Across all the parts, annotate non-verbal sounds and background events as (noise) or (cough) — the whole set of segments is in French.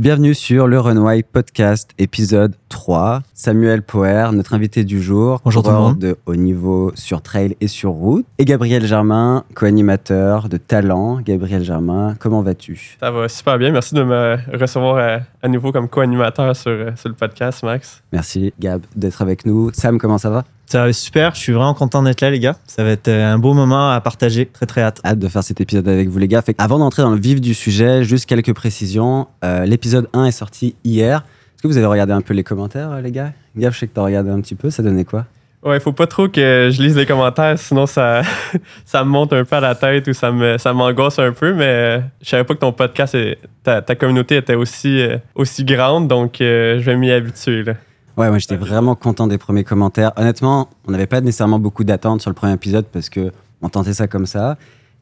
Bienvenue sur le Runway Podcast, épisode 3. Samuel Poer, notre invité du jour, Bonjour tout le coureur monde. de haut niveau sur trail et sur route. Et Gabriel Germain, co-animateur de Talent. Gabriel Germain, comment vas-tu? Ça va super bien. Merci de me recevoir à, à nouveau comme co-animateur sur, euh, sur le podcast, Max. Merci Gab d'être avec nous. Sam, comment ça va? Ça va super, je suis vraiment content d'être là les gars. Ça va être euh, un beau moment à partager, très très hâte. Hâte de faire cet épisode avec vous les gars. Fait avant d'entrer dans le vif du sujet, juste quelques précisions. Euh, L'épisode 1 est sorti hier. Est-ce que vous avez regardé un peu les commentaires euh, les gars? Gab, je sais que t'as regardé un petit peu, ça donnait quoi? Ouais, il faut pas trop que je lise les commentaires, sinon ça, (laughs) ça me monte un peu à la tête ou ça me ça m'angoisse un peu, mais euh, je savais pas que ton podcast, et ta, ta communauté était aussi, euh, aussi grande, donc je vais m'y habituer. Là. Ouais, moi j'étais vraiment content des premiers commentaires. Honnêtement, on n'avait pas nécessairement beaucoup d'attentes sur le premier épisode parce que on tentait ça comme ça.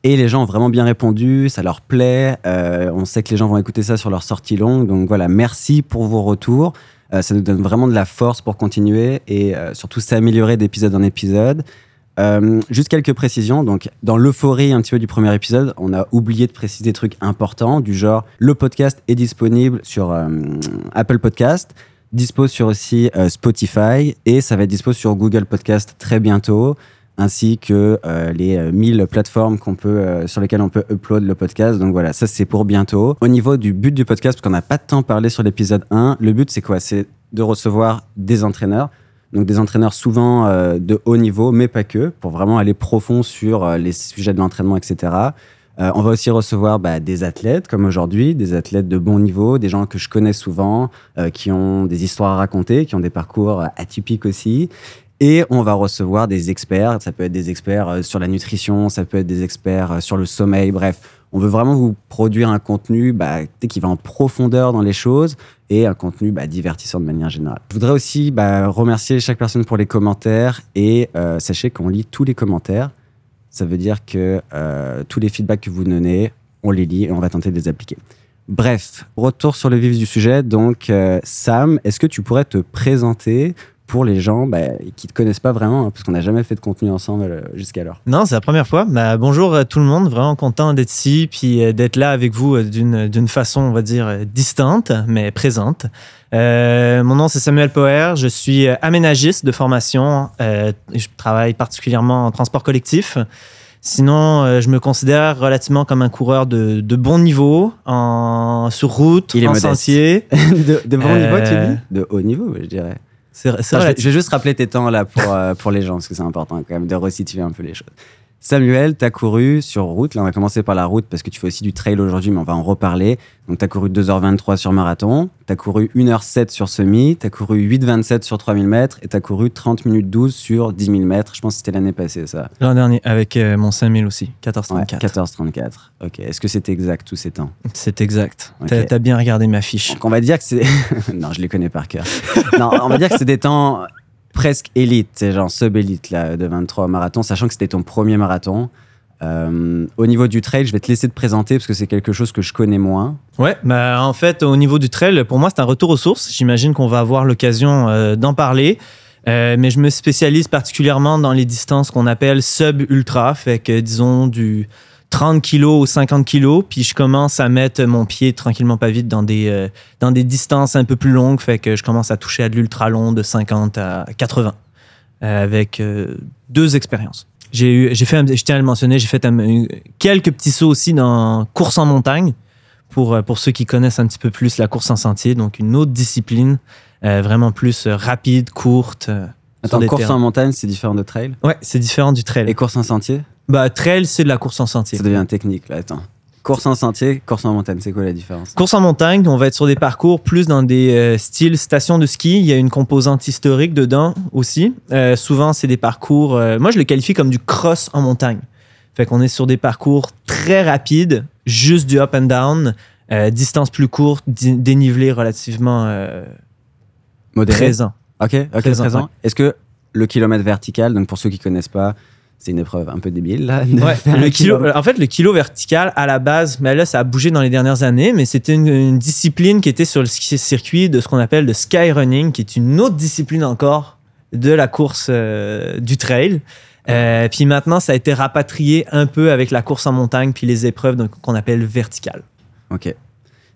Et les gens ont vraiment bien répondu, ça leur plaît. Euh, on sait que les gens vont écouter ça sur leur sortie longue. Donc voilà, merci pour vos retours. Euh, ça nous donne vraiment de la force pour continuer et euh, surtout s'améliorer d'épisode en épisode. Juste quelques précisions. Donc, dans l'euphorie un petit peu du premier épisode, on a oublié de préciser des trucs importants du genre le podcast est disponible sur Apple Podcast, dispo sur aussi Spotify et ça va être dispo sur Google Podcast très bientôt, ainsi que euh, les euh, 1000 plateformes qu'on peut, euh, sur lesquelles on peut upload le podcast. Donc voilà, ça c'est pour bientôt. Au niveau du but du podcast, parce qu'on n'a pas tant parlé sur l'épisode 1, le but c'est quoi? C'est de recevoir des entraîneurs. Donc des entraîneurs souvent euh, de haut niveau, mais pas que, pour vraiment aller profond sur euh, les sujets de l'entraînement, etc. Euh, on va aussi recevoir bah, des athlètes, comme aujourd'hui, des athlètes de bon niveau, des gens que je connais souvent, euh, qui ont des histoires à raconter, qui ont des parcours euh, atypiques aussi. Et on va recevoir des experts. Ça peut être des experts euh, sur la nutrition, ça peut être des experts euh, sur le sommeil. Bref, on veut vraiment vous produire un contenu bah, qui va en profondeur dans les choses et un contenu bah, divertissant de manière générale. Je voudrais aussi bah, remercier chaque personne pour les commentaires et euh, sachez qu'on lit tous les commentaires. Ça veut dire que tous les feedbacks que vous donnez, on les lit et on va tenter de les appliquer. Bref, retour sur le vif du sujet. Donc, Sam, est-ce que tu pourrais te présenter pour les gens bah, qui ne te connaissent pas vraiment, hein, parce qu'on n'a jamais fait de contenu ensemble euh, jusqu'alors Non, c'est la première fois. Bah, bonjour à tout le monde, vraiment content d'être ici, puis euh, d'être là avec vous euh, d'une d'une façon, on va dire, euh, distante, mais présente. Euh, mon nom, c'est Samuel Poer, je suis euh, aménagiste de formation, euh, je travaille particulièrement en transport collectif. Sinon, euh, je me considère relativement comme un coureur de, de bon niveau, en, sur route, Il est en modeste. sentier. (laughs) de, de bon Euh, niveau, tu dis? De haut niveau, je dirais. C'est c'est je vais juste rappeler tes temps là pour, euh, pour les gens, parce que c'est important quand même de resituer un peu les choses. Samuel, tu as couru sur route. Là, on va commencer par la route parce que tu fais aussi du trail aujourd'hui, mais on va en reparler. Donc, tu as couru 2h23 sur marathon, tu as couru 1h07 sur semi, tu as couru 8h27 sur 3000 mètres et tu as couru 30 minutes 12 sur 10 000 mètres. Je pense que c'était l'année passée, ça. L'an dernier, avec euh, mon 5000 aussi, Ouais, 1434. 14h34. Ok. Est-ce que c'était exact tous ces temps? C'est exact. Ok. T'as t'as bien regardé ma fiche. Donc, on va dire que c'est. (laughs) non, je les connais par cœur. non, on va dire que c'est des temps presque élite, c'est genre sub-élite de 23 marathons, sachant que c'était ton premier marathon. Euh, au niveau du trail, je vais te laisser te présenter parce que c'est quelque chose que je connais moins. Ouais, bah en fait, au niveau du trail, pour moi, c'est un retour aux sources. J'imagine qu'on va avoir l'occasion euh, d'en parler. Euh, mais je me spécialise particulièrement dans les distances qu'on appelle sub-ultra, fait que disons du 30 kg ou 50 kg, puis je commence à mettre mon pied tranquillement pas vite dans des, euh, dans des distances un peu plus longues, fait que je commence à toucher à de l'ultra long de 50 à 80, euh, avec euh, deux expériences. J'ai eu, j'ai fait, je tiens à le mentionner, j'ai fait un- quelques petits sauts aussi dans course en montagne pour, pour ceux qui connaissent un petit peu plus la course en sentier, donc une autre discipline vraiment plus rapide, courte. Attends, course terrains. en montagne, c'est différent de trail? Ouais, c'est différent du trail. Et course en sentier, Bah, trail, c'est de la course en sentier. ça devient technique là. Attends. Course en sentier, course en montagne, c'est quoi la différence Course en montagne, on va être sur des parcours plus dans des euh, styles stations de ski. Il y a une composante historique dedans aussi. Euh, souvent, c'est des parcours. euh, moi, je le qualifie comme du cross en montagne. Fait qu'on est sur des parcours très rapides, juste du up and down, distance plus courte, dénivelé relativement Modéré présent. Ok, ok, Présent, présent. ouais. Est-ce que le kilomètre vertical, donc pour ceux qui connaissent pas, c'est une épreuve un peu débile là. Ouais, le kilo, en fait, le kilo vertical, à la base, mais là, ça a bougé dans les dernières années, mais c'était une, une discipline qui était sur le circuit de ce qu'on appelle le skyrunning, qui est une autre discipline encore de la course euh, du trail. Euh, puis maintenant, ça a été rapatrié un peu avec la course en montagne, puis les épreuves qu'on appelle verticales. Ok.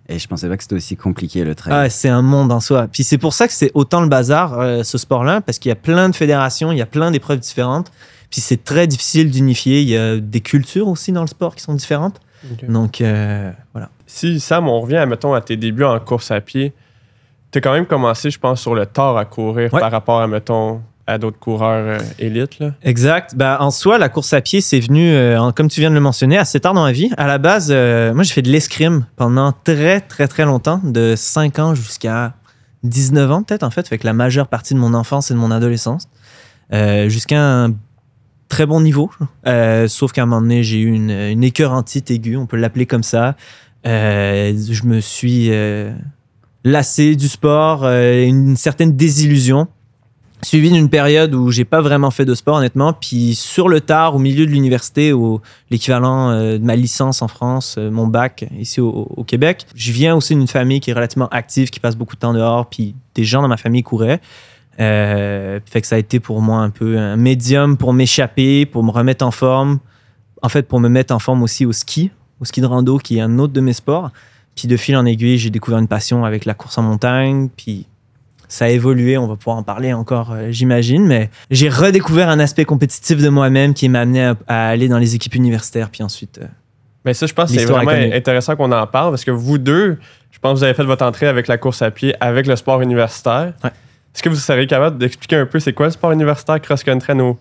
Et je pensais pas que c'était aussi compliqué le trail. Ah, c'est un monde en soi. Puis c'est pour ça que c'est autant le bazar, euh, ce sport-là, parce qu'il y a plein de fédérations, il y a plein d'épreuves différentes. Puis c'est très difficile d'unifier. Il y a des cultures aussi dans le sport qui sont différentes. Donc, euh, voilà. Si, Sam, on revient, mettons, à tes débuts en course à pied, tu as quand même commencé, je pense, sur le tard à courir Ouais. par rapport à, mettons, à d'autres coureurs euh, élites. Là. Exact. Ben, en soi, la course à pied, c'est venu, euh, en- comme tu viens de le mentionner, assez tard dans ma vie. À la base, euh, moi, j'ai fait de l'escrime pendant très, très, très longtemps, de 5 ans jusqu'à 19 ans, peut-être, en fait. Fait que la majeure partie de mon enfance et de mon adolescence. Euh, jusqu'à un très bon niveau. Euh, sauf qu'à un moment donné, j'ai eu une, une écœurantite aiguë, on peut l'appeler comme ça. Euh, je me suis euh, lassé du sport, une certaine désillusion suivi d'une période où j'ai pas vraiment fait de sport honnêtement puis sur le tard au milieu de l'université au l'équivalent de ma licence en France mon bac ici au Québec je viens aussi d'une famille qui est relativement active qui passe beaucoup de temps dehors puis des gens dans ma famille couraient euh, fait que ça a été pour moi un peu un médium pour m'échapper pour me remettre en forme en fait pour me mettre en forme aussi au ski au ski de rando qui est un autre de mes sports puis de fil en aiguille j'ai découvert une passion avec la course en montagne puis ça a évolué, on va pouvoir en parler encore, euh, j'imagine, mais j'ai redécouvert un aspect compétitif de moi-même qui m'a amené à, à aller dans les équipes universitaires, puis ensuite. euh, Mais ça, je pense que c'est vraiment intéressant qu'on en parle parce que vous deux, je pense que vous avez fait votre entrée avec la course à pied, avec le sport universitaire. Ouais. Est-ce que vous seriez capable d'expliquer un peu c'est quoi le sport universitaire cross-country à nos-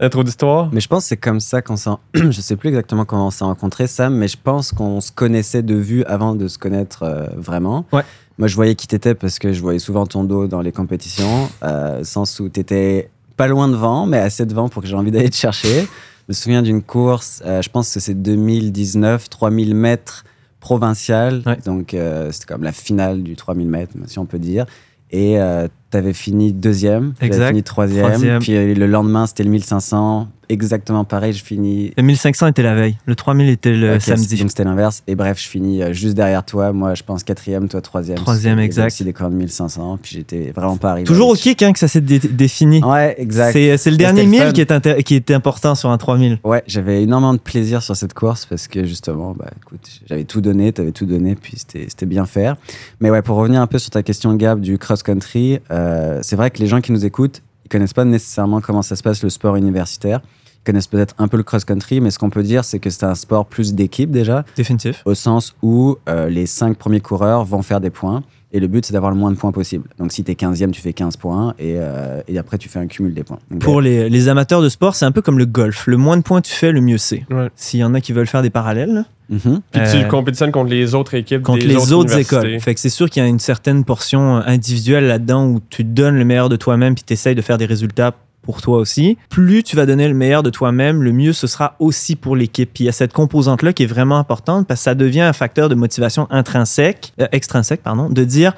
notre auditoire? Mais je pense que c'est comme ça qu'on s'est. (clears throat) je sais plus exactement comment on s'est rencontrés, Sam, mais je pense qu'on se connaissait de vue avant de se connaître euh, vraiment. Ouais. Moi, je voyais qui t'étais parce que je voyais souvent ton dos dans les compétitions, euh, sens où t'étais pas loin devant, mais assez devant pour que j'ai envie d'aller te chercher. Je me souviens d'une course, euh, je pense que c'est 2019, 3000 mètres provincial. Ouais. Donc, euh, c'était comme la finale du 3000 mètres, si on peut dire. Et euh, t'avais fini deuxième, t'avais Exact. fini troisième. Troisième. Puis le lendemain, c'était le 1500. Exactement pareil, je finis Le 1500 était la veille, le 3000 était le Ok, samedi. Donc c'était l'inverse. Et bref, je finis euh, juste derrière toi. Moi, je pense quatrième, toi troisième. Troisième, exact. aussi des corps de 1500. Puis j'étais vraiment pas arrivé. Toujours au kick hein, que ça s'est dé- défini. Ouais, exact. C'est c'est le dernier le 1000 fun. qui est, qui est important sur un 3000. Ouais, j'avais énormément de plaisir sur cette course parce que justement, bah, écoute, j'avais tout donné, t'avais tout donné, puis c'était c'était bien faire. Mais ouais, pour revenir un peu sur ta question, Gab, du cross-country, euh, c'est vrai que les gens qui nous écoutent, ils connaissent pas nécessairement comment ça se passe le sport universitaire. Ils connaissent peut-être un peu le cross-country, mais ce qu'on peut dire, c'est que c'est un sport plus d'équipe déjà, Définitif. au sens où euh, les cinq premiers coureurs vont faire des points. Et le but, c'est d'avoir le moins de points possible. Donc, si tu es 15e, tu fais 15 points. Et, euh, et après, tu fais un cumul des points. Donc, Pour les, les amateurs de sport, c'est un peu comme le golf. Le moins de points tu fais, le mieux c'est. Ouais. S'il y en a qui veulent faire des parallèles, Mhm. Puis Euh, tu compétitionnes contre les autres équipes contre des les autres, écoles. Fait que c'est sûr qu'il y a une certaine portion individuelle là-dedans où tu donnes le meilleur de toi-même puis tu essayes de faire des résultats pour toi aussi. Plus tu vas donner le meilleur de toi-même, le mieux ce sera aussi pour l'équipe. Puis il y a cette composante-là qui est vraiment importante parce que ça devient un facteur de motivation intrinsèque, euh, extrinsèque, pardon, de dire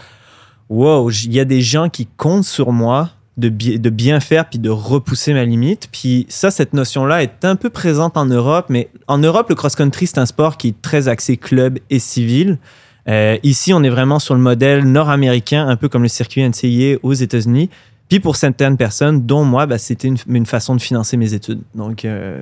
Wow, il y a des gens qui comptent sur moi de bien faire puis de repousser ma limite. Puis ça, cette notion-là est un peu présente en Europe, mais en Europe, le cross-country, c'est un sport qui est très axé club et civil. Euh, ici, on est vraiment sur le modèle nord-américain, un peu comme le circuit NCAA aux États-Unis. Puis pour certaines personnes, dont moi, bah, c'était une, une façon de financer mes études. Donc, euh,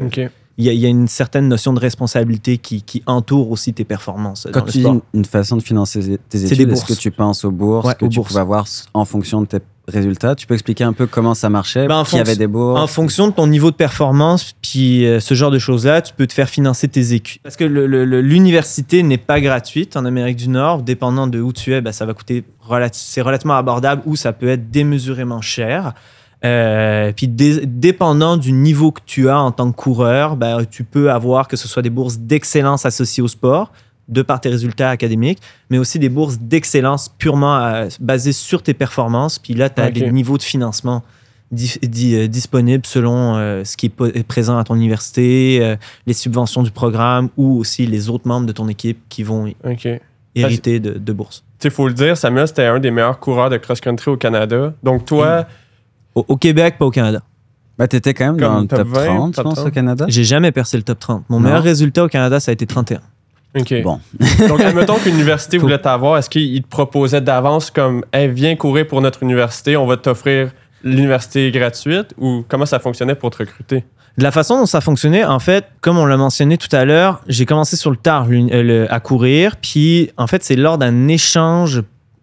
il y, a- il y a une certaine notion de responsabilité qui, qui entoure aussi tes performances Quand dans le tu dis sport. une, une façon de financer tes études, des est-ce que tu penses aux bourses Ouais, que aux tu bourses. pouvais avoir en fonction de tes résultats? Tu peux expliquer un peu comment ça marchait Ben, en Qui avait fonction- des bourses? En fonction de ton niveau de performance, puis euh, ce genre de choses-là, tu peux te faire financer tes écus. Parce que l'université n'est pas gratuite en Amérique du Nord. Dépendant de où tu es, ben, ça va coûter c'est relativement abordable ou ça peut être démesurément cher. Euh, puis dé- dépendant du niveau que tu as en tant que coureur, ben, tu peux avoir que ce soit des bourses d'excellence associées au sport, de par tes résultats académiques, mais aussi des bourses d'excellence purement euh, basées sur tes performances. Puis là, tu as des niveaux de financement di- di- euh, disponibles selon euh, ce qui est présent à ton université, euh, les subventions du programme ou aussi les autres membres de ton équipe qui vont hériter de, de bourses. Sais, faut le dire, Samuel, c'était un des meilleurs coureurs de cross-country au Canada. Donc, toi, Au, au Québec, pas au Canada. bah, Tu étais quand même dans le top top 20, 30, je pense, 30. au Canada. J'ai jamais percé le top 30. Mon Non. meilleur résultat au Canada, ça a été 31. OK. Bon. (laughs) Donc, admettons qu'une université (laughs) Faut- voulait t'avoir, est-ce qu'il te proposait d'avance comme, hey, viens courir pour notre université, on va t'offrir l'université gratuite ou comment ça fonctionnait pour te recruter? De la façon dont ça fonctionnait, en fait, comme on l'a mentionné tout à l'heure, j'ai commencé sur le tard euh, à courir. Puis, en fait, c'est lors d'un échange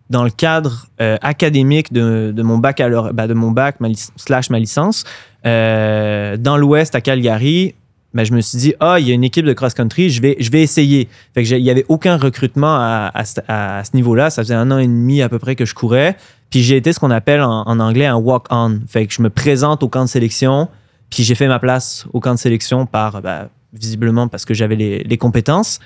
dans le cadre euh, académique de, mon baccalauréat, bah, de mon bac ma slash ma licence, euh, dans l'Ouest à Calgary. ben, je me suis dit, ah, il y a une équipe de cross-country, je vais, je vais essayer. Il n'y avait aucun recrutement à, à ce- à ce niveau-là. Ça faisait un an et demi à peu près que je courais. Puis j'ai été ce qu'on appelle en, en anglais un walk-on. Fait que je me présente au camp de sélection, puis j'ai fait ma place au camp de sélection par, ben, visiblement, parce que j'avais les, les compétences.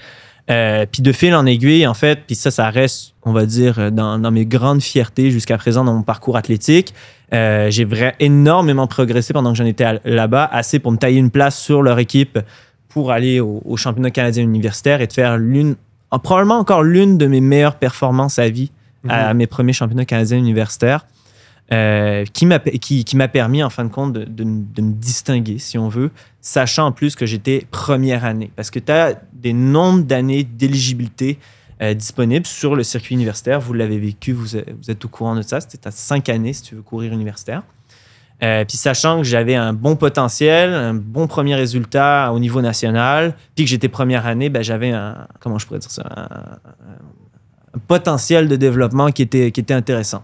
Euh, puis de fil en aiguille, en fait, puis ça, ça reste, on va dire, dans, dans mes grandes fiertés jusqu'à présent dans mon parcours athlétique. Euh, j'ai vraiment énormément progressé pendant que j'en étais là-bas, assez pour me tailler une place sur leur équipe pour aller au, au championnat canadien universitaire et de faire l'une, probablement encore l'une de mes meilleures performances à vie à mes premiers championnats canadiens universitaires, euh, qui m'a qui, qui permis, en fin de compte, de, de me- distinguer, si on veut, sachant en plus que j'étais première année. Parce que tu as des nombres d'années d'éligibilité euh, disponibles sur le circuit universitaire. Vous l'avez vécu, vous vous êtes au courant de ça. C'était à cinq années si tu veux courir universitaire. Euh, puis sachant que j'avais un bon potentiel, un bon premier résultat au niveau national, puis que j'étais première année, ben, j'avais un, comment je pourrais dire ça, un potentiel de développement qui était, qui était intéressant.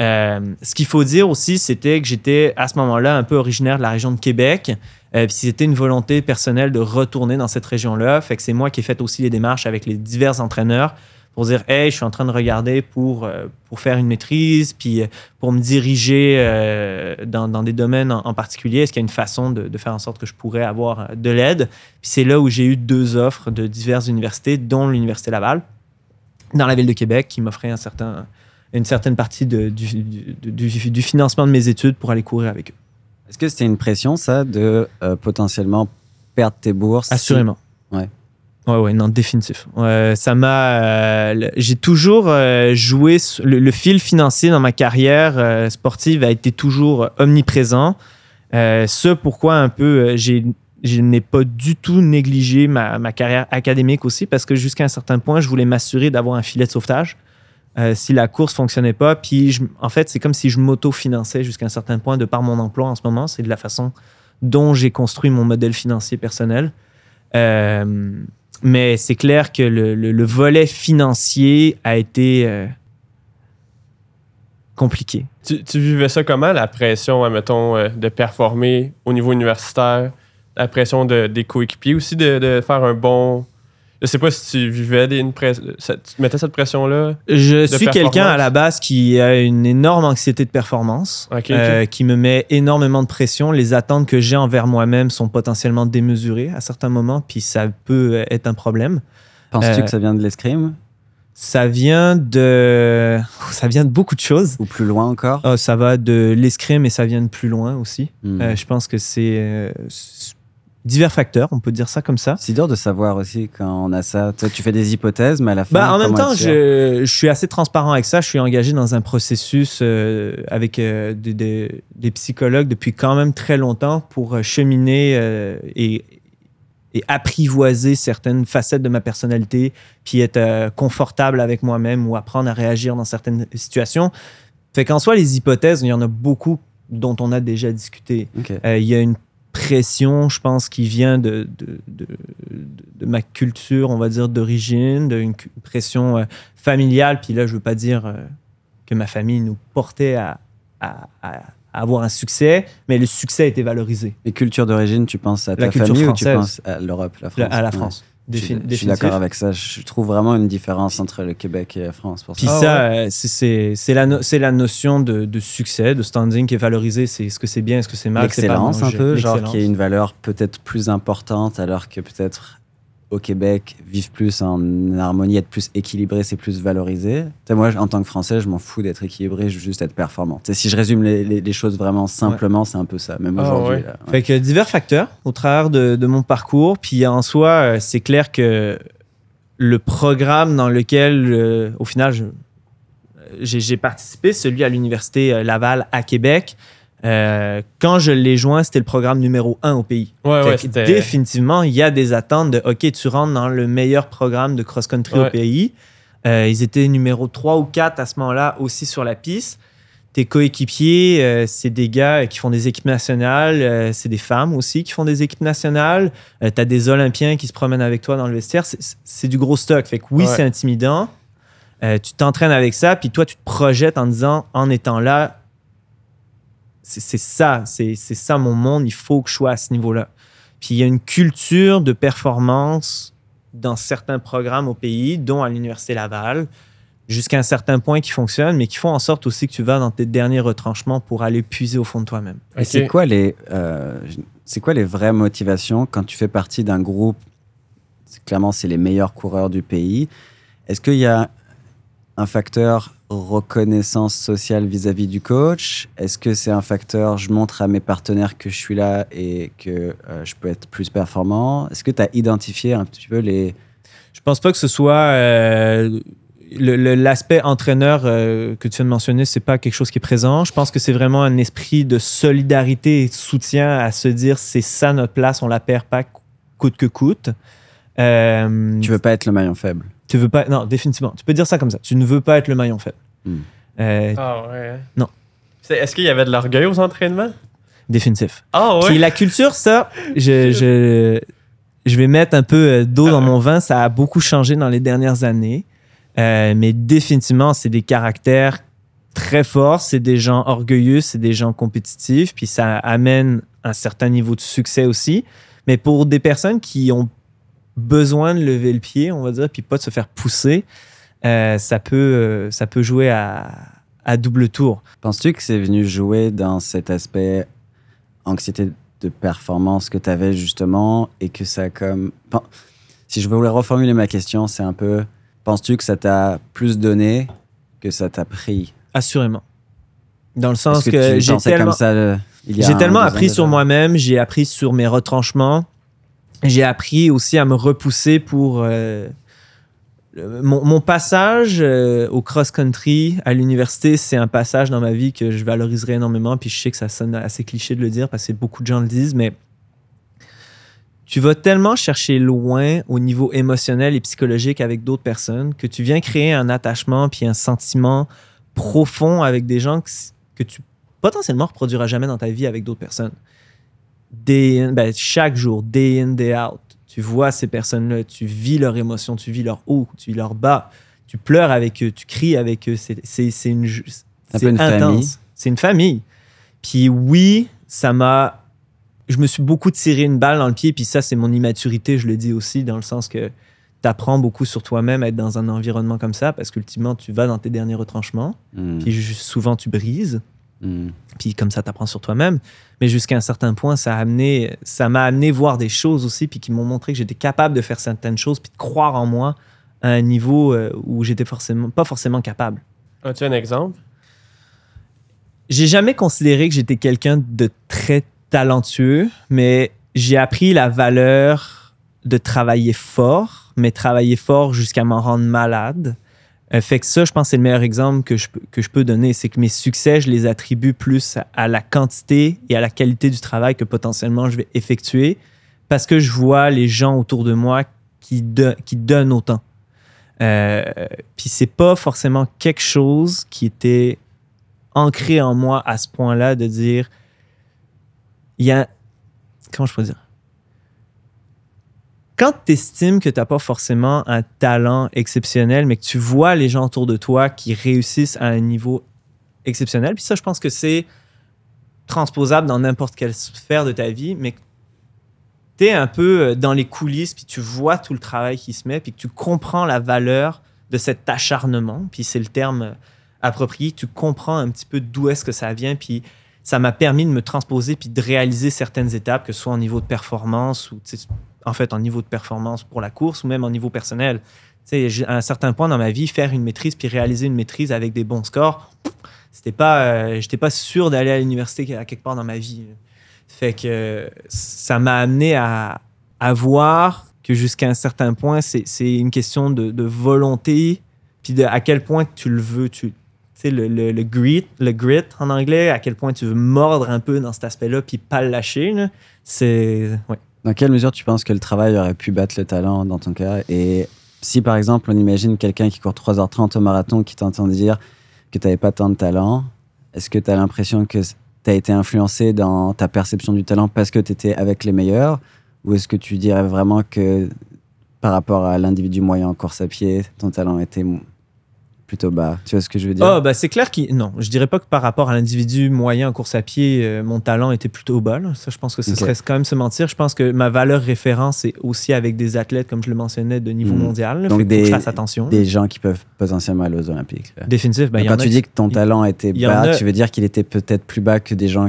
Euh, ce qu'il faut dire aussi, c'était que j'étais à ce moment-là un peu originaire de la région de Québec. Euh, c'était une volonté personnelle de retourner dans cette région-là. Que c'est moi qui ai fait aussi les démarches avec les divers entraîneurs pour dire Hey, je suis en train de regarder pour, euh, pour faire une maîtrise, puis euh, pour me diriger dans, des domaines en, particulier. Est-ce qu'il y a une façon de, faire en sorte que je pourrais avoir de l'aide? C'est là où j'ai eu deux offres de diverses universités, dont l'Université Laval, dans la ville de Québec, qui m'offrait un certain, une certaine partie de- du, du, du- du financement de mes études pour aller courir avec eux. Est-ce que c'était une pression, ça, de euh, potentiellement perdre tes bourses si- Assurément. Ouais. Ouais, ouais, non, définitif. Ouais, ça m'a. euh, j'ai toujours euh, joué. Le, le fil financier dans ma carrière euh, sportive a été toujours omniprésent. Ce pourquoi un peu j'ai. Je n'ai pas du tout négligé ma, ma carrière académique aussi parce que jusqu'à un certain point, je voulais m'assurer d'avoir un filet de sauvetage euh, si la course fonctionnait pas. Puis, je- en fait, c'est comme si je m'auto-finançais jusqu'à un certain point de par mon emploi en ce moment. C'est de la façon dont j'ai construit mon modèle financier personnel. Euh, mais c'est clair que le, le- le volet financier a été euh, compliqué. Tu, tu vivais ça comment, la pression, admettons, de performer au niveau universitaire, la pression de, des coéquipiers aussi, de, de faire un bon. Je sais pas si tu vivais des, une tu te mettais cette pression-là. Je suis quelqu'un à la base qui a une énorme anxiété de performance, euh, qui me met énormément de pression. Les attentes que j'ai envers moi-même sont potentiellement démesurées à certains moments, puis ça peut être un problème. Penses-tu Euh, que ça vient de l'escrime? Ça vient de, (laughs) ça vient de beaucoup de choses. ou plus loin encore? Ah, ça va de l'escrime et ça vient de plus loin aussi. Hmm. Euh, je pense que c'est euh, divers facteurs, on peut dire ça comme ça. C'est dur de savoir aussi quand on a ça. Toi, tu fais des hypothèses, mais à la fin. Bah, en même temps, je, je suis assez transparent avec ça. Je suis engagé dans un processus euh, avec euh, des, des- des psychologues depuis quand même très longtemps pour euh, cheminer euh, et, et apprivoiser certaines facettes de ma personnalité, puis être confortable avec moi-même ou apprendre à réagir dans certaines situations. Fait qu'en soi, les hypothèses, il y en a beaucoup dont on a déjà discuté. Il y a une pression, je pense, qui vient de, de, de, ma culture, on va dire, d'origine, d'une pression euh, familiale. Puis là, je veux pas dire euh, que ma famille nous portait à, à- avoir un succès, mais le succès été valorisé Et culture d'origine, tu penses à ta La culture famille ou tu penses à l'Europe, la France à la Ouais. Je suis- Je d'accord avec ça. Je trouve vraiment une différence entre le Québec et la France. Pour Puis ça. Ça, euh, c'est- la, no- c'est la notion de, de succès, de standing qui est valorisée. C'est est-ce que c'est bien, est-ce que c'est mal, L'excellence, un peu, genre qui est une valeur peut-être plus importante, alors que peut-être au Québec, vivre plus en harmonie, être plus équilibré, c'est plus valorisé. Moi, en tant que Français, je m'en fous d'être équilibré, je veux juste être performant. Si je résume les, les- les choses vraiment simplement, c'est un peu ça. Même Ah, aujourd'hui. ouais. là, ouais. Fait que divers facteurs au travers de, de mon parcours. Puis en soi, euh, c'est clair que le programme dans lequel, euh, au final, j'ai participé, celui à l'Université euh, Laval à Québec, euh, quand je l'ai joint, c'était le programme numéro un au pays. Ouais, définitivement, il y a des attentes de OK, tu rentres dans le meilleur programme de cross-country au pays. Euh, ils étaient numéro 3 ou 4 à ce moment-là aussi sur la piste. tes coéquipiers, euh, c'est des gars qui font des équipes nationales, c'est des femmes aussi qui font des équipes nationales. tu as des Olympiens qui se promènent avec toi dans le vestiaire. C'est- du gros stock. Fait que oui, c'est intimidant. Tu t'entraînes avec ça, puis toi, tu te projettes en disant, en étant là, c'est ça, c'est ça mon monde, il faut que je sois à ce niveau-là. Puis il y a une culture de performance dans certains programmes au pays, dont à l'Université Laval, jusqu'à un certain point qui fonctionne, mais qui font en sorte aussi que tu vas dans tes derniers retranchements pour aller puiser au fond de toi-même. Et c'est quoi les, euh, c'est quoi les vraies motivations quand tu fais partie d'un groupe? Clairement, c'est les meilleurs coureurs du pays. Est-ce qu'il y a un facteur reconnaissance sociale vis-à-vis du coach? Est-ce que c'est un facteur je montre à mes partenaires que je suis là et que euh, je peux être plus performant? Est-ce que tu as identifié un petit peu les... Je pense pas que ce soit euh, l'aspect entraîneur euh, que tu viens de mentionner, c'est pas quelque chose qui est présent. Je pense que c'est vraiment un esprit de solidarité et de soutien à se dire c'est ça notre place, on la perd pas coûte que coûte. Tu veux pas être le maillon faible? Tu veux pas non définitivement. Tu peux dire ça comme ça. Tu ne veux pas être le maillon faible. Hmm. Euh, Ah ouais. Non. C'est- Est-ce qu'il y avait de l'orgueil aux entraînements? Définitif. Ah Puis ouais. la culture, ça, je, je, je vais mettre un peu euh, d'eau dans mon vin. Ça a beaucoup changé dans les dernières années. Euh, mais définitivement, c'est des caractères très forts. C'est des gens orgueilleux, c'est des gens compétitifs. Puis ça amène un certain niveau de succès aussi. Mais pour des personnes qui ont besoin de lever le pied, on va dire, puis pas de se faire pousser, euh, ça, peut, euh, ça peut jouer à, à double tour. Penses-tu que c'est venu jouer dans cet aspect anxiété de performance que tu avais justement et que ça comme... Si je voulais reformuler ma question, c'est un peu... Penses-tu que ça t'a plus donné que ça t'a pris? Assurément. Dans le sens que, j'ai tellement... comme ça euh, il y a J'ai un, tellement appris sur moi-même, j'ai appris sur mes retranchements, j'ai appris aussi à me repousser pour euh, mon passage euh, au cross-country à l'université. C'est un passage dans ma vie que je valoriserai énormément. Puis je sais que ça sonne assez cliché de le dire parce que beaucoup de gens le disent, mais tu vas tellement chercher loin au niveau émotionnel et psychologique avec d'autres personnes que tu viens créer un attachement puis un sentiment profond avec des gens que, que tu potentiellement reproduiras jamais dans ta vie avec d'autres personnes. Day in- ben, chaque jour, day in, day out, tu vois ces personnes-là, tu vis leurs émotions, tu vis leurs hauts, tu vis leurs bas, tu pleures avec eux, tu cries avec eux. C'est une, c'est une intense. famille. C'est une famille. Puis oui, ça m'a. Je me suis beaucoup tiré une balle dans le pied, puis ça, c'est mon immaturité, je le dis aussi, dans le sens que tu apprends beaucoup sur toi-même à être dans un environnement comme ça, parce qu'ultimement, tu vas dans tes derniers retranchements, Hmm, puis souvent, tu brises hmm. puis comme ça t'apprends sur toi-même mais jusqu'à un certain point ça a amené ça m'a amené voir des choses aussi puis qui m'ont montré que j'étais capable de faire certaines choses puis de croire en moi à un niveau euh, où j'étais forcément pas forcément capable As-tu un exemple? j'ai jamais considéré que j'étais quelqu'un de très talentueux mais j'ai appris la valeur de travailler fort mais travailler fort jusqu'à m'en rendre malade Euh, fait que ça, je pense que c'est le meilleur exemple que je, peux- que je peux donner. C'est que mes succès, je les attribue plus à, la quantité et à la qualité du travail que potentiellement je vais effectuer parce que je vois les gens autour de moi qui, do- qui donnent autant. Euh, Puis c'est pas forcément quelque chose qui était ancré en moi à ce point-là de dire il y a. Comment je peux dire? Quand tu estimes que tu n'as pas forcément un talent exceptionnel, mais que tu vois les gens autour de toi qui réussissent à un niveau exceptionnel, puis ça, je pense que c'est transposable dans n'importe quelle sphère de ta vie, mais que tu es un peu euh, dans les coulisses, puis tu vois tout le travail qui se met, puis que tu comprends la valeur de cet acharnement, puis c'est le terme euh, approprié, tu comprends un petit peu d'où est-ce que ça vient, puis ça m'a permis de me transposer, puis de réaliser certaines étapes, que ce soit en niveau de performance ou en fait en niveau de performance pour la course ou même en niveau personnel. Tu sais, à un certain point dans ma vie, faire une maîtrise puis réaliser une maîtrise avec des bons scores, c'était pas, euh, j'étais pas sûr d'aller à l'université à quelque part dans ma vie. Fait que ça m'a amené à, voir que jusqu'à un certain point, c'est une question de, volonté, puis de à quel point tu le veux. Tu le, le, le grit, le grit en anglais, à quel point tu veux mordre un peu dans cet aspect-là, puis pas le lâcher. C'est. Ouais. Dans quelle mesure tu penses que le travail aurait pu battre le talent dans ton cas? Et si par exemple on imagine quelqu'un qui court 3h30 au marathon qui t'entend dire que tu pas tant de talent, Est-ce que tu l'impression que tu as été influencé dans ta perception du talent parce que tu étais avec les meilleurs? Ou est-ce que tu dirais vraiment que par rapport à l'individu moyen en course à pied, ton talent était plutôt bas. Tu vois ce que je veux dire? Oh, bah c'est clair que non, je dirais pas que par rapport à l'individu moyen en course à pied, euh, mon talent était plutôt bas. là. Ça, je pense que ce serait quand même se mentir. Je pense que ma valeur référence est aussi avec des athlètes, comme je le mentionnais, de niveau Mhm. mondial. là. Donc Fait qu'il que des- je fasse attention. Des gens qui peuvent potentiellement aller aux Olympiques. là. Définitif. ben, y quand tu dis que ton talent était y bas, a- tu veux dire qu'il était peut-être plus bas que des gens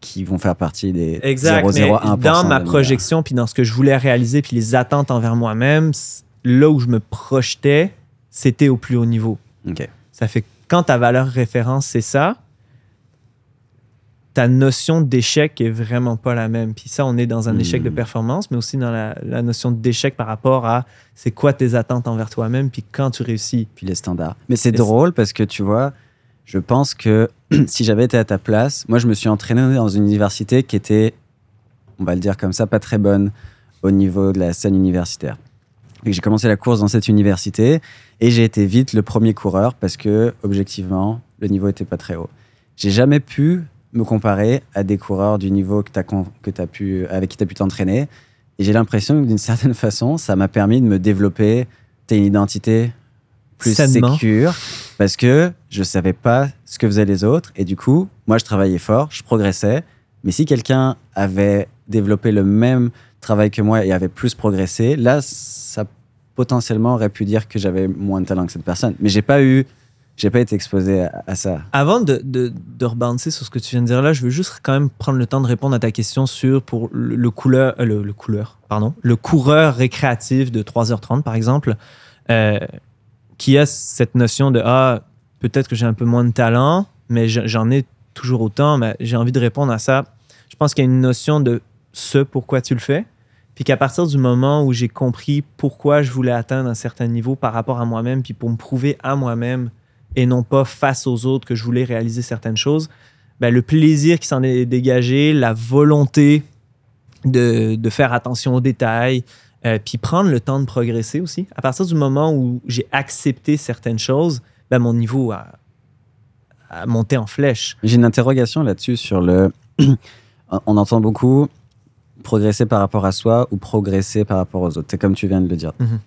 qui vont faire partie des Exact. mais 0,01% dans ma projection, puis dans ce que je voulais réaliser, puis les attentes envers moi-même, là où je me projetais, c'était au plus haut niveau. Ça fait que quand ta valeur référence, c'est ça, ta notion d'échec est vraiment pas la même. Puis ça, on est dans un Hmm. échec de performance, mais aussi dans la, la notion d'échec par rapport à c'est quoi tes attentes envers toi-même, puis quand tu réussis. Puis les standards. Mais c'est drôle parce que tu vois, je pense que (clears throat) si j'avais été à ta place, moi je me suis entraîné dans une université qui était, on va le dire comme ça, pas très bonne au niveau de la scène universitaire. Et j'ai commencé la course dans cette université et j'ai été vite le premier coureur parce que objectivement le niveau était pas très haut. J'ai jamais pu me comparer à des coureurs du niveau que as pu avec qui tu as pu t'entraîner et j'ai l'impression que d'une certaine façon ça m'a permis de me développer une identité plus Sainement. sécure parce que je savais pas ce que faisaient les autres et du coup moi je travaillais fort je progressais mais si quelqu'un avait développé le même travail que moi et avait plus progressé là ça potentiellement aurait pu dire que j'avais moins de talent que cette personne mais j'ai pas eu j'ai pas été exposé à, ça Avant de, de, de rebondir sur ce que tu viens de dire là, je veux juste quand même prendre le temps de répondre à ta question sur pour le, le couleur, euh, le, le couleur, pardon, le coureur récréatif de 3h30 par exemple, euh, qui a cette notion de ah peut-être que j'ai un peu moins de talent, mais je- j'en ai toujours autant. Mais j'ai envie de répondre à ça. Je pense qu'il y a une notion de ce pourquoi tu le fais, puis qu'à partir du moment où j'ai compris pourquoi je voulais atteindre un certain niveau par rapport à moi-même, puis pour me prouver à moi-même et non pas face aux autres que je voulais réaliser certaines choses, ben, le plaisir qui s'en est dégagé, la volonté de, de faire attention aux détails, euh, puis prendre le temps de progresser aussi. À partir du moment où j'ai accepté certaines choses, ben, mon niveau a, a monté en flèche. J'ai une interrogation là-dessus sur le. (clears throat) On entend beaucoup progresser par rapport à soi ou progresser par rapport aux autres. C'est comme tu viens de le dire. Mhm.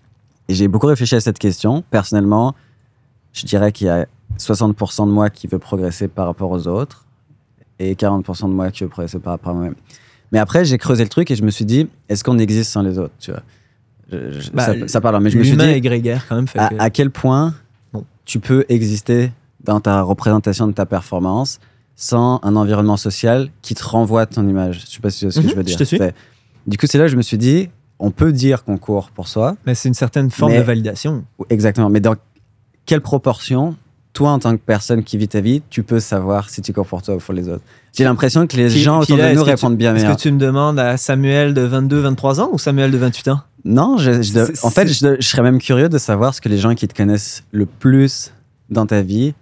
Et j'ai beaucoup réfléchi à cette question. Personnellement, je dirais qu'il y a 60% de moi qui veut progresser par rapport aux autres et 40% de moi qui veut progresser par rapport à moi-même. Mais après, j'ai creusé le truc et je me suis dit, est-ce qu'on existe sans les autres tu vois? Je- je- Bah, ça, ça parle, mais je me suis dit, est grégaire quand même. fait à, que- à quel point Bon. tu peux exister dans ta représentation de ta performance sans un environnement social qui te renvoie ton image. Je sais pas si tu vois ce que Mhm, je veux je dire. te suis. C'est- Du coup, c'est là que je me suis dit, on peut dire qu'on court pour soi, Mais c'est une certaine forme Mais- de validation. exactement, mais dans quelle proportion, toi, en tant que personne qui vit ta vie, tu peux savoir si tu cours pour toi ou pour les autres? J'ai l'impression que les gens puis autour là, de est-ce nous tu- répondent bien Est-ce meilleur. que tu me demandes à Samuel de 22, 23 ans ou Samuel de 28 ans? Non, je- je- C'est- en fait, je serais même curieux de savoir ce que les gens qui te connaissent le plus dans ta vie,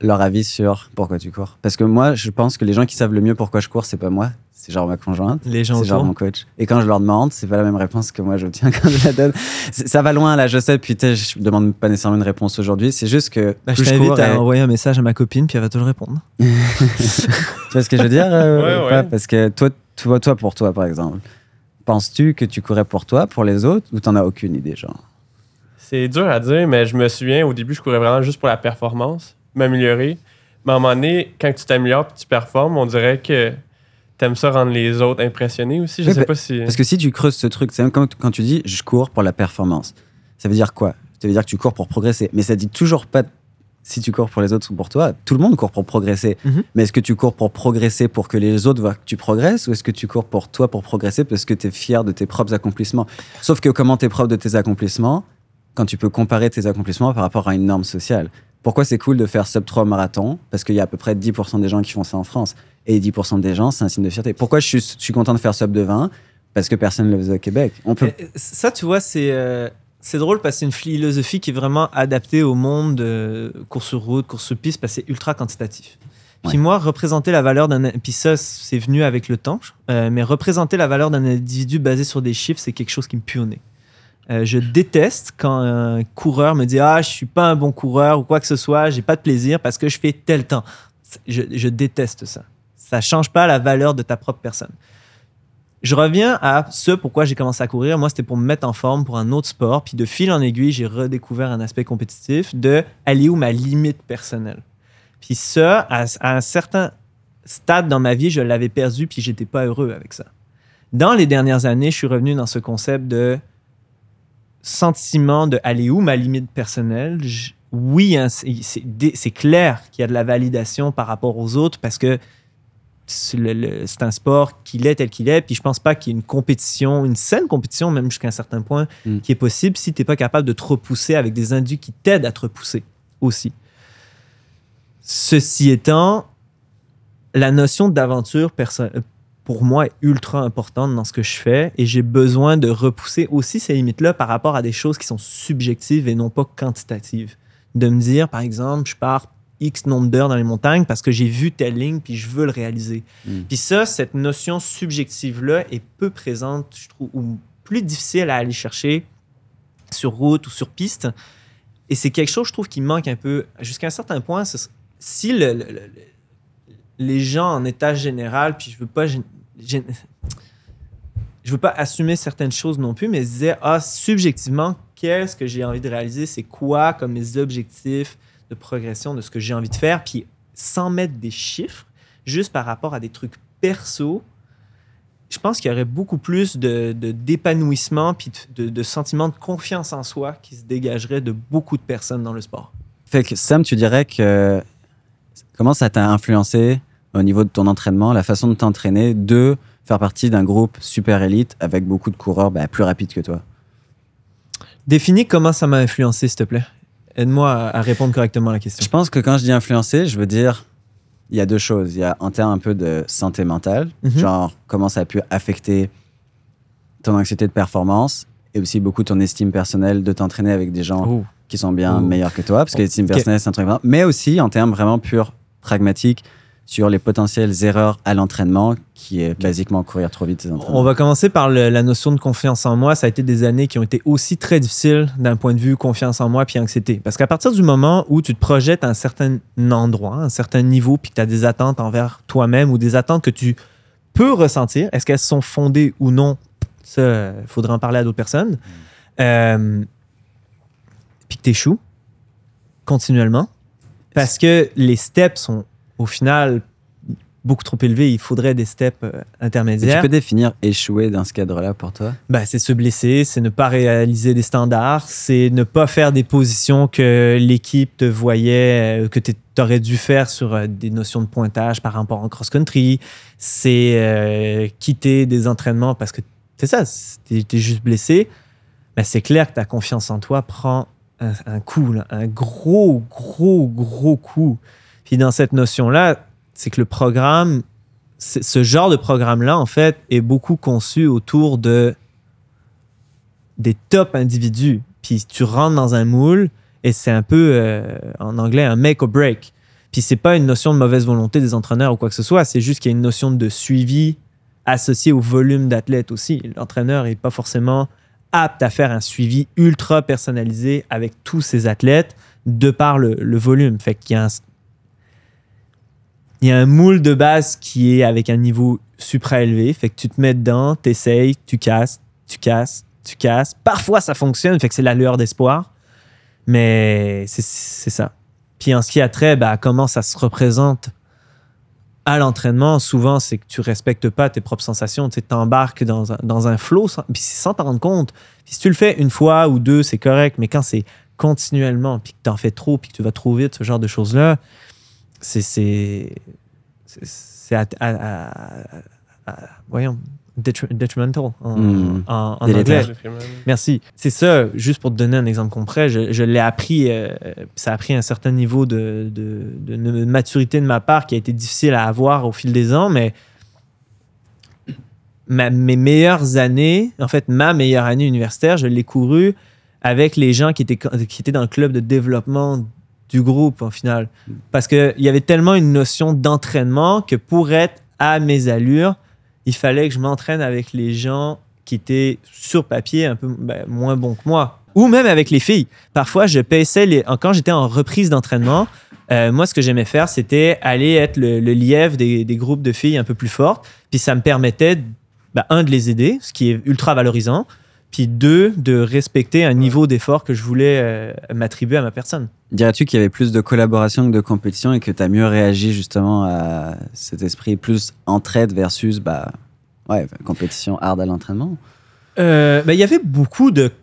leur avis sur pourquoi tu cours. Parce que moi, je pense que les gens qui savent le mieux pourquoi je cours, c'est pas moi, c'est genre ma conjointe, Les gens c'est genre mon coach. Et quand je leur demande, c'est pas la même réponse que moi j'obtiens (laughs) quand je la donne. C'est- Ça va loin là, je sais. Puis tu sais, je demande pas nécessairement une réponse aujourd'hui. C'est juste que Bah, je t'invite à et- envoyer un message à ma copine, puis elle va te le répondre. (laughs) Tu vois ce que je veux dire euh, Ouais, ou ouais. pas Parce que toi, toi, toi, pour toi, par exemple, penses-tu que tu courais pour toi, pour les autres, ou t'en as aucune idée, genre? C'est dur à dire, mais je me souviens, au début, je courais vraiment juste pour la performance, m'améliorer. Mais à un moment donné, quand tu t'améliores et tu performes, on dirait que t'aimes ça rendre les autres impressionnés aussi. Je Oui, sais bah, pas si. Parce que si tu creuses ce truc, c'est même comme quand tu dis je cours pour la performance. Ça veut dire quoi? Ça veut dire que tu cours pour progresser. Mais ça dit toujours pas si tu cours pour les autres ou pour toi. Tout le monde court pour progresser. Mhm. Mais est-ce que tu cours pour progresser pour que les autres voient que tu progresses ou est-ce que tu cours pour toi pour progresser parce que tu es fier de tes propres accomplissements? Sauf que comment t'es prof de tes accomplissements quand tu peux comparer tes accomplissements par rapport à une norme sociale? Pourquoi c'est cool de faire sub 3 marathon Parce qu'il y a à peu près 10% des gens qui font ça en France. Et 10% des gens, c'est un signe de fierté. Pourquoi je suis, je suis content de faire sub de 20 Parce que personne ne le faisait au Québec. On peut... Ça, tu vois, c'est euh, c'est drôle parce que c'est une philosophie qui est vraiment adaptée au monde de course sur route, course sur piste, parce que c'est ultra quantitatif. Puis Ouais. moi, représenter la valeur d'un... Puis ça, c'est venu avec le temps. euh, mais représenter la valeur d'un individu basé sur des chiffres, c'est quelque chose qui me pue au nez. Euh, je déteste quand un coureur me dit Ah, je suis pas un bon coureur ou quoi que ce soit, j'ai pas de plaisir parce que je fais tel temps. Je, je déteste ça. Ça change pas la valeur de ta propre personne. Je reviens à ce pourquoi j'ai commencé à courir. Moi, c'était pour me mettre en forme pour un autre sport. Puis de fil en aiguille, j'ai redécouvert un aspect compétitif de aller où ma limite personnelle. Puis ça, à, à un certain stade dans ma vie, je l'avais perdu, puis j'étais pas heureux avec ça. Dans les dernières années, je suis revenu dans ce concept de sentiment de aller où ma limite personnelle? Je- oui, hein, c'est clair qu'il y a de la validation par rapport aux autres parce que c'est un sport qu'il est tel qu'il est. Puis je pense pas qu'il y ait une compétition, une saine compétition, même jusqu'à un certain point, Mm. qui est possible si tu n'es pas capable de te repousser avec des individus qui t'aident à te repousser aussi. Ceci étant, la notion d'aventure, perso- pour moi, est ultra importante dans ce que je fais et j'ai besoin de repousser aussi ces limites-là par rapport à des choses qui sont subjectives et non pas quantitatives. De me dire, par exemple, je pars X nombre d'heures dans les montagnes parce que j'ai vu telle ligne puis je veux le réaliser. Mm. Puis ça, cette notion subjective-là est peu présente, je trouve, ou plus difficile à aller chercher sur route ou sur piste. Et c'est quelque chose, je trouve, qui manque un peu. Jusqu'à un certain point, si le- le- le- les gens en état général, puis je veux pas, je veux pas assumer certaines choses non plus, mais se disaient, ah, subjectivement, qu'est-ce que j'ai envie de réaliser? C'est quoi comme mes objectifs de progression de ce que j'ai envie de faire? Puis sans mettre des chiffres, juste par rapport à des trucs perso, je pense qu'il y aurait beaucoup plus de- d'épanouissement puis de, de, de sentiment de confiance en soi qui se dégagerait de beaucoup de personnes dans le sport. Fait que Sam, tu dirais que comment ça t'a influencé au niveau de ton entraînement, la façon de t'entraîner, de faire partie d'un groupe super élite avec beaucoup de coureurs bah, plus rapides que toi Définis comment ça m'a influencé, s'il te plaît. Aide-moi à, répondre correctement à la question. Je pense que quand je dis influencer, je veux dire, il y a deux choses. Il y a en termes un peu de santé mentale, Mhm. genre comment ça a pu affecter ton anxiété de performance et aussi beaucoup ton estime personnelle de t'entraîner avec des gens Oh. qui sont bien Oh. meilleurs que toi, parce que l'estime personnelle, c'est un truc vraiment. Mais aussi en termes vraiment purs, pragmatiques, sur les potentielles erreurs à l'entraînement, qui est basiquement courir trop vite ses. On va commencer par le- la notion de confiance en moi. Ça a été des années qui ont été aussi très difficiles d'un point de vue confiance en moi puis anxiété. Parce qu'à partir du moment où tu te projettes à un certain endroit, un certain niveau, puis que tu as des attentes envers toi-même ou des attentes que tu peux ressentir, est-ce qu'elles sont fondées ou non? Ça, il faudra en parler à d'autres personnes. Euh, puis que tu échoues continuellement. Parce que les steps sont au final beaucoup trop élevés. Il faudrait des steps euh, intermédiaires. tu peux définir échouer dans ce cadre-là pour toi? Ben, c'est se blesser, c'est ne pas réaliser des standards, c'est ne pas faire des positions que l'équipe te voyait, euh, que tu aurais dû faire sur euh, des notions de pointage par rapport en cross-country. C'est euh, quitter des entraînements parce que c'est ça, tu es, juste blessé. Ben, c'est clair que ta confiance en toi prend un, un coup, là, un gros, gros, gros coup. Puis dans cette notion-là, c'est que le programme, ce genre de programme-là, en fait, est beaucoup conçu autour de des top individus. Puis tu rentres dans un moule et c'est un peu, euh, en anglais, un make or break. Puis c'est pas une notion de mauvaise volonté des entraîneurs ou quoi que ce soit, c'est juste qu'il y a une notion de suivi associée au volume d'athlètes aussi. L'entraîneur n'est pas forcément apte à faire un suivi ultra personnalisé avec tous ses athlètes de par le, le volume. Fait qu'il y a un, il y a un moule de base qui est avec un niveau supra-élevé. Fait que tu te mets dedans, t'essayes, tu casses, tu casses, tu casses. Parfois, ça fonctionne, fait que c'est la lueur d'espoir. Mais c'est ça. Puis en ce qui a trait bah, comment ça se représente à l'entraînement, souvent, c'est que tu respectes pas tes propres sensations. Tu t'embarques dans un, dans un flow sans, sans t'en rendre compte. Puis si tu le fais une fois ou deux, c'est correct. Mais quand c'est continuellement, puis que tu en fais trop, puis que tu vas trop vite, ce genre de choses-là, c'est c'est c'est- c'est à- à- à- à- voyons detri- detrimental en, Mm. en- en Délétère. anglais. Merci. C'est ça, juste pour te donner un exemple concret, je, je l'ai appris, euh, ça a pris un certain niveau de, de- de- de maturité de ma part qui a été difficile à avoir au fil des ans, mais ma- mes meilleures années, en fait, ma meilleure année universitaire, je l'ai courue avec les gens qui étaient, qui étaient dans le club de développement du groupe, en final. Parce qu'il y avait tellement une notion d'entraînement que pour être à mes allures, il fallait que je m'entraîne avec les gens qui étaient sur papier un peu ben, moins bons que moi. Ou même avec les filles. Parfois, je paissais les. Quand j'étais en reprise d'entraînement, Euh, moi, ce que j'aimais faire, c'était aller être le, lièvre des, des groupes de filles un peu plus fortes. Puis ça me permettait, ben, un, de les aider, ce qui est ultra valorisant. Puis deux, de respecter un niveau d'effort que je voulais euh, m'attribuer à ma personne. Dirais-tu qu'il y avait plus de collaboration que de compétition et que tu as mieux réagi justement à cet esprit plus entraide versus bah, ouais, compétition hard à l'entraînement? Euh, ben, il y avait beaucoup de. Tu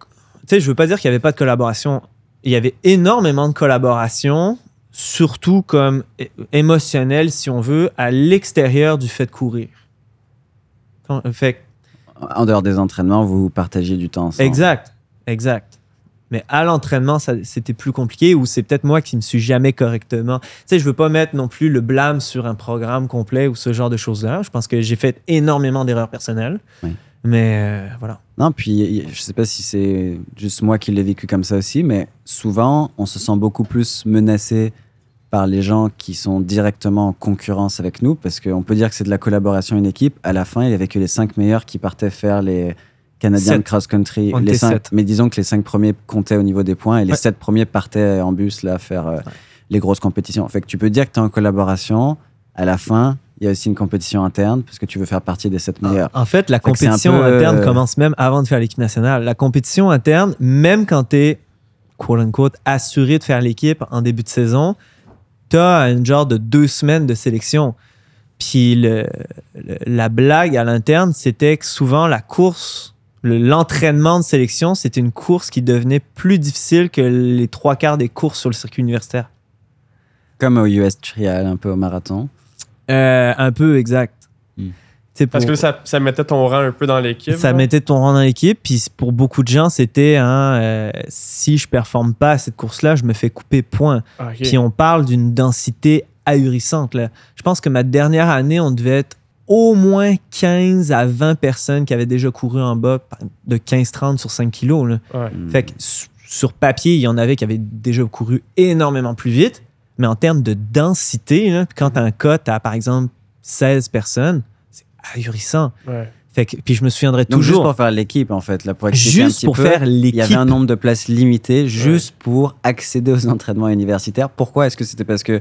sais, je veux pas dire qu'il y avait pas de collaboration. Il y avait énormément de collaboration, surtout comme émotionnelle, si on veut, à l'extérieur du fait de courir. Quand- Fait que En dehors des entraînements, vous partagiez du temps ensemble. Exact, exact. Mais à l'entraînement, c'était plus compliqué ou c'est peut-être moi qui ne suis jamais correctement. Tu sais, je veux pas mettre non plus le blâme sur un programme complet ou ce genre de choses-là. Je pense que j'ai fait énormément d'erreurs personnelles. Oui. Mais euh, voilà. Non, puis je sais pas si c'est juste moi qui l'ai vécu comme ça aussi, mais souvent, on se sent beaucoup plus menacé par les gens qui sont directement en concurrence avec nous, parce qu'on peut dire que c'est de la collaboration, une équipe. À la fin, il y avait que les cinq meilleurs qui partaient faire les Canadiens cross-country. Les cinq, sept. mais disons que les cinq premiers comptaient au niveau des points et les Ouais. sept premiers partaient en bus là faire euh, les grosses compétitions. Fait que tu peux dire que tu es en collaboration. À la fin, il y a aussi une compétition interne parce que tu veux faire partie des sept meilleurs. En fait, la Fait compétition peu, interne euh, commence même avant de faire l'équipe nationale. La compétition interne, même quand tu es, quote unquote, assuré de faire l'équipe en début de saison, tu as un genre de deux semaines de sélection. Puis le- le- la blague à l'interne, c'était que souvent la course, le- l'entraînement de sélection, c'était une course qui devenait plus difficile que les trois quarts des courses sur le circuit universitaire. Comme au US Trial, un peu au marathon. Euh, un peu exact. Hmm. C'est Parce que ça, ça mettait ton rang un peu dans l'équipe. Ça là. mettait ton rang dans l'équipe. Puis pour beaucoup de gens, c'était hein, euh, si je performe pas à cette course-là, je me fais couper point. Ah. Puis on parle d'une densité ahurissante. Là. Je pense que ma dernière année, on devait être au moins 15 à 20 personnes qui avaient déjà couru en bas de 15-30 sur 5 kilos. là. Ouais. Hmm. Fait que su- sur papier, il y en avait qui avaient déjà couru énormément plus vite. Mais en termes de densité, là, quand tu as un cas, tu as par exemple 16 personnes, ahurissant. Ouais. Fait que, puis je me souviendrai Donc juste toujours. pour faire l'équipe en fait, là, pour un Juste petit pour peu, faire il l'équipe. y avait un nombre de places limitées juste pour accéder aux entraînements universitaires. Pourquoi Est-ce que c'était parce que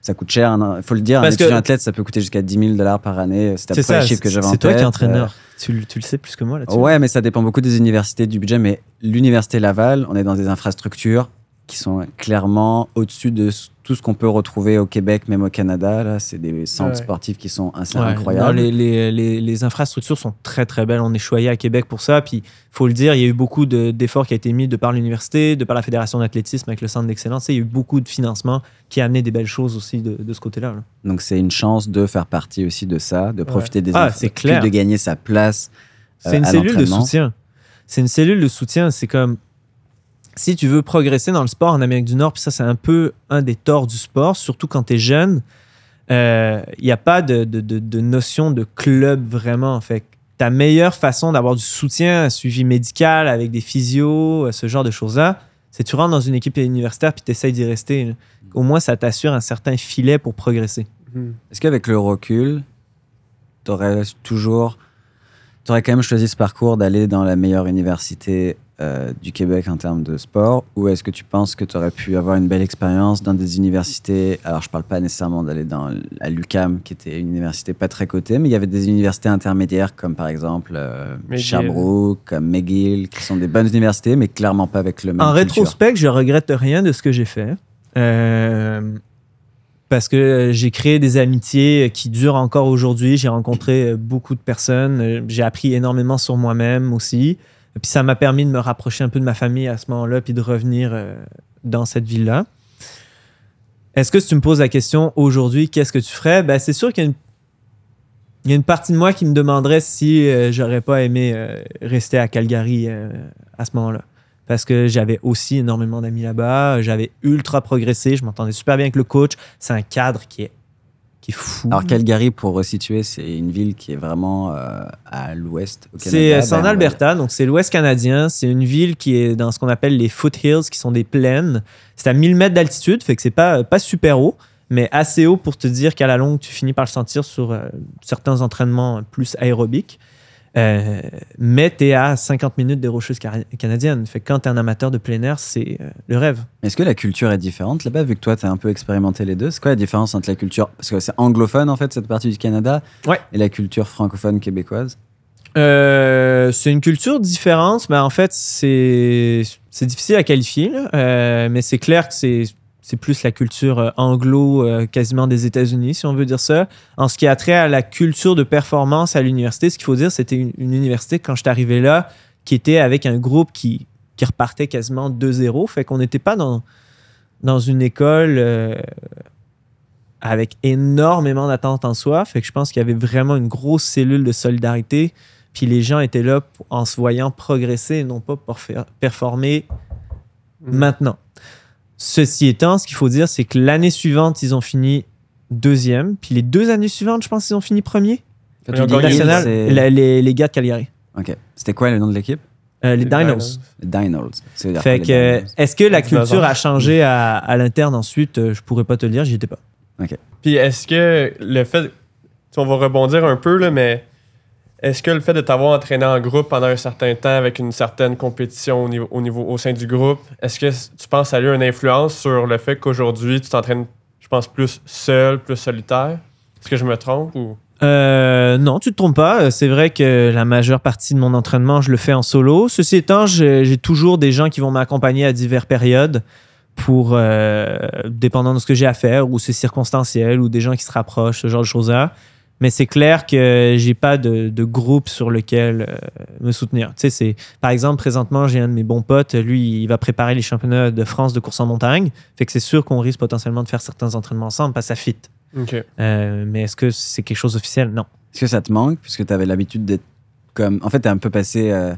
ça coûte cher? Il faut le dire, Parce un étudiant que- athlète, ça peut coûter jusqu'à 10 000 dollars par année. C'était C'est pas ça, les chiffres que j'avais en c'est toi qui es tête. entraîneur. Tu, le- tu le sais plus que moi Euh, là-dessus. Ouais, mais ça dépend beaucoup des universités, du budget. Mais l'université Laval, on est dans des infrastructures qui sont clairement au-dessus de tout ce qu'on peut retrouver au Québec, même au Canada. Là, c'est des centres Ouais. sportifs qui sont assez Ouais, incroyables. non, les, les- les- les infrastructures sont très très belles. On est choyé à Québec pour ça. Puis faut le dire, il y a eu beaucoup de- d'efforts qui ont été mis de par l'université, de par la fédération d'athlétisme avec le centre d'excellence. Il y a eu beaucoup de financement qui a amené des belles choses aussi de, de ce côté-là. là. Donc c'est une chance de faire partie aussi de ça, de profiter des Ah, c'est clair. de gagner sa place. C'est euh, une à cellule de soutien. C'est une cellule de soutien. C'est comme si tu veux progresser dans le sport en Amérique du Nord, puis ça, c'est un peu un des torts du sport, surtout quand tu es jeune. Il n'y a pas de, de- de- notion de club vraiment. Fait que ta meilleure façon d'avoir du soutien, un suivi médical avec des physios, ce genre de choses-là, c'est tu rentres dans une équipe universitaire puis tu essayes d'y rester. Au moins, ça t'assure un certain filet pour progresser. Mhm. Est-ce qu'avec le recul, tu aurais toujours. Tu aurais quand même choisi ce parcours d'aller dans la meilleure université euh, du Québec en termes de sport Ou est-ce que tu penses que tu aurais pu avoir une belle expérience dans des universités? Alors, je parle pas nécessairement d'aller dans à l'UCAM, qui était une université pas très cotée, mais il y avait des universités intermédiaires, comme par exemple euh. Sherbrooke, comme McGill, qui sont des bonnes universités, mais clairement pas avec le même En culture. rétrospect, je regrette rien de ce que j'ai fait. Euh, parce que j'ai créé des amitiés qui durent encore aujourd'hui. J'ai rencontré beaucoup de personnes. J'ai appris énormément sur moi-même aussi. Puis ça m'a permis de me rapprocher un peu de ma famille à ce moment-là, puis de revenir euh, dans cette ville-là. Est-ce que si tu me poses la question aujourd'hui, qu'est-ce que tu ferais? Ben, C'est sûr qu'il y a une partie de moi qui me demanderait si euh, j'aurais pas aimé euh, rester à Calgary à ce moment-là parce que j'avais aussi énormément d'amis là-bas. J'avais ultra progressé. Je m'entendais super bien avec le coach. C'est un cadre qui est, qui est fou. Alors, Calgary, pour resituer, c'est une ville qui est vraiment euh, à l'ouest au Canada. C'est en Ben, Alberta, donc c'est l'ouest canadien. C'est une ville qui est dans ce qu'on appelle les foothills, qui sont des plaines. C'est à 1000 mètres d'altitude, fait que c'est pas, pas super haut, mais assez haut pour te dire qu'à la longue, tu finis par le sentir sur euh, certains entraînements plus aérobiques. Euh, mais tu es à 50 minutes des Rocheuses canadiennes. Fait que quand tu es un amateur de plein air, c'est euh, le rêve. Est-ce que la culture est différente là-bas, vu que toi, tu as un peu expérimenté les deux? C'est quoi la différence entre la culture? Parce que c'est anglophone, en fait, cette partie du Canada, Ouais. et la culture francophone québécoise Euh, c'est une culture différente, mais en fait, c'est difficile à qualifier. là. Mais c'est clair que c'est c'est plus la culture euh, anglo, euh, quasiment des États-Unis, si on veut dire ça. En ce qui a trait à la culture de performance à l'université, ce qu'il faut dire, c'était une, une université, quand je suis arrivé là, qui était avec un groupe qui, qui repartait quasiment de 0 Fait qu'on n'était pas dans, dans une école euh, avec énormément d'attentes en soi. Fait que je pense qu'il y avait vraiment une grosse cellule de solidarité. Puis les gens étaient là pour- en se voyant progresser et non pas pour faire performer Mhm. maintenant. Ceci étant, ce qu'il faut dire, c'est que l'année suivante, ils ont fini deuxième. Puis les deux années suivantes, je pense qu'ils ont fini premier. Quand tu dis National, la- les, les gars de Cagliari. Ok. C'était quoi le nom de l'équipe? Euh, les Les Dinos. Dinos. Les Dinos. C'est Fait que, euh, Dinos est-ce que la culture a changé à, à l'interne ensuite? Euh, Je pourrais pas te le dire, j'y étais pas. Puis est-ce que le fait. tu sais, On va rebondir un peu, là, mais est-ce que le fait de t'avoir entraîné en groupe pendant un certain temps avec une certaine compétition au niveau, au, sein du groupe, est-ce que tu penses que ça a eu une influence sur le fait qu'aujourd'hui tu t'entraînes, je pense, plus seul, plus solitaire? Est-ce que je me trompe ou? Euh, non, tu te trompes pas. Euh, C'est vrai que la majeure partie de mon entraînement, je le fais en solo. Ceci étant, j'ai j'ai toujours des gens qui vont m'accompagner à diverses périodes pour, euh, dépendant de ce que j'ai à faire, ou c'est circonstanciel, ou des gens qui se rapprochent, ce genre de choses-là. Mais c'est clair que j'ai pas de, de groupe sur lequel euh, me soutenir. Tu sais, c'est, par exemple, présentement, j'ai un de mes bons potes, lui, il va préparer les championnats de France de course en montagne. Fait que c'est sûr qu'on risque potentiellement de faire certains entraînements ensemble parce que ça fit. Euh, mais est-ce que c'est quelque chose d'officiel? Non. Est-ce que ça te manque Puisque tu avais l'habitude d'être comme. En fait, tu es un peu passé euh,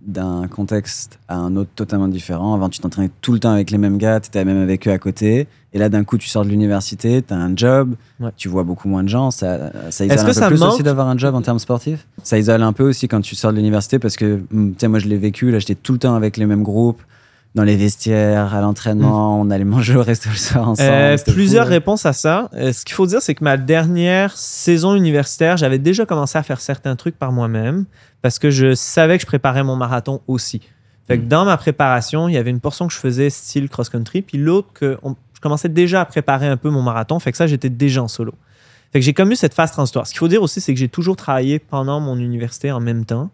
d'un contexte à un autre totalement différent. Avant, tu t'entraînais tout le temps avec les mêmes gars, tu étais même avec eux à côté. Et là, d'un coup, tu sors de l'université, tu as un job, Ouais. tu vois beaucoup moins de gens. Ça, ça isole Est-ce un que peu ça plus aussi d'avoir un job en termes sportifs? Ça isole un peu aussi quand tu sors de l'université parce que, hum, tu sais, moi, je l'ai vécu. Là, j'étais tout le temps avec les mêmes groupes. Dans les vestiaires, à l'entraînement, on allait manger au resto le soir ensemble. Euh, plusieurs réponses à ça. Euh, ce qu'il faut dire, c'est que ma dernière saison universitaire, j'avais déjà commencé à faire certains trucs par moi-même parce que je savais que je préparais mon marathon aussi. Fait que dans ma préparation, il y avait une portion que je faisais style cross-country, puis l'autre que on- je commençais déjà à préparer un peu mon marathon. Fait que ça, j'étais déjà en solo. Fait que j'ai comme eu cette phase transitoire. Ce qu'il faut dire aussi, c'est que j'ai toujours travaillé pendant mon université en même temps.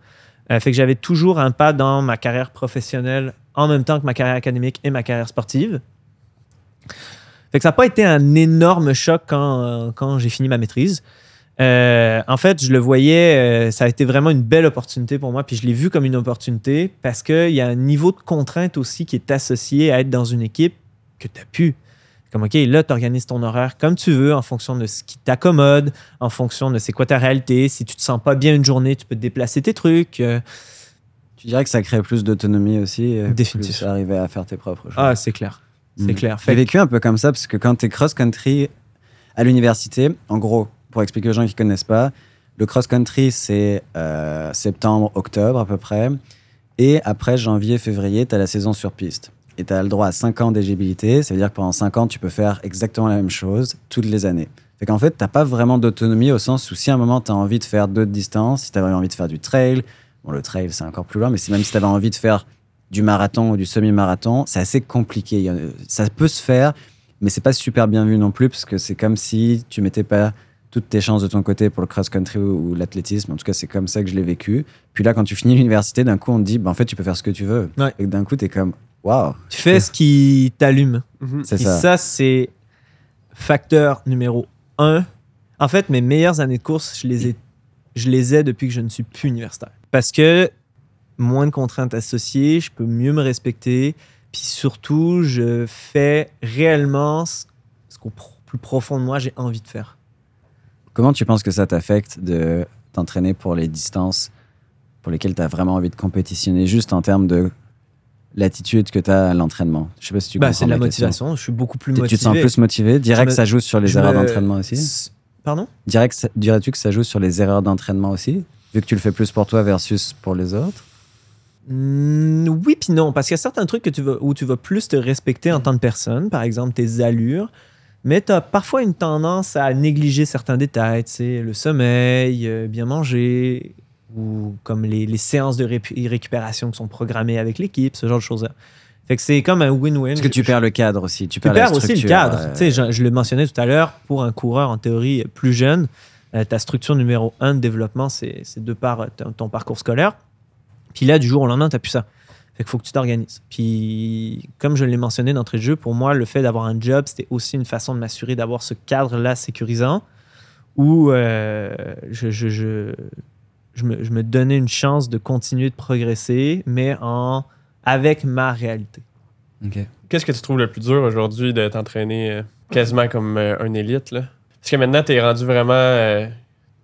Euh, fait que j'avais toujours un pas dans ma carrière professionnelle en même temps que ma carrière académique et ma carrière sportive. Fait que ça n'a pas été un énorme choc quand, j'ai fini ma maîtrise. Euh, en fait, je le voyais, euh, ça a été vraiment une belle opportunité pour moi, puis je l'ai vu comme une opportunité parce qu'il y a un niveau de contrainte aussi qui est associé à être dans une équipe que tu as pu. Comme, OK, là, tu organises ton horaire comme tu veux, en fonction de ce qui t'accommode, en fonction de c'est quoi ta réalité. Si tu te sens pas bien une journée, tu peux te déplacer tes trucs. Euh, Tu dirais que ça crée plus d'autonomie aussi et Définitif. plus arriver à faire tes propres choses. ah, c'est clair. C'est Mm. clair. J'ai vécu un peu comme ça parce que quand tu es cross-country à l'université, en gros, pour expliquer aux gens qui connaissent pas, le cross-country c'est euh, septembre, octobre à peu près. Et après janvier, février, tu as la saison sur piste. Et tu as le droit à 5 ans d'éligibilité. Ça veut dire que pendant 5 ans, tu peux faire exactement la même chose toutes les années. Fait qu'en fait, tu pas vraiment d'autonomie au sens où si à un moment tu as envie de faire d'autres distances, si tu avais envie de faire du trail, bon, le trail c'est encore plus loin, mais si, même si tu avais envie de faire du marathon ou du semi-marathon, c'est assez compliqué. Ça peut se faire, mais c'est pas super bien vu non plus parce que c'est comme si tu mettais pas toutes tes chances de ton côté pour le cross-country ou, l'athlétisme. En tout cas, c'est comme ça que je l'ai vécu. Puis là, quand tu finis l'université, d'un coup, on te dit, bah, en fait, tu peux faire ce que tu veux. Ouais. Et d'un coup, tu es comme, waouh. tu fais ce qui t'allume. Mhm. C'est Et ça. ça, c'est facteur numéro un. En fait, mes meilleures années de course, je les ai, je les ai depuis que je ne suis plus universitaire. Parce que moins de contraintes associées, je peux mieux me respecter. Puis surtout, je fais réellement ce, ce qu'au pro- plus profond de moi, j'ai envie de faire. Comment tu penses que ça t'affecte de t'entraîner pour les distances pour lesquelles tu as vraiment envie de compétitionner, juste en termes de l'attitude que tu as à l'entraînement. Je sais pas si tu Bah, comprends c'est de la motivation. Je suis beaucoup plus motivé. Tu te sens plus motivé? Direct, me- ça joue sur les je erreurs me- d'entraînement aussi? Pardon? Direct, dirais-tu que ça joue sur les erreurs d'entraînement aussi? Vu que tu le fais plus pour toi versus pour les autres? Mm, oui puis non, parce qu'il y a certains trucs que tu vas, où tu vas plus te respecter en tant que personne, par exemple tes allures, mais tu as parfois une tendance à négliger certains détails, tu sais, le sommeil, euh, bien manger, ou comme les, les séances de ré- récupération qui sont programmées avec l'équipe, ce genre de choses-là. Fait que c'est comme un win-win. Parce que tu Je- perds le cadre aussi. Tu tu perds, la aussi le cadre. euh, Tu sais, je, je le mentionnais tout à l'heure, pour un coureur en théorie plus jeune, euh, ta structure numéro un de développement, c'est de par euh, ton, ton parcours scolaire. Puis là, du jour au lendemain, tu n'as plus ça. Fait qu'il faut que tu t'organises. Puis, comme je l'ai mentionné d'entrée de jeu, pour moi, le fait d'avoir un job, c'était aussi une façon de m'assurer d'avoir ce cadre-là sécurisant où euh, je, je, je, je me, je me donnais une chance de continuer de progresser, mais en, avec ma réalité. ok. Qu'est-ce que tu trouves le plus dur aujourd'hui de t'entraîner euh, quasiment comme euh, un élite? Là? Parce que maintenant, t'es rendu vraiment. euh,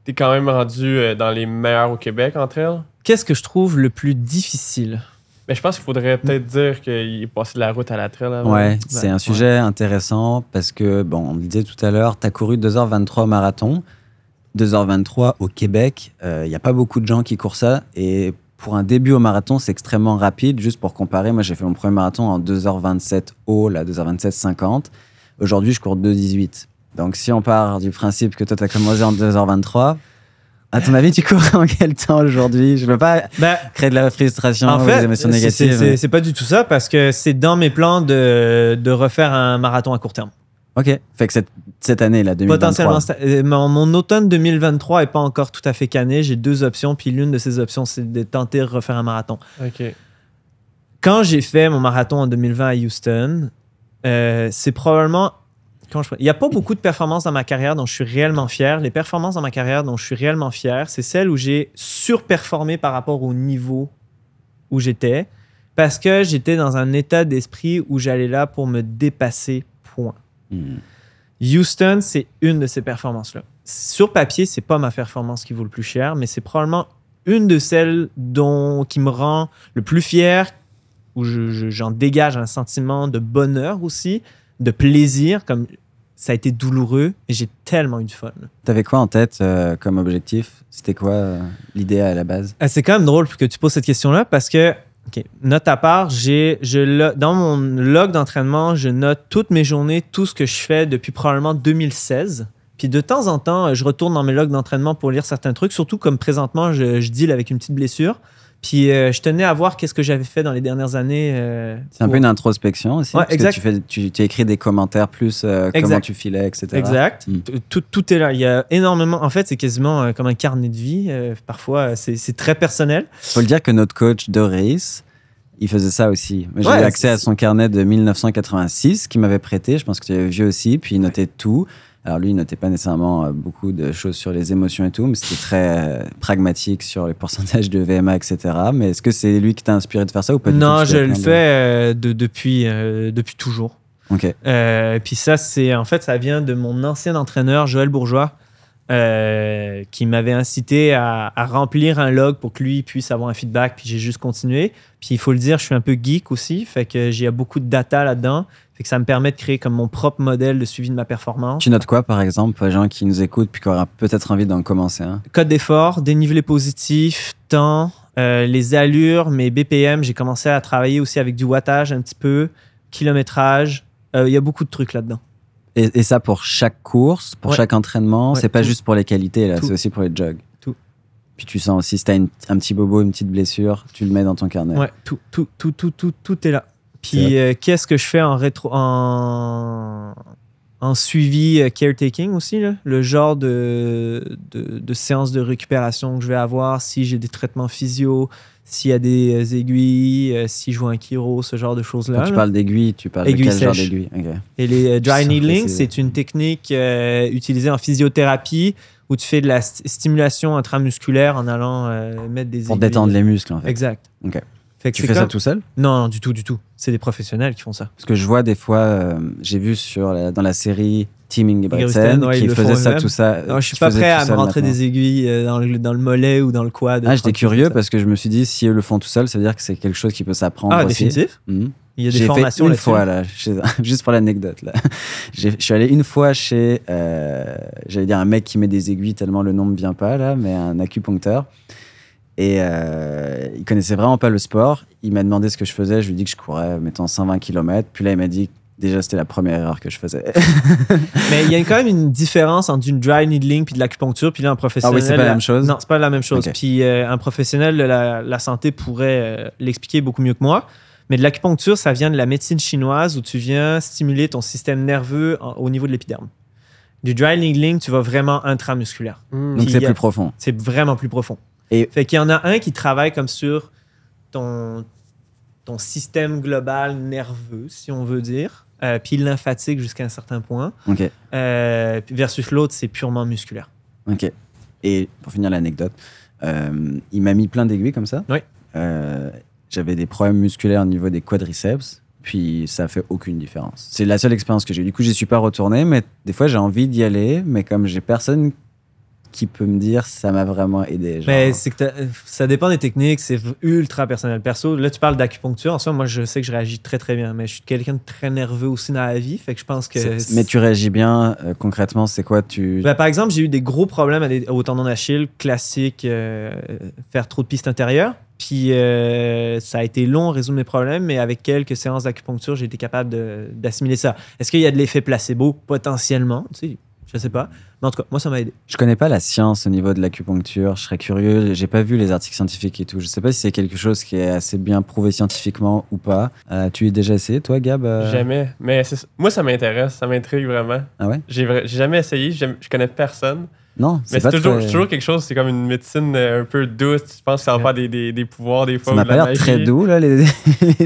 t'es quand même rendu dans les meilleurs au Québec entre elles. Qu'est-ce que je trouve le plus difficile? Mais je pense qu'il faudrait peut-être dire qu'il est passé de la route à la trail avant. Ouais, c'est un sujet intéressant parce que, bon, on le disait tout à l'heure, tu as couru 2h23 au marathon. 2h23 au Québec, il n'y a pas beaucoup de gens qui courent ça. Et pour un début au marathon, c'est extrêmement rapide. Juste pour comparer, moi j'ai fait mon premier marathon en 2h27 haut, là, 2h27-50. Aujourd'hui, je cours 2h18. Donc si on part du principe que toi, tu as commencé en 2h23, à ton avis, tu cours en quel temps aujourd'hui? Je veux pas ben, créer de la frustration En ou fait, des émotions c'est- négatives. c'est- pas du tout ça parce que c'est dans mes plans de, de refaire un marathon à court terme. Ok, fait que cette, cette année, là, 2023. Potentiellement, euh, mon, mon automne 2023 est pas encore tout à fait canné. J'ai deux options, puis l'une de ces options, c'est de tenter de refaire un marathon. Ok. Quand j'ai fait mon marathon en 2020 à Houston, euh, c'est probablement. je Il n'y a pas beaucoup de performances dans ma carrière dont je suis réellement fier. Les performances dans ma carrière dont je suis réellement fier, c'est celles où j'ai surperformé par rapport au niveau où j'étais, parce que j'étais dans un état d'esprit où j'allais là pour me dépasser, point. Hmm. Houston, c'est une de ces performances-là. Sur papier, c'est pas ma performance qui vaut le plus cher, mais c'est probablement une de celles dont, qui me rend le plus fier, où je- je- j'en dégage un sentiment de bonheur aussi, de plaisir, comme ça a été douloureux, mais j'ai tellement eu de fun. T'avais quoi en tête euh, comme objectif? C'était quoi euh, l'idée à la base? Ah, C'est quand même drôle que tu poses cette question-là parce que, OK, note à part, j'ai, je, dans mon log d'entraînement, je note toutes mes journées, tout ce que je fais depuis probablement 2016. Puis de temps en temps, je retourne dans mes logs d'entraînement pour lire certains trucs, surtout comme présentement, je, je deal avec une petite blessure. Puis euh, je tenais à voir qu'est-ce que j'avais fait dans les dernières années. euh, C'est un pour- peu une introspection aussi. Ouais, parce que tu, fais, tu, tu écris des commentaires plus euh, comment tu filais, etc. Exact. Mm. T- Tout, tout est là. Il y a énormément. En fait, c'est quasiment comme un carnet de vie. Parfois, c'est, très personnel. Faut le dire que notre coach Doris, il faisait ça aussi. J'ai Ouais, accès à son carnet de 1986 qu'il m'avait prêté. Je pense que tu avais vu aussi. Puis il notait tout. Alors lui, il notait pas nécessairement euh, beaucoup de choses sur les émotions et tout, mais c'était très euh, pragmatique sur les pourcentages de VMA, etc. Mais est-ce que c'est lui qui t'a inspiré de faire ça ou pas du non, je le fais euh, de- depuis, euh, depuis toujours. Ok. Euh, puis ça, c'est en fait, ça vient de mon ancien entraîneur, Joël Bourgeois, euh, qui m'avait incité à, à remplir un log pour que lui puisse avoir un feedback. Puis j'ai juste continué. Puis il faut le dire, je suis un peu geek aussi, fait que j'ai beaucoup de data là-dedans. Fait que ça me permet de créer comme mon propre modèle de suivi de ma performance. Tu notes quoi, par exemple, pour les gens qui nous écoutent puis qui auraient peut-être envie d'en commencer un? Code d'effort, dénivelé positif, temps, euh, les allures, mes BPM. J'ai commencé à travailler aussi avec du wattage un petit peu, kilométrage. Euh, Il y a beaucoup de trucs là-dedans. Et, et ça pour chaque course, pour Ouais. chaque entraînement, Ouais, c'est pas tout. juste pour les qualités, là, c'est aussi pour les jogs. Tout. Puis tu sens aussi, si t'as un petit bobo, une petite blessure, tu le mets dans ton carnet. Ouais, tout, tout, tout, tout, tout, tout est là. Puis euh, qu'est-ce que je fais en rétro, en, en suivi euh, caretaking aussi, là? le genre de, de, de séance de récupération que je vais avoir, si j'ai des traitements physio, s'il y a des euh, aiguilles, euh, si je vois un chiro, ce genre de choses-là. Quand tu parles d'aiguille, tu parles Aiguille de quel genre d'aiguille. Et les euh, dry needling, c'est une technique euh, utilisée en physiothérapie où tu fais de la st- stimulation intramusculaire en allant euh, mettre des Pour aiguilles. détendre les muscles, en fait. Exact. Ok. Fait que Tu fais ça tout seul Non, non, du tout, du tout. C'est des professionnels qui font ça. Parce que je vois des fois, euh, j'ai vu sur la- dans la série Teaming Ingebrigtsen, Ingebrigtsen ouais, qui faisait ça, tout ça. Non, je suis pas prêt à me rentrer maintenant. des aiguilles euh, dans le, dans le mollet ou dans le quad. Ah, j'étais curieux parce que je me suis dit, si eux le font tout seul, ça veut dire que c'est quelque chose qui peut s'apprendre Ah, aussi. définitif. Mhm. Il y a des formations fait une fois là, chez- (laughs) juste pour l'anecdote là. (laughs) Je suis allé une fois chez, euh, j'allais dire un mec qui met des aiguilles tellement le nom me vient pas là, mais un acupuncteur. Et euh, il connaissait vraiment pas le sport. Il m'a demandé ce que je faisais. Je lui ai dit que je courais, mettons 120 km. Puis là, il m'a dit Déjà, c'était la première erreur que je faisais. (laughs) Mais il y a quand même une (laughs) différence entre une dry needling puis de l'acupuncture, puis là, un professionnel. Ah oui, c'est pas la même chose? Non, c'est pas la même chose. Puis euh, un professionnel de la, la santé pourrait euh, l'expliquer beaucoup mieux que moi. Mais de l'acupuncture, ça vient de la médecine chinoise où tu viens stimuler ton système nerveux en- au niveau de l'épiderme. Du dry needling, tu vas vraiment intramusculaire. Hmm. Donc, c'est plus profond. C'est vraiment plus profond. Et- fait qu'il y en a un qui travaille comme sur ton, ton système global nerveux, si on veut dire, euh, puis lymphatique jusqu'à un certain point, Ok, euh, versus l'autre, c'est purement musculaire. ok. Et pour finir l'anecdote, euh, il m'a mis plein d'aiguilles comme ça. Oui. Euh, J'avais des problèmes musculaires au niveau des quadriceps, puis ça fait aucune différence. C'est la seule expérience que j'ai. Du coup, j'y suis pas retourné, mais des fois, j'ai envie d'y aller, mais comme j'ai personne qui peut me dire ça m'a vraiment aidé. genre. Mais c'est que t'as- ça dépend des techniques, c'est ultra personnel. Perso, là, tu parles d'acupuncture. En soi, moi, je sais que je réagis très, très bien, mais je suis quelqu'un de très nerveux aussi dans la vie. Fait que je pense que. Mais tu réagis bien, euh, concrètement, c'est quoi tu... Ben, par exemple, j'ai eu des gros problèmes à des- au tendon d'Achille, classique, euh, faire trop de pistes intérieures. Puis euh, ça a été long à résoudre mes problèmes, mais avec quelques séances d'acupuncture, j'ai été capable d'assimiler ça. Est-ce qu'il y a de l'effet placebo? Potentiellement, tu sais, je sais pas. Mais en tout cas, moi, ça m'a aidé. Je connais pas la science au niveau de l'acupuncture. Je serais curieux. J'ai pas vu les articles scientifiques et tout. Je sais pas si c'est quelque chose qui est assez bien prouvé scientifiquement ou pas. Euh, tu as déjà essayé, toi, Gab euh, Jamais. Mais moi, ça m'intéresse, ça m'intrigue vraiment. Ah ouais? J'ai jamais essayé, je connais personne. Non, Mais c'est pas toujours, très... c'est toujours quelque chose, c'est comme une médecine euh, un peu douce. Tu penses que ça va faire des, des, des pouvoirs des fois. Ça m'a pas l'air très doux, là, les... (laughs) les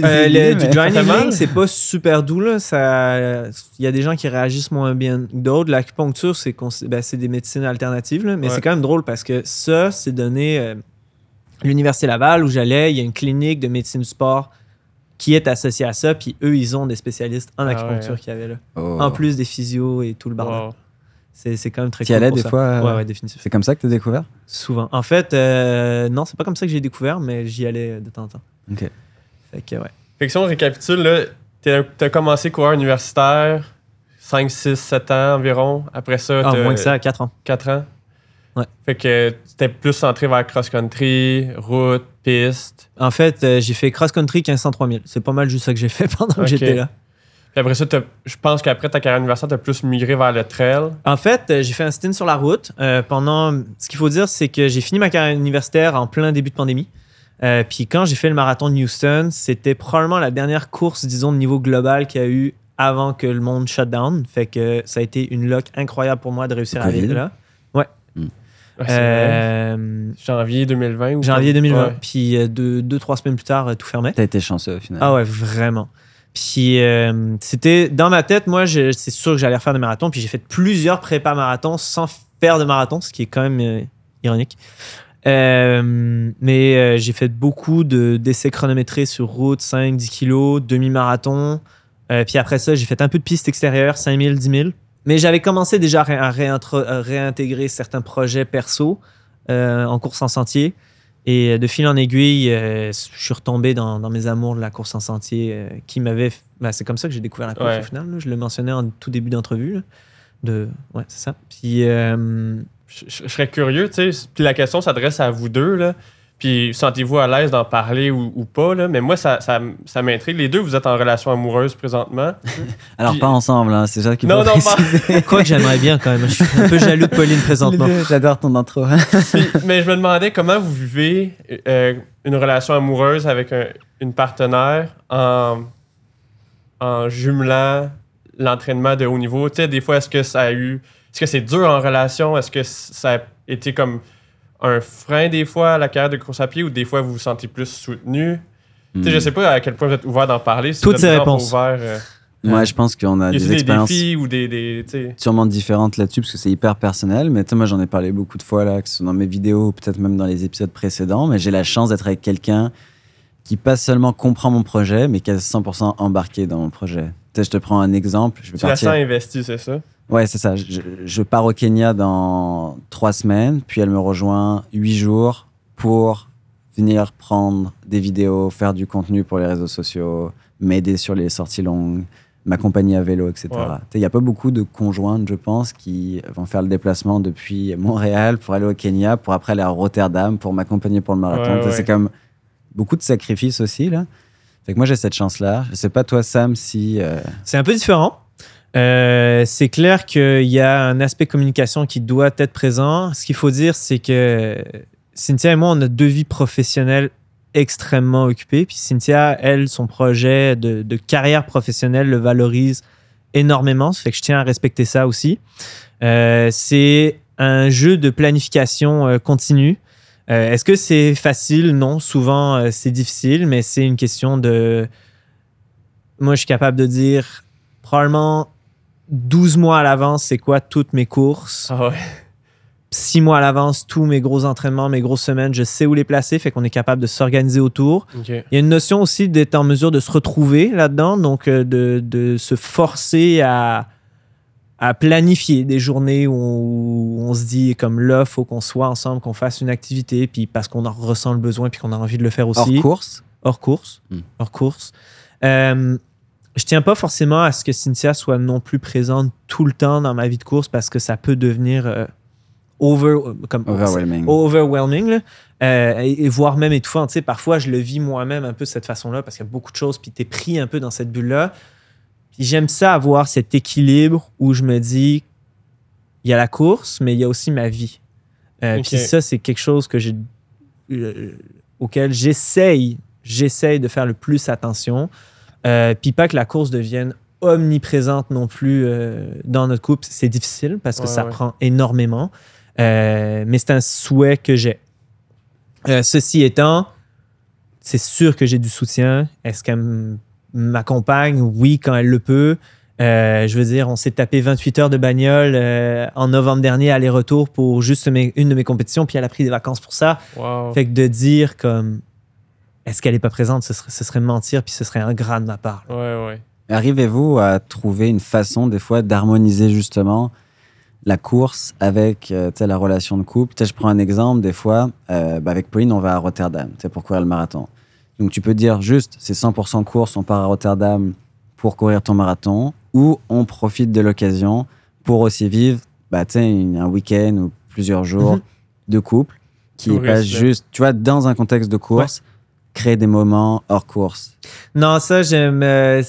Euh, le- du needling, c'est pas super doux. là. Ça- Il y a des gens qui réagissent moins bien que d'autres. L'acupuncture, c'est ben, c'est des médecines alternatives. là. Mais Ouais. c'est quand même drôle parce que ça, c'est donné euh, à l'Université Laval où j'allais. Il y a une clinique de médecine du sport qui est associée à ça. Puis eux, ils ont des spécialistes en Ah acupuncture ouais. qui avaient là. Oh. En plus des physios et tout le bordel. Wow. C'est c'est quand même très cool. allais des ça. fois, euh, Ouais, ouais, définitivement. C'est comme ça que t'as découvert? Souvent. En fait, euh, non, c'est pas comme ça que j'ai découvert, mais j'y allais de temps en temps. Ok. Fait que, ouais. Fait que si on récapitule, là, t'es- t'as commencé coureur universitaire, 5, 6, 7 ans environ. Après ça, Ah, moins que ça, 4 ans. 4 ans? Ouais. Fait que t'étais plus centré vers cross-country, route, piste. En fait, euh, j'ai fait cross-country 1500 3000. C'est pas mal juste ça que j'ai fait (laughs) pendant que j'étais là. Puis après ça, je pense qu'après ta carrière universitaire, t'as plus migré vers le trail. En fait, euh, j'ai fait un stint sur la route. euh, pendant, ce qu'il faut dire, c'est que j'ai fini ma carrière universitaire en plein début de pandémie. Euh, puis quand j'ai fait le marathon de Houston, c'était probablement la dernière course, disons, de niveau global qu'il y a eu avant que le monde shut down. Fait que ça a été une lock incroyable pour moi de réussir à aller là. Ouais, vrai. Euh, Janvier 2020 ou janvier quoi? 2020. Ouais. Puis deux, deux, trois semaines plus tard, tout fermait. T'as été chanceux au final. Ah ouais, vraiment. Puis euh, c'était dans ma tête, moi, c'est sûr que j'allais refaire des marathons. Puis j'ai fait plusieurs prépas marathons sans faire de marathon, ce qui est quand même euh, ironique. Euh, mais j'ai fait beaucoup de- d'essais chronométrés sur route, 5, 10 kilos, demi-marathon. Puis après ça, j'ai fait un peu de piste extérieure, 5000, 10 000. Mais j'avais commencé déjà à, réintégrer certains projets perso en course en sentier. Et euh, de fil en aiguille, euh, je suis retombé dans, dans mes amours de la course en sentier euh, qui m'avait. ben, c'est comme ça que j'ai découvert la course Ouais. au final. là. Je le mentionnais en tout début d'entrevue. De... Ouais, c'est ça. Puis. euh, je, je- je serais curieux, tu sais. Puis la question s'adresse à vous deux, là. Puis sentez-vous à l'aise d'en parler ou, ou pas, là? Mais moi, ça, ça, ça m'intrigue. Les deux, vous êtes en relation amoureuse présentement. (laughs) Alors, Puis- pas ensemble, hein, c'est ça faut Non, non, pas. (laughs) Quoi que j'aimerais bien quand même. Je suis un peu jaloux de Pauline présentement. J'adore ton intro. (laughs) Puis- mais je me demandais comment vous vivez euh, une relation amoureuse avec un- une partenaire en, en jumelant l'entraînement de haut niveau. Tu sais, des fois, est-ce que ça a eu. Est-ce que c'est dur en relation? Est-ce que ça a été comme un frein des fois à la carrière de course à pied ou des fois vous vous sentez plus soutenu? Tu sais, je sais pas à quel point vous êtes ouvert d'en parler. Si Toutes ces réponses. Ouvert, euh, Moi, je pense qu'on a y a des des expériences défis ou des. sûrement différentes là-dessus parce que c'est hyper personnel. Mais tu sais, moi, j'en ai parlé beaucoup de fois là, que ce soit dans mes vidéos ou peut-être même dans les épisodes précédents. Mais j'ai la chance d'être avec quelqu'un qui pas seulement comprend mon projet, mais qui est 100% embarqué dans mon projet. Je te prends un exemple. Je vais Tu la partir. sens investie, c'est ça? Ouais, c'est ça. Je, je pars au Kenya dans trois semaines, puis elle me rejoint huit jours pour venir prendre des vidéos, faire du contenu pour les réseaux sociaux, m'aider sur les sorties longues, m'accompagner à vélo, etc. Ouais. Il n'y a pas beaucoup de conjointes, je pense, qui vont faire le déplacement depuis Montréal pour aller au Kenya, pour après aller à Rotterdam pour m'accompagner pour le marathon. Ouais, ouais. C'est comme beaucoup de sacrifices aussi, là. Fait moi, j'ai cette chance-là. Je sais pas, toi, Sam, si. euh, C'est un peu différent. Euh, c'est clair qu'il y a un aspect communication qui doit être présent. Ce qu'il faut dire, c'est que Cynthia et moi, on a deux vies professionnelles extrêmement occupées. Puis Cynthia, elle, son projet de, carrière professionnelle le valorise énormément. Ça fait que je tiens à respecter ça aussi. Euh, c'est un jeu de planification continue. Euh, Est-ce que c'est facile? Non. Souvent, euh, c'est difficile, mais c'est une question de. Moi, je suis capable de dire probablement 12 mois à l'avance, c'est quoi toutes mes courses? Ah ouais. Six mois à l'avance, tous mes gros entraînements, mes grosses semaines, je sais où les placer, fait qu'on est capable de s'organiser autour. Il y a une notion aussi d'être en mesure de se retrouver là-dedans, donc euh, de, de se forcer à, à planifier des journées où on, où on se dit, comme là, il faut qu'on soit ensemble, qu'on fasse une activité, puis parce qu'on en ressent le besoin, puis qu'on a envie de le faire hors aussi. course. Hors course. Hmm. Hors course. Euh, je tiens pas forcément à ce que Cynthia soit non plus présente tout le temps dans ma vie de course parce que ça peut devenir euh, over, comme, Overwhelming. overwhelming, là. Euh, et, et voire même étouffant. Tu sais, parfois, je le vis moi-même un peu de cette façon-là parce qu'il y a beaucoup de choses, puis tu es pris un peu dans cette bulle-là. Puis j'aime ça, avoir cet équilibre où je me dis, il y a la course, mais il y a aussi ma vie. Euh. Puis ça, c'est quelque chose que j'ai, euh, auquel j'essaye, j'essaye de faire le plus attention. Euh, puis pas que la course devienne omniprésente non plus euh, dans notre couple. C'est difficile parce que Ouais, ça ouais. prend énormément. Euh, mais c'est un souhait que j'ai. Ceci étant, c'est sûr que j'ai du soutien. Est-ce qu'elle m- m'accompagne? Oui, quand elle le peut. Euh, je veux dire, on s'est tapé 28 heures de bagnole euh, en novembre dernier, aller-retour pour juste mes- une de mes compétitions, puis elle a pris des vacances pour ça. Wow. Fait que de dire comme est-ce qu'elle est pas présente, ce serait, ce serait mentir, puis ce serait ingrat de ma part. Ouais, ouais. Arrivez-vous à trouver une façon, des fois, d'harmoniser justement la course avec euh, la relation de couple? Je prends un exemple, des fois, euh, bah, avec Pauline, on va à Rotterdam pour courir le marathon? Donc tu peux dire juste, c'est 100% course, on part à Rotterdam pour courir ton marathon, ou on profite de l'occasion pour aussi vivre bah, un week-end ou plusieurs jours Mhm. de couple qui est pas Touriste, là. juste, tu vois, dans un contexte de course, créer des moments hors course. Non, ça, j'aime. euh,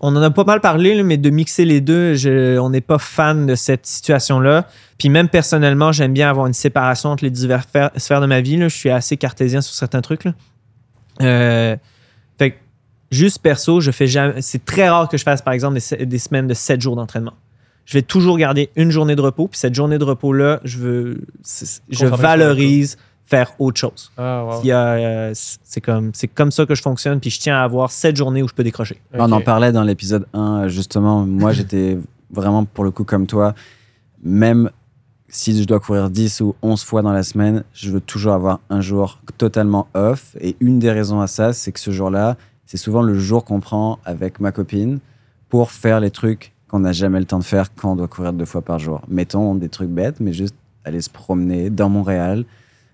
on en a pas mal parlé, là, mais de mixer les deux, je- on n'est pas fan de cette situation-là. Puis même personnellement, j'aime bien avoir une séparation entre les diverses sphères de ma vie. là. Je suis assez cartésien sur certains trucs. là. Euh, fait que juste perso, je fais jamais. C'est très rare que je fasse, par exemple, des, se- des semaines de 7 jours d'entraînement. Je vais toujours garder une journée de repos. Puis cette journée de repos-là, je veux, je valorise faire autre chose. Ah, wow. Il y a, euh, c'est comme, c'est comme ça que je fonctionne, puis je tiens à avoir cette journée où je peux décrocher. On en parlait dans l'épisode 1, justement. Moi, j'étais vraiment, pour le coup, comme toi. Même si je dois courir 10 ou 11 fois dans la semaine, je veux toujours avoir un jour totalement off. Et une des raisons à ça, c'est que ce jour-là, c'est souvent le jour qu'on prend avec ma copine pour faire les trucs qu'on n'a jamais le temps de faire quand on doit courir deux fois par jour. Mettons des trucs bêtes, mais juste aller se promener dans Montréal,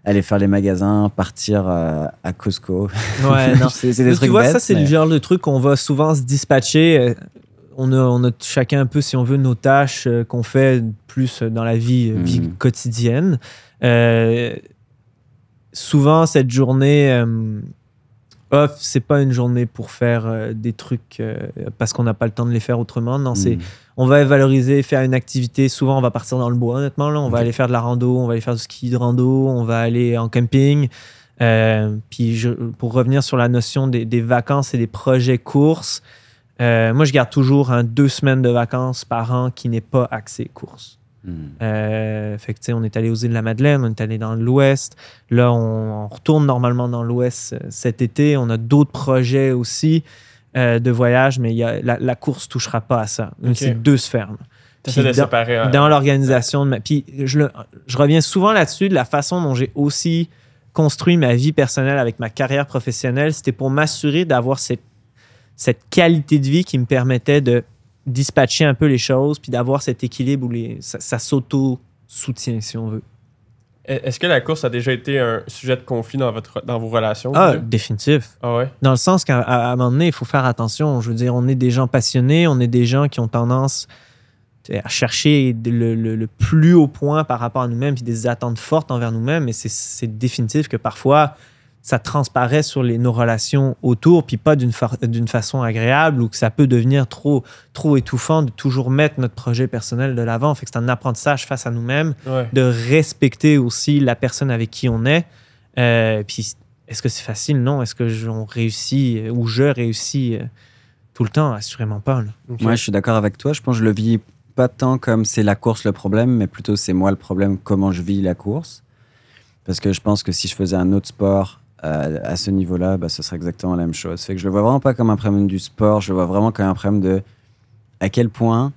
aller faire les magasins, partir euh, à Costco. Ouais, (laughs) non. c'est c'est des Mais trucs tu vois, bêtes. ça, c'est mais- le genre de truc qu'on va souvent se dispatcher. On a, on a chacun un peu, si on veut, nos tâches euh, qu'on fait plus dans la vie, euh, vie Mhm. quotidienne. Euh, souvent, cette journée euh, off, c'est pas une journée pour faire des trucs parce qu'on n'a pas le temps de les faire autrement. Non, c'est Mm. on va valoriser, faire une activité. Souvent, on va partir dans le bois, honnêtement. Là. On va aller faire de la rando, on va aller faire du ski de rando, on va aller en camping. Puis, je- pour revenir sur la notion des, des vacances et des projets courses, euh, moi, je garde toujours deux semaines de vacances par an qui n'est pas axé course. Mm. Euh, fait que, tu sais, on est allé aux îles de la Madeleine, on est allé dans l'Ouest. Là, on, on retourne normalement dans l'Ouest euh, cet été. On a d'autres projets aussi euh, de voyage, mais il y a, la, la course touchera pas à ça. Ok. C'est deux sphères. Puis de dans- séparer. hein. Dans l'organisation de ma. Puis je, le- je reviens souvent là-dessus de la façon dont j'ai aussi construit ma vie personnelle avec ma carrière professionnelle. C'était pour m'assurer d'avoir cette, cette qualité de vie qui me permettait de dispatcher un peu les choses, puis d'avoir cet équilibre où les, ça, ça s'auto-soutient, si on veut. Est-ce que la course a déjà été un sujet de conflit dans, votre, dans vos relations? Ah, définitif. Ah ouais? Dans le sens qu'à un moment donné, il faut faire attention. Je veux dire, on est des gens passionnés, on est des gens qui ont tendance à chercher le, le- le plus haut point par rapport à nous-mêmes, puis des attentes fortes envers nous-mêmes. Mais c'est- c'est définitif que parfois, ça transparaît sur les, nos relations autour, puis pas d'une fa- d'une façon agréable ou que ça peut devenir trop, trop étouffant de toujours mettre notre projet personnel de l'avant. Fait que c'est un apprentissage face à nous-mêmes, Ouais. de respecter aussi la personne avec qui on est. Euh, puis est-ce que c'est facile? Non. Est-ce que je- on réussit euh, ou je réussis euh, tout le temps? Assurément pas. Moi, je suis d'accord avec toi. Je pense que je le vis pas tant comme c'est la course le problème, mais plutôt c'est moi le problème, comment je vis la course. Parce que je pense que si je faisais un autre sport euh, à ce niveau-là, bah, ce serait exactement la même chose. Fait que je le vois vraiment pas comme un problème du sport, je le vois vraiment comme un problème de à quel point,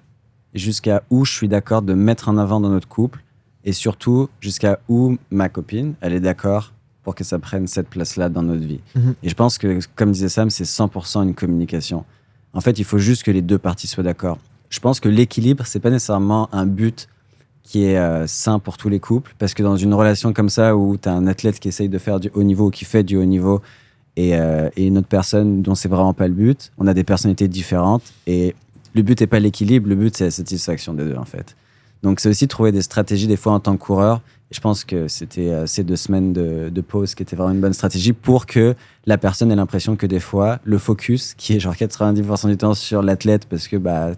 jusqu'à où je suis d'accord de mettre en avant dans notre couple, et surtout jusqu'à où ma copine, elle est d'accord pour que ça prenne cette place-là dans notre vie. Mhm. Et je pense que, comme disait Sam, c'est 100% une communication. En fait, il faut juste que les deux parties soient d'accord. Je pense que l'équilibre, c'est pas nécessairement un but qui est euh, sain pour tous les couples, parce que dans une relation comme ça où tu as un athlète qui essaye de faire du haut niveau qui fait du haut niveau et, euh, et une autre personne dont c'est vraiment pas le but, on a des personnalités différentes et le but n'est pas l'équilibre, le but c'est la satisfaction des deux en fait. Donc c'est aussi trouver des stratégies des fois en tant que coureur. Et je pense que c'était euh, ces deux semaines de, de pause qui étaient vraiment une bonne stratégie pour que la personne ait l'impression que des fois le focus, qui est genre 90% du temps sur l'athlète, parce que bah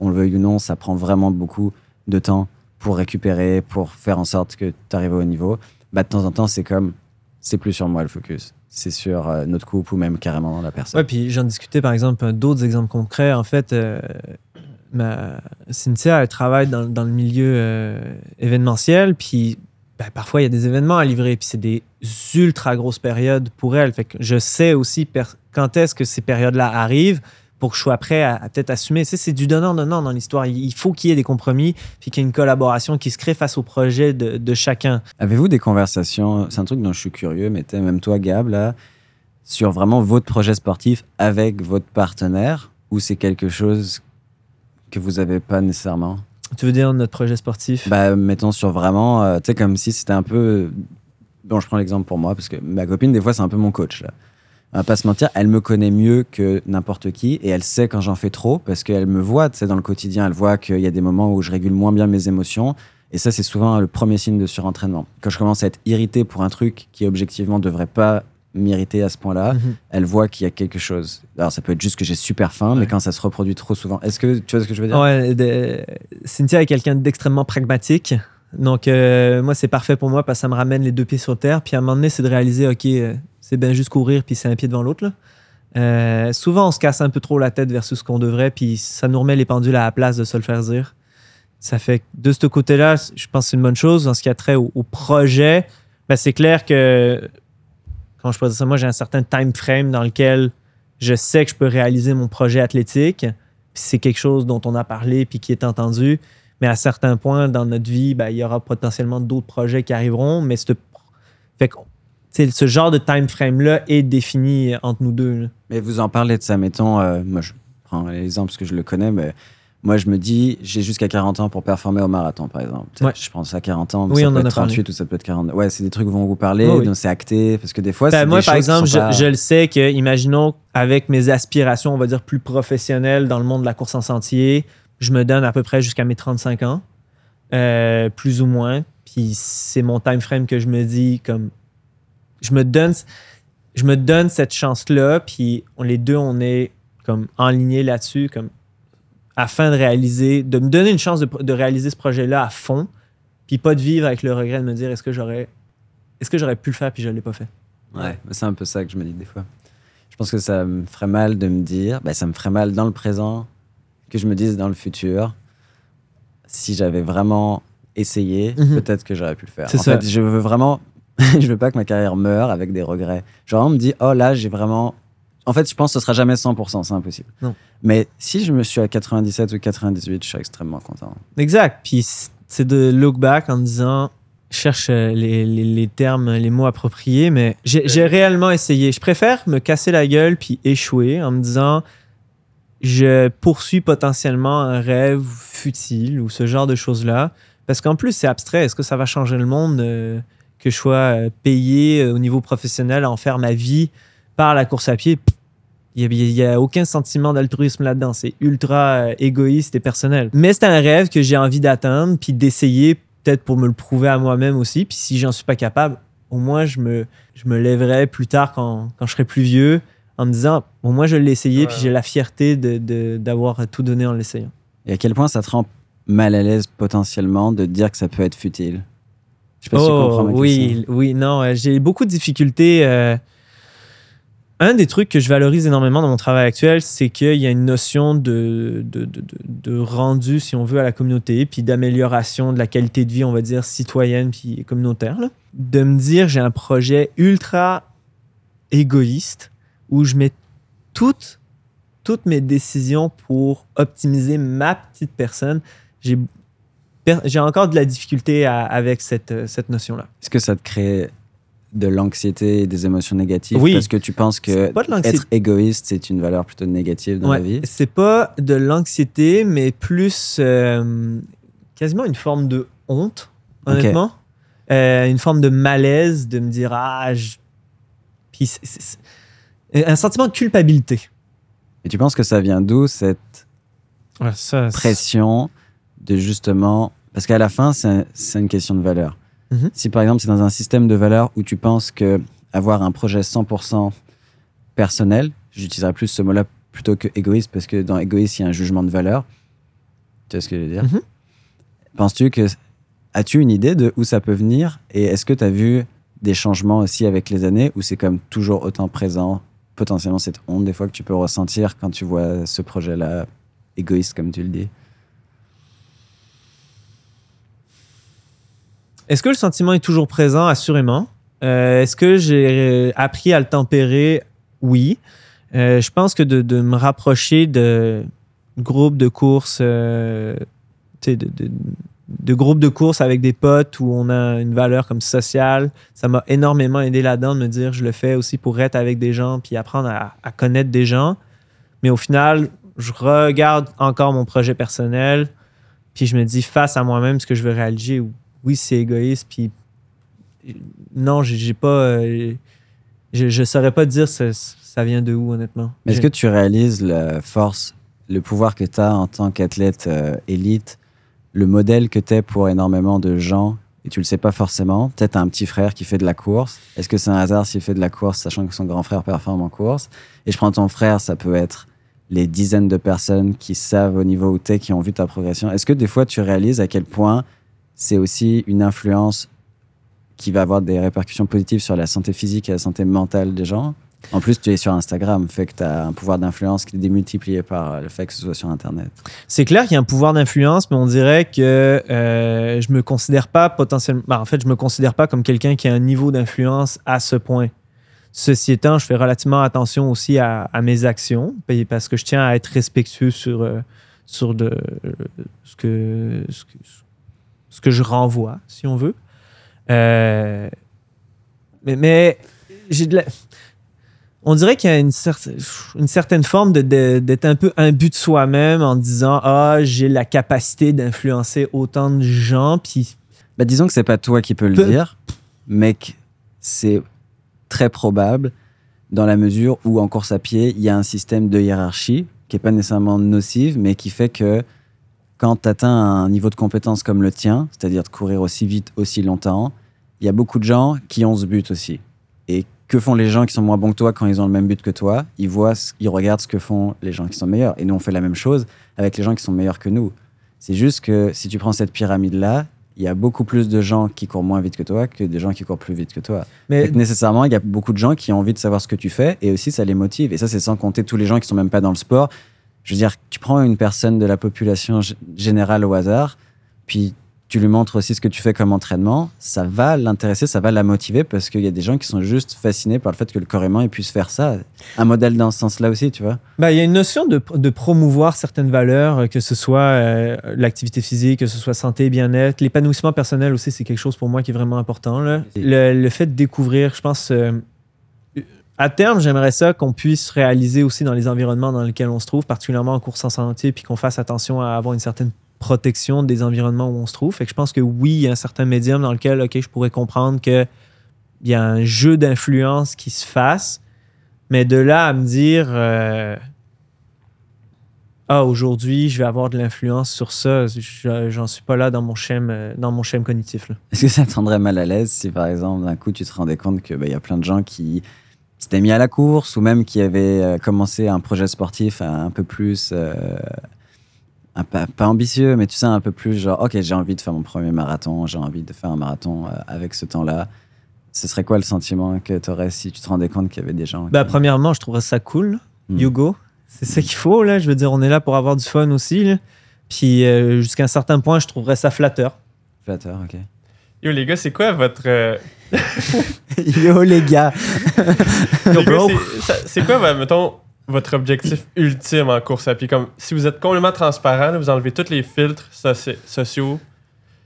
on le veuille ou non, ça prend vraiment beaucoup de temps pour récupérer, pour faire en sorte que tu arrives au niveau. Bah, de temps en temps, c'est comme, c'est plus sur moi le focus. C'est sur euh, notre couple ou même carrément la personne. Ouais, puis j'en discutais par exemple d'autres exemples concrets. En fait, euh, ma Cynthia, elle travaille dans, le milieu euh, événementiel, puis ben, parfois il y a des événements à livrer, puis c'est des ultra grosses périodes pour elle. Fait que je sais aussi quand est-ce que ces périodes-là arrivent pour que je sois prêt à, à peut-être assumer. Tu sais, c'est du donnant-donnant dans l'histoire. Il, faut qu'il y ait des compromis, puis qu'il y ait une collaboration qui se crée face au projet de, de chacun. Avez-vous des conversations, c'est un truc dont je suis curieux, mais même toi, Gab, là, sur vraiment votre projet sportif avec votre partenaire, ou c'est quelque chose que vous avez pas nécessairement? Tu veux dire notre projet sportif? Bah, mettons sur vraiment, euh, tu sais, comme si c'était un peu. Bon, je prends l'exemple pour moi, parce que ma copine, des fois, c'est un peu mon coach, là. On va pas se mentir, elle me connaît mieux que n'importe qui et elle sait quand j'en fais trop parce qu'elle me voit, tu sais, dans le quotidien, elle voit qu'il y a des moments où je régule moins bien mes émotions et ça, c'est souvent le premier signe de surentraînement. Quand je commence à être irrité pour un truc qui objectivement devrait pas m'irriter à ce point-là, Mhm. elle voit qu'il y a quelque chose. Alors, ça peut être juste que j'ai super faim, mais quand ça se reproduit trop souvent, est-ce que tu vois ce que je veux dire? Ouais, de- Cynthia est quelqu'un d'extrêmement pragmatique. Donc, euh, moi, c'est parfait pour moi parce que ça me ramène les deux pieds sur terre. Puis à un moment donné, c'est de réaliser, OK, euh, c'est bien juste courir, puis c'est un pied devant l'autre. Euh, souvent, on se casse un peu trop la tête versus ce qu'on devrait, puis ça nous remet les pendules à la place de se le faire dire. Ça fait de ce côté-là, je pense que c'est une bonne chose. En ce qui a trait au, projet, ben, c'est clair que, quand je dire ça, moi, j'ai un certain time frame dans lequel je sais que je peux réaliser mon projet athlétique. C'est quelque chose dont on a parlé puis qui est entendu. Mais à certains points dans notre vie, ben, il y aura potentiellement d'autres projets qui arriveront. Mais fait que, tu sais, ce genre de time frame-là est défini entre nous deux. là. Mais vous en parlez de ça, mettons, euh, moi je prends l'exemple parce que je le connais, mais moi je me dis, j'ai jusqu'à 40 ans pour performer au marathon, par exemple. Ouais. Je pense à 40 ans, mais Oui, ça on peut en être a parlé. 38 ou ça peut être 40. Ouais, c'est des trucs dont vous oui. donc c'est acté, parce que des fois, Ben, c'est moi, des par exemple, sont je, pas- je le sais que, imaginons, avec mes aspirations, on va dire, plus professionnelles dans le monde de la course en sentier, je me donne à peu près jusqu'à mes 35 ans, euh, plus ou moins. Puis c'est mon time frame que je me dis, comme, je me donne, je me donne cette chance-là, puis on, les deux, on est comme enlignés là-dessus, comme, afin de réaliser, de me donner une chance de, de réaliser ce projet-là à fond, puis pas de vivre avec le regret de me dire, est-ce que j'aurais, est-ce que j'aurais pu le faire, puis je l'ai pas fait. Ouais, c'est un peu ça que je me dis des fois. Je pense que ça me ferait mal de me dire, ben, ça me ferait mal dans le présent, que je me dise dans le futur, si j'avais vraiment essayé, Mhm. peut-être que j'aurais pu le faire. C'est en ça. fait, je veux vraiment, (laughs) je veux pas que ma carrière meure avec des regrets. Genre, on me dit, oh là, j'ai vraiment. En fait, je pense que ce sera jamais 100%, c'est impossible. Non. Mais si je me suis à 97 ou 98, je suis extrêmement content. Exact. Puis c'est de look back en disant, cherche euh, les, les- les termes, les mots appropriés, mais j'ai j'ai réellement essayé. Je préfère me casser la gueule puis échouer en me disant, je poursuis potentiellement un rêve futile ou ce genre de choses-là. Parce qu'en plus, c'est abstrait. Est-ce que ça va changer le monde euh, que je sois euh, payé euh, au niveau professionnel à en faire ma vie par la course à pied? Il n'y a, aucun sentiment d'altruisme là-dedans. C'est ultra euh, égoïste et personnel. Mais c'est un rêve que j'ai envie d'atteindre, puis d'essayer, peut-être pour me le prouver à moi-même aussi. Puis si j'en suis pas capable, au moins je me, je me lèverai plus tard quand, quand je serai plus vieux en me disant, au moins je l'ai essayé, puis j'ai la fierté d'avoir de, d'avoir tout donné en l'essayant. Et à quel point ça te rend mal à l'aise potentiellement de dire que ça peut être futile? Je sais pas si tu comprends ma oui, question. oui, non, euh, j'ai beaucoup de difficultés. Euh, un des trucs que je valorise énormément dans mon travail actuel, c'est qu'il y a une notion de, de, de, de, rendu, si on veut, à la communauté, puis d'amélioration de la qualité de vie, on va dire, citoyenne puis communautaire. Là. De me dire, j'ai un projet ultra égoïste où je mets toutes, toutes mes décisions pour optimiser ma petite personne. J'ai, j'ai encore de la difficulté avec cette, cette notion-là. Est-ce que ça te crée de l'anxiété et des émotions négatives? Oui. parce que tu penses que être égoïste c'est une valeur plutôt négative dans ouais, la vie? C'est pas de l'anxiété mais plus euh, quasiment une forme de honte honnêtement okay. euh, une forme de malaise de me dire ah je... puis un sentiment de culpabilité et tu penses que ça vient d'où cette ouais, ça, pression de justement parce qu'à la fin c'est, une question de valeur Mhm. Si par exemple c'est dans un système de valeurs où tu penses que avoir un projet 100% personnel, j'utiliserai plus ce mot-là plutôt que égoïste parce que dans égoïste il y a un jugement de valeur. Tu vois ce que je veux dire? Mhm. Penses-tu que as-tu une idée de où ça peut venir? Et est-ce que tu as vu des changements aussi avec les années ou c'est comme toujours autant présent potentiellement cette honte des fois que tu peux ressentir quand tu vois ce projet-là égoïste comme tu le dis? Est-ce que le sentiment est toujours présent Assurément? Euh, Est-ce que j'ai appris à le tempérer? Oui. Euh, je pense que de, me rapprocher de groupes de courses, euh, de, de, groupes de courses avec des potes où on a une valeur comme sociale, ça m'a énormément aidé là-dedans de me dire je le fais aussi pour être avec des gens puis apprendre à, à connaître des gens. Mais au final, je regarde encore mon projet personnel puis je me dis face à moi-même ce que je veux réaliser oui, c'est égoïste, puis non, j'ai pas. Euh, je, je saurais pas dire ça, ça vient de où, honnêtement. Mais est-ce que tu réalises la force, le pouvoir que tu as en tant qu'athlète euh, élite, le modèle que tu es pour énormément de gens et tu le sais pas forcément Peut-être un petit frère qui fait de la course. Est-ce que c'est un hasard s'il fait de la course, sachant que son grand frère performe en course? Et je prends ton frère, ça peut être les dizaines de personnes qui savent au niveau où tu es, qui ont vu ta progression. Est-ce que des fois tu réalises à quel point c'est aussi une influence qui va avoir des répercussions positives sur la santé physique et la santé mentale des gens. En plus, tu es sur Instagram, fait que tu as un pouvoir d'influence qui est démultiplié par le fait que ce soit sur Internet. C'est clair qu'il y a un pouvoir d'influence, mais on dirait que euh, je me considère pas potentiellement. Bah, en fait, je me considère pas comme quelqu'un qui a un niveau d'influence à ce point. Ceci étant, je fais relativement attention aussi à, mes actions parce que je tiens à être respectueux sur, euh, sur de, ce que, ce que ce que je renvoie, si on veut. Euh, mais, mais j'ai de la... On dirait qu'il y a une, certaine, une certaine forme d'être un peu imbu de soi-même en disant Ah, j'ai la capacité d'influencer autant de gens. Puis. Bah, disons que c'est pas toi qui peux le dire, mais que c'est très probable dans la mesure où en course à pied, il y a un système de hiérarchie qui est pas nécessairement nocive, mais qui fait que quand tu atteins un niveau de compétence comme le tien, c'est-à-dire de courir aussi vite, aussi longtemps, il y a beaucoup de gens qui ont ce but aussi. Et que font les gens qui sont moins bons que toi quand ils ont le même but que toi? Ils voient, ils regardent ce que font les gens qui sont meilleurs. Et nous, on fait la même chose avec les gens qui sont meilleurs que nous. C'est juste que si tu prends cette pyramide-là, il y a beaucoup plus de gens qui courent moins vite que toi que des gens qui courent plus vite que toi. Mais nécessairement, il y a beaucoup de gens qui ont envie de savoir ce que tu fais et aussi ça les motive. Et ça, c'est sans compter tous les gens qui sont même pas dans le sport je veux dire, tu prends une personne de la population générale au hasard, puis tu lui montres aussi ce que tu fais comme entraînement, ça va l'intéresser, ça va la motiver parce qu'il y a des gens qui sont juste fascinés par le fait que le corps humain puisse faire ça. Un modèle dans ce sens-là aussi, tu vois. Bah, il y a une notion de, de promouvoir certaines valeurs, que ce soit euh, l'activité physique, que ce soit santé, bien-être. L'épanouissement personnel aussi, c'est quelque chose pour moi qui est vraiment important. Là. Le, le, fait de découvrir, je pense, euh, à terme, j'aimerais ça qu'on puisse réaliser aussi dans les environnements dans lesquels on se trouve, particulièrement en course en santé, puis qu'on fasse attention à avoir une certaine protection des environnements où on se trouve. Fait que je pense que oui, il y a un certain médium dans lequel, OK, je pourrais comprendre qu'il y a un jeu d'influence qui se fasse, mais de là à me dire, euh, ah, aujourd'hui, je vais avoir de l'influence sur ça. Je- J'en suis pas là dans mon schéma, euh, dans mon schéma cognitif. Est-ce que ça te rendrait mal à l'aise si, par exemple, d'un coup, tu te rendais compte qu'il y a plein de gens qui s'étaient mis à la course ou même qui avaient euh, commencé un projet sportif un peu plus. euh, un peu- pas ambitieux, mais tu sais, un peu plus genre, ok, j'ai envie de faire mon premier marathon, j'ai envie de faire un marathon euh, avec ce temps-là. Ce serait quoi le sentiment que tu aurais si tu te rendais compte qu'il y avait des gens Bah, qui- premièrement, je trouverais ça cool. là. Hmm. You go. C'est ça qu'il faut. Là. Je veux dire, on est là pour avoir du fun aussi. là. Puis euh, jusqu'à un certain point, je trouverais ça flatteur. Flatteur, ok. Yo, les gars, c'est quoi votre. euh, (laughs) Yo les gars les gars, bro. c'est- quoi, bah, mettons, votre objectif ultime en course à pied? Comme, si vous êtes complètement transparent, là, vous enlevez tous les filtres soci- sociaux,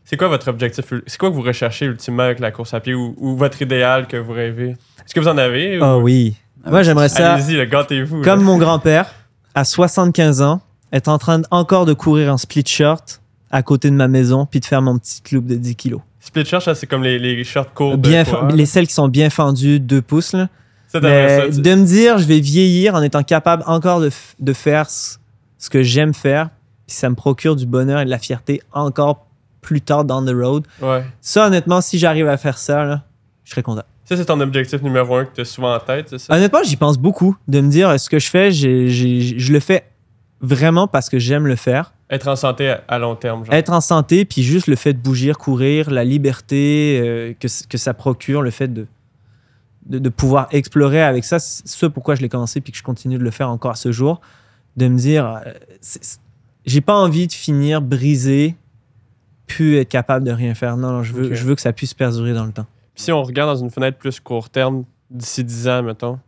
c'est quoi votre objectif? C'est quoi que vous recherchez ultimement avec la course à pied ou, ou votre idéal que vous rêvez? Est-ce que vous en avez? Ah ou- oui. Ah Moi, j'aimerais ça, Allez-y, gâtez-vous. comme là. mon (laughs) grand-père, à 75 ans, être en train de- encore de courir en split short à côté de ma maison, puis de faire mon petit loop de 10 kilos. Split short, ça, c'est comme les, les shorts courts. Bien les celles qui sont bien fendues, 2 pouces. Là. Mais ça, de me dire, je vais vieillir en étant capable encore de, de faire ce, que j'aime faire, puis ça me procure du bonheur et de la fierté encore plus tard down the road. Ouais. Ça, honnêtement, si j'arrive à faire ça, là, je serais content. Ça, c'est ton objectif numéro un que tu as souvent en tête, c'est ça? Honnêtement, j'y pense beaucoup. De me dire, ce que je fais, je le fais vraiment parce que j'aime le faire. Être en santé à, long terme, genre. Être en santé, puis juste le fait de bouger, courir, la liberté euh, que, que ça procure, le fait de, de, de pouvoir explorer avec ça, c'est ce pourquoi je l'ai commencé, puis que je continue de le faire encore à ce jour. De me dire, euh, j'ai pas envie de finir brisé, puis être capable de rien faire. Non, non, je veux, je veux que ça puisse perdurer dans le temps. Si on regarde dans une fenêtre plus court terme, d'ici 10 ans, mettons,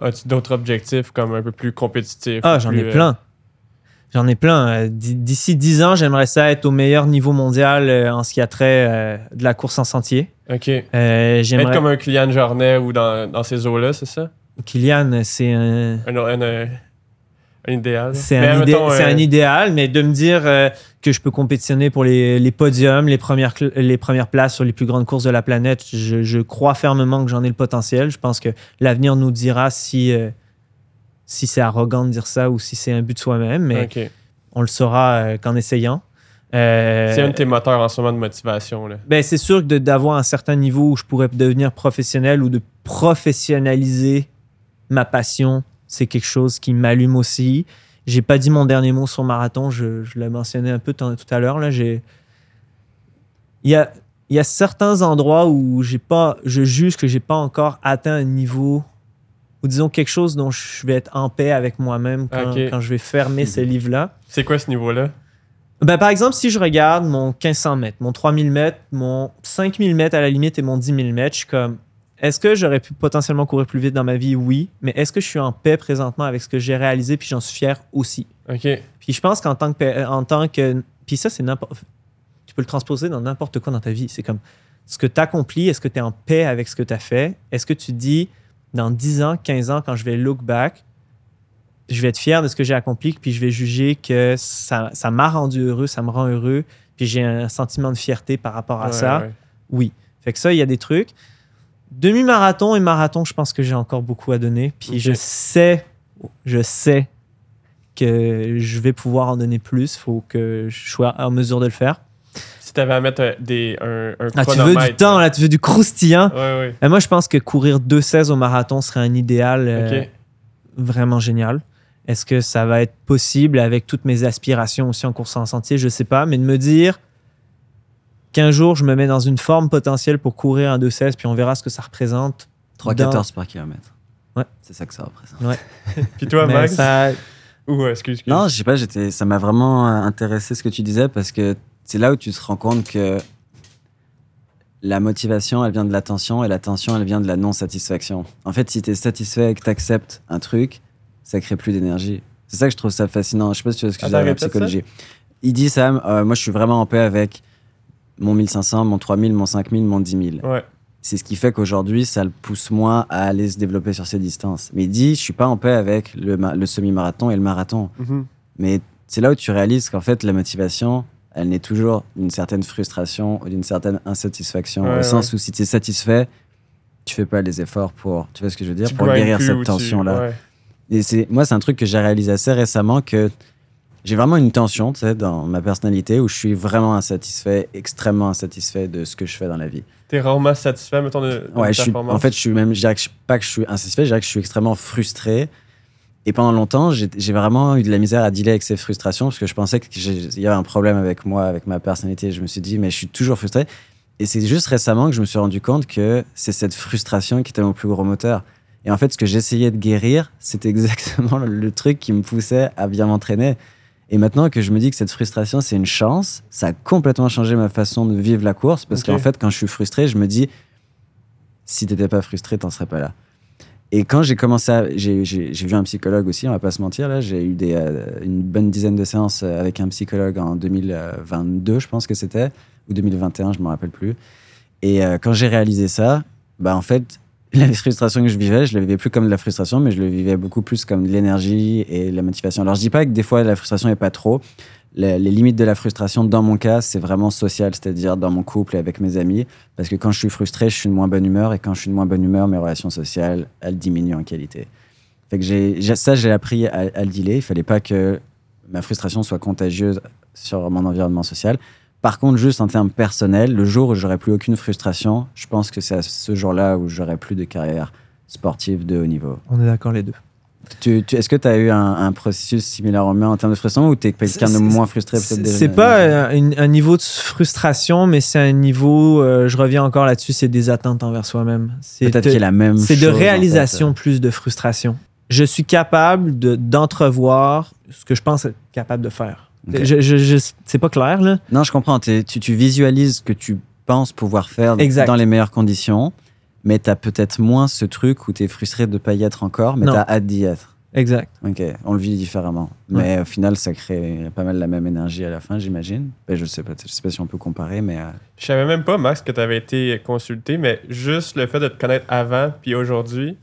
as-tu d'autres objectifs comme un peu plus compétitifs? Ah, j'en plus, ai euh, plein. J'en ai plein. Euh, D'ici 10 ans, j'aimerais ça être au meilleur niveau mondial euh, en ce qui a trait euh, de la course en sentier. OK. Euh, Être comme un de Jornet ou dans, dans ces eaux-là, c'est ça? Kylian, c'est un... Un, un, un- un idéal. C'est un, idé- un idéal, mais de me dire euh, que je peux compétitionner pour les, les podiums, les premières, les premières places sur les plus grandes courses de la planète, je, je crois fermement que j'en ai le potentiel. Je pense que l'avenir nous dira si, euh, si c'est arrogant de dire ça ou si c'est un but de soi-même, mais on le saura euh, qu'en essayant. Euh, C'est un de tes moteurs en ce moment de motivation. Là. ben, c'est sûr que d'avoir un certain niveau où je pourrais devenir professionnel ou de professionnaliser ma passion, c'est quelque chose qui m'allume aussi. J'ai pas dit mon dernier mot sur marathon, je, je l'ai mentionné un peu tout à l'heure. là. J'ai- Il y a, il y a certains endroits où j'ai pas, je juge que j'ai pas encore atteint un niveau ou disons quelque chose dont je vais être en paix avec moi-même quand, je vais fermer ces livres-là. C'est quoi ce niveau-là? Ben, par exemple, si je regarde mon 1500 mètres, mon 3000 mètres, mon 5000 mètres à la limite et mon 10 000 mètres, je suis comme, est-ce que j'aurais pu potentiellement courir plus vite dans ma vie? Oui. Mais est-ce que je suis en paix présentement avec ce que j'ai réalisé puis j'en suis fier aussi? OK. Puis je pense qu'en tant que, en tant que, puis ça, c'est n'importe, tu peux le transposer dans n'importe quoi dans ta vie. C'est comme, ce que tu accomplis, est-ce que tu es en paix avec ce que tu as fait? Est-ce que tu dis, dans 10 ans, 15 ans, quand je vais look back, je vais être fier de ce que j'ai accompli, puis je vais juger que ça ça m'a rendu heureux, ça me rend heureux, puis j'ai un sentiment de fierté par rapport à Ouais, ça. ouais. Oui. Fait que ça, il y a des trucs. Demi-marathon et marathon, je pense que j'ai encore beaucoup à donner. Puis je sais, je sais que je vais pouvoir en donner plus. Il faut que je sois en mesure de le faire. Tu avais à mettre euh, des, un, un Ah, tu veux du temps, là, tu veux du croustillant? Ouais, ouais. Et moi, je pense que courir 2,16 au marathon serait un idéal euh, vraiment génial. Est-ce que ça va être possible avec toutes mes aspirations aussi en course en sentier? Je sais pas, mais de me dire qu'un jour, je me mets dans une forme potentielle pour courir un 2,16, puis on verra ce que ça représente. 3,14 par kilomètre. Ouais. C'est ça que ça représente. (laughs) Puis toi, Max? ça- Ou, euh, excuse, excuse. Non, je sais pas, j'étais, ça m'a vraiment intéressé ce que tu disais parce que c'est là où tu te rends compte que la motivation, elle vient de l'attention et l'attention, elle vient de la non-satisfaction. En fait, si tu es satisfait et que tu acceptes un truc, ça crée plus d'énergie. C'est ça que je trouve ça fascinant. Je sais pas si tu vois ce que Attends, en répète psychologie. Il dit, Sam, euh, moi je suis vraiment en paix avec mon 1500, mon 3000, mon 5000, mon 10 000. Ouais. C'est ce qui fait qu'aujourd'hui, ça le pousse moins à aller se développer sur ces distances. Mais il dit, je suis pas en paix avec le semi-marathon et le marathon. Mhm. Mais c'est là où tu réalises qu'en fait, la motivation, elle naît toujours d'une certaine frustration ou d'une certaine insatisfaction. Ouais, au sens ouais. où si tu es satisfait, tu fais pas les efforts pour, tu vois ce que je veux dire, Tu pour guérir cette tension-là. ouais. Et c'est, moi, c'est un truc que j'ai réalisé assez récemment que j'ai vraiment une tension, tu sais, dans ma personnalité où je suis vraiment insatisfait, extrêmement insatisfait de ce que je fais dans la vie. T'es rarement satisfait, mettons, de, de Ouais, je suis, en fait, je suis même, je dirais que je- pas que je suis insatisfait, je dirais que je suis extrêmement frustré. Et pendant longtemps, j'ai vraiment eu de la misère à dealer avec ces frustrations parce que je pensais qu'il y avait un problème avec moi, avec ma personnalité. Je me suis dit, mais je suis toujours frustré. Et c'est juste récemment que je me suis rendu compte que c'est cette frustration qui était mon plus gros moteur. Et en fait, ce que j'essayais de guérir, c'était exactement le, truc qui me poussait à bien m'entraîner. Et maintenant que je me dis que cette frustration, c'est une chance, ça a complètement changé ma façon de vivre la course. Parce qu'en fait, quand je suis frustré, je me dis, si t'étais pas frustré, t'en serais pas là. Et quand j'ai commencé à. J'ai vu un psychologue aussi, on va pas se mentir, là. J'ai eu euh, une bonne dizaine de séances euh, avec un psychologue en 2022, je pense que c'était, ou 2021, je me rappelle plus. Et euh, quand j'ai réalisé ça, bah en fait, (laughs) la frustration que je vivais, je la vivais plus comme de la frustration, mais je le vivais beaucoup plus comme de l'énergie et de la motivation. Alors je dis pas que des fois la frustration est pas trop. Les, limites de la frustration, dans mon cas, c'est vraiment social, c'est-à-dire dans mon couple et avec mes amis. Parce que quand je suis frustré, je suis de moins bonne humeur. Et quand je suis de moins bonne humeur, mes relations sociales, elles diminuent en qualité. Fait j'ai, ça, j'ai appris à, à le dealer. Il fallait pas que ma frustration soit contagieuse sur mon environnement social. Par contre, juste en termes personnels, le jour où j'aurai plus aucune frustration, je pense que c'est à ce jour-là où j'aurai plus de carrière sportive de haut niveau. On est d'accord les deux. Tu, tu- est-ce que tu as eu un, un processus similaire au mien en termes de frustration ou tu es quelqu'un de moins frustré C'est pas euh, un, un niveau de frustration, mais c'est un niveau, euh, je reviens encore là-dessus, c'est des attentes envers soi-même. C'est Peut-être de- qu'il y a la même C'est de chose, en fait. réalisation plus de frustration. Je suis capable de- d'entrevoir ce que je pense être capable de faire. Ok. Je, je- je- c'est pas clair, là? Non, je comprends. Tu, tu visualises ce que tu penses pouvoir faire Exact. dans les meilleures conditions, mais tu as peut-être moins ce truc où tu es frustré de ne pas y être encore, mais Non. tu as hâte d'y être. Exact. Ok, on le vit différemment. Mais au final, ça crée pas mal la même énergie à la fin, j'imagine. Ben, je sais pas, je sais pas si on peut comparer, mais euh, Je savais même pas, Max, que tu avais été consulté, mais juste le fait de te connaître avant puis aujourd'hui,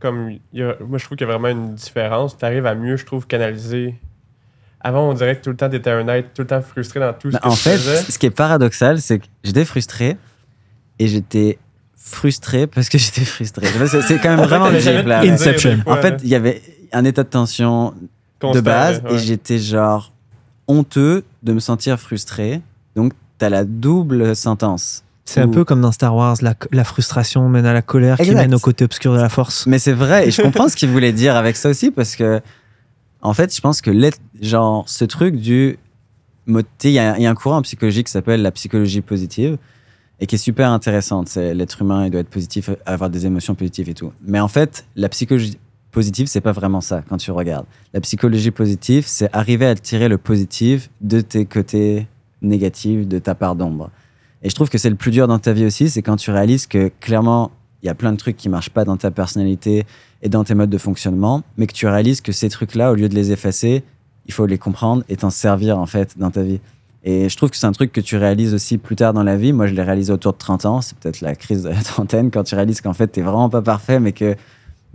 comme il y a- moi je trouve qu'il y a vraiment une différence. Tu arrives à mieux, je trouve, canaliser. Avant, on dirait que tout le temps, tu étais un être tout le temps frustré dans tout ce Ben, que en tu fait, faisais. ce qui est paradoxal, c'est que j'étais frustré et j'étais frustré parce que (laughs) j'étais frustré. C'est quand même vraiment deep, là. Inception. En fait, il y avait un état de tension de base ouais. et j'étais genre honteux de me sentir frustré. Donc, t'as la double sentence. C'est un peu comme dans Star Wars, la, la frustration mène à la colère qui Exact. mène au côté obscur de la force. Mais c'est vrai, et je (laughs) comprends ce qu'il voulait dire avec ça aussi, parce que, en fait, je pense que genre, ce truc du. Il y, y a un courant en psychologie qui s'appelle la psychologie positive, et qui est super intéressante. C'est l'être humain, il doit être positif, avoir des émotions positives et tout. Mais en fait, la psychologie positive, c'est pas vraiment ça quand tu regardes. La psychologie positive, c'est arriver à tirer le positif de tes côtés négatifs, de ta part d'ombre. Et je trouve que c'est le plus dur dans ta vie aussi, c'est quand tu réalises que clairement, il y a plein de trucs qui marchent pas dans ta personnalité et dans tes modes de fonctionnement, mais que tu réalises que ces trucs-là, au lieu de les effacer, il faut les comprendre et t'en servir en fait dans ta vie. Et je trouve que c'est un truc que tu réalises aussi plus tard dans la vie. Moi, je l'ai réalisé autour de 30 ans. C'est peut-être la crise de la trentaine quand tu réalises qu'en fait, t'es vraiment pas parfait, mais que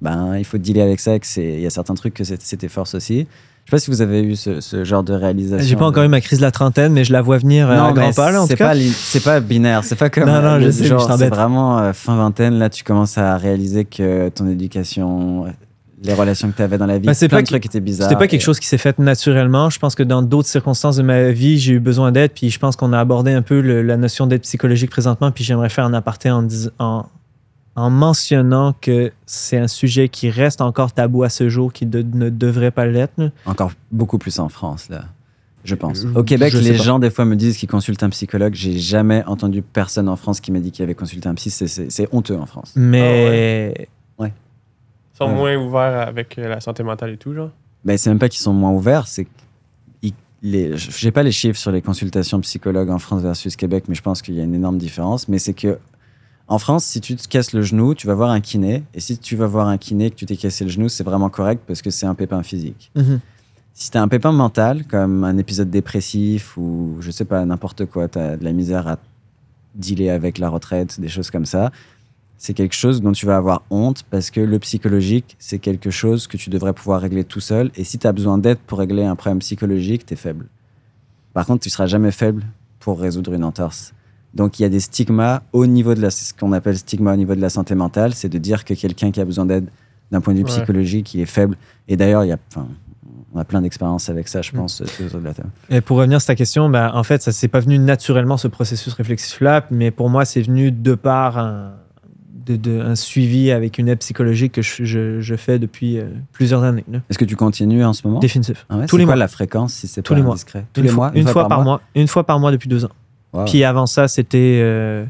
ben, il faut dealer avec ça et que c'est, il y a certains trucs que c'est, tes forces aussi. Je sais pas si vous avez eu ce, ce genre de réalisation. J'ai pas encore eu ma crise de la trentaine, mais je la vois venir euh, à mais grands pas, là, en c'est tout cas. c'est pas binaire, c'est pas comme Non, non, euh, je sais, genre, je c'est vraiment euh, fin vingtaine là tu commences à réaliser que ton éducation les relations que tu avais dans la vie Ben, c'est plein pas de étaient bizarres C'était pas quelque et- chose qui s'est fait naturellement. Je pense que dans d'autres circonstances de ma vie, j'ai eu besoin d'aide. Puis je pense qu'on a abordé un peu le- la notion d'aide psychologique présentement. Puis j'aimerais faire un aparté en, dis- en, en mentionnant que c'est un sujet qui reste encore tabou à ce jour, qui de- ne devrait pas l'être. encore beaucoup plus en France là je pense Je- au Québec les pas. gens des fois me disent qu'ils consultent un psychologue j'ai jamais entendu personne en France qui m'a dit qu'il avait consulté un psy c'est- honteux en France Mais Ils sont Ouais. moins ouverts avec euh, la santé mentale et tout, genre? Ben, c'est même pas qu'ils sont moins ouverts, c'est les, j'ai pas les chiffres sur les consultations psychologues en France versus Québec, mais je pense qu'il y a une énorme différence. Mais c'est que en France, si tu te casses le genou, tu vas voir un kiné, et si tu vas voir un kiné que tu t'es cassé le genou, c'est vraiment correct parce que c'est un pépin physique. Mhm. Si t'as un pépin mental, comme un épisode dépressif ou je sais pas n'importe quoi, t'as de la misère à dealer avec la retraite, des choses comme ça, c'est quelque chose dont tu vas avoir honte parce que le psychologique, c'est quelque chose que tu devrais pouvoir régler tout seul. Et si tu as besoin d'aide pour régler un problème psychologique, tu es faible. Par contre, tu seras jamais faible pour résoudre une entorse. Donc, il y a des stigmas au niveau de la, ce qu'on appelle stigma au niveau de la santé mentale, c'est de dire que quelqu'un qui a besoin d'aide d'un point de vue Ouais. psychologique, il est faible. Et d'ailleurs, il y a, enfin, on a plein d'expériences avec ça, je Mm. pense, autour de la table. Et pour revenir sur ta question, ben, en fait, ça s'est pas venu naturellement ce processus réflexif-là, mais pour moi, c'est venu de par un, de, de- un suivi avec une aide psychologique que je, je- je fais depuis euh, plusieurs années. Est-ce que tu continues en ce moment? Définitif. Ah ouais, tous c'est les quoi mois. la fréquence si c'est Tous pas les mois. indiscret? Tous Une les mois? Une, fois, par mois. Une fois par mois depuis deux ans. Wow. Puis avant ça, c'était euh,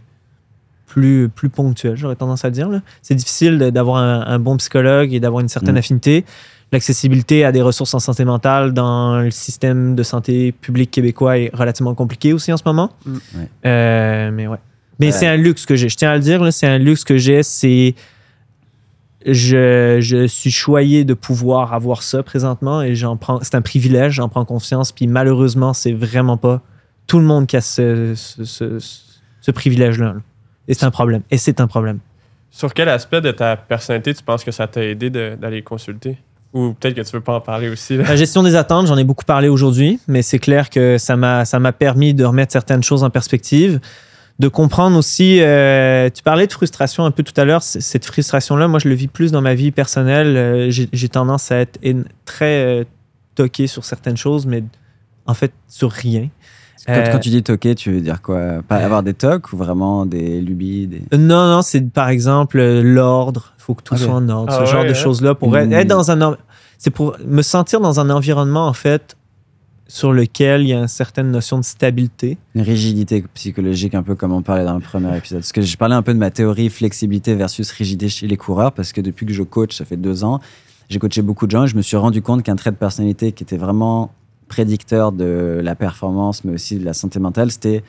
plus, plus ponctuel, j'aurais tendance à dire. C'est difficile d'avoir un, un bon psychologue et d'avoir une certaine Mm. affinité. L'accessibilité à des ressources en santé mentale dans le système de santé public québécois est relativement compliqué aussi en ce moment. Mm. Ouais. Euh, mais ouais. Mais Ouais. c'est un luxe que j'ai. Je tiens à le dire, c'est un luxe que j'ai. C'est. Je, je suis choyé de pouvoir avoir ça présentement et j'en prends. C'est un privilège, j'en prends confiance. Puis malheureusement, c'est vraiment pas tout le monde qui a ce, ce, ce- ce privilège-là. là. Et c'est un problème. Et c'est un problème. Sur quel aspect de ta personnalité tu penses que ça t'a aidé de- d'aller consulter? Ou peut-être que tu veux pas en parler aussi. là. La gestion des attentes, j'en ai beaucoup parlé aujourd'hui, mais c'est clair que ça m'a ça m'a permis de remettre certaines choses en perspective, de comprendre aussi. euh, tu parlais de frustration un peu tout à l'heure. Cette frustration-là, moi, je le vis plus dans ma vie personnelle. Euh, J'ai tendance à être très euh, toqué sur certaines choses, mais en fait sur rien. Quand, Euh, quand tu dis toquer, tu veux dire quoi? Pas avoir des tocs ou vraiment des lubies des... Euh, Non, non, c'est par exemple euh, l'ordre. Il faut que tout soit en ordre. Ah ce genre ouais, de hein? choses-là pour être, Mmh. être dans un. C'est pour me sentir dans un environnement, en fait, sur lequel il y a une certaine notion de stabilité. Une rigidité psychologique, un peu comme on parlait dans le premier épisode. Parce que je parlais un peu de ma théorie flexibilité versus rigidité chez les coureurs, parce que depuis que je coach, ça fait deux ans, j'ai coaché beaucoup de gens et je me suis rendu compte qu'un trait de personnalité qui était vraiment prédicteur de la performance, mais aussi de la santé mentale, c'était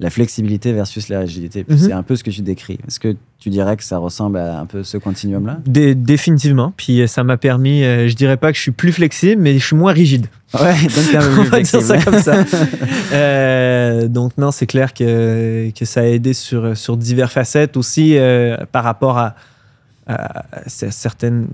la flexibilité versus la rigidité. Mhm. C'est un peu ce que tu décris. Est-ce que tu dirais que ça ressemble à un peu ce continuum-là? Dé- définitivement. Puis euh, ça m'a permis, euh, je dirais pas que je suis plus flexible, mais je suis moins rigide. Ouais, peu (laughs) On va dire ça comme ça. (laughs) Euh, donc non, c'est clair que, que ça a aidé sur, sur diverses facettes aussi euh, par rapport à, certaines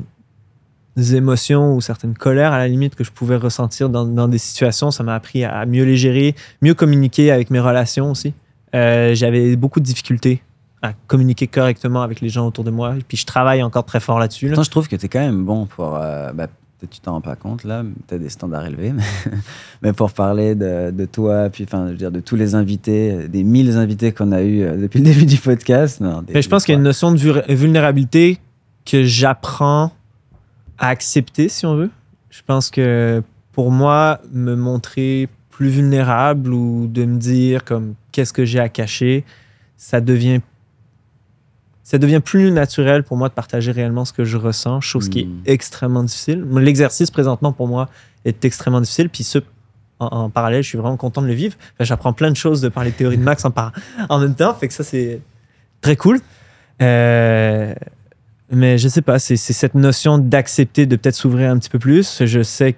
émotions ou certaines colères à la limite que je pouvais ressentir dans, dans des situations. Ça m'a appris à mieux les gérer, mieux communiquer avec mes relations aussi. Euh, J'avais beaucoup de difficultés à communiquer correctement avec les gens autour de moi. Puis je travaille encore très fort là-dessus. là. Je trouve que tu es quand même bon pour. euh, bah, peut-être tu t'en rends pas compte là, tu as des standards élevés, mais, (laughs) mais pour parler de, de toi, puis enfin, je veux dire, de tous les invités, des mille invités qu'on a eu depuis le (laughs) début du podcast. Non, des- Mais je pense qu'il y a une notion de vul- vulnérabilité que j'apprends à accepter, si on veut. Je pense que pour moi, me montrer plus vulnérable ou de me dire comme qu'est-ce que j'ai à cacher, ça devient ça devient plus naturel pour moi de partager réellement ce que je ressens, chose qui est extrêmement difficile. L'exercice présentement pour moi est extrêmement difficile, puis ce en, en parallèle, je suis vraiment content de le vivre. Enfin, J'apprends plein de choses de parler de théorie de Max en, par- en même temps, fait que ça c'est très cool. Euh, mais je sais pas, c'est cette notion d'accepter de peut-être s'ouvrir un petit peu plus. Je sais,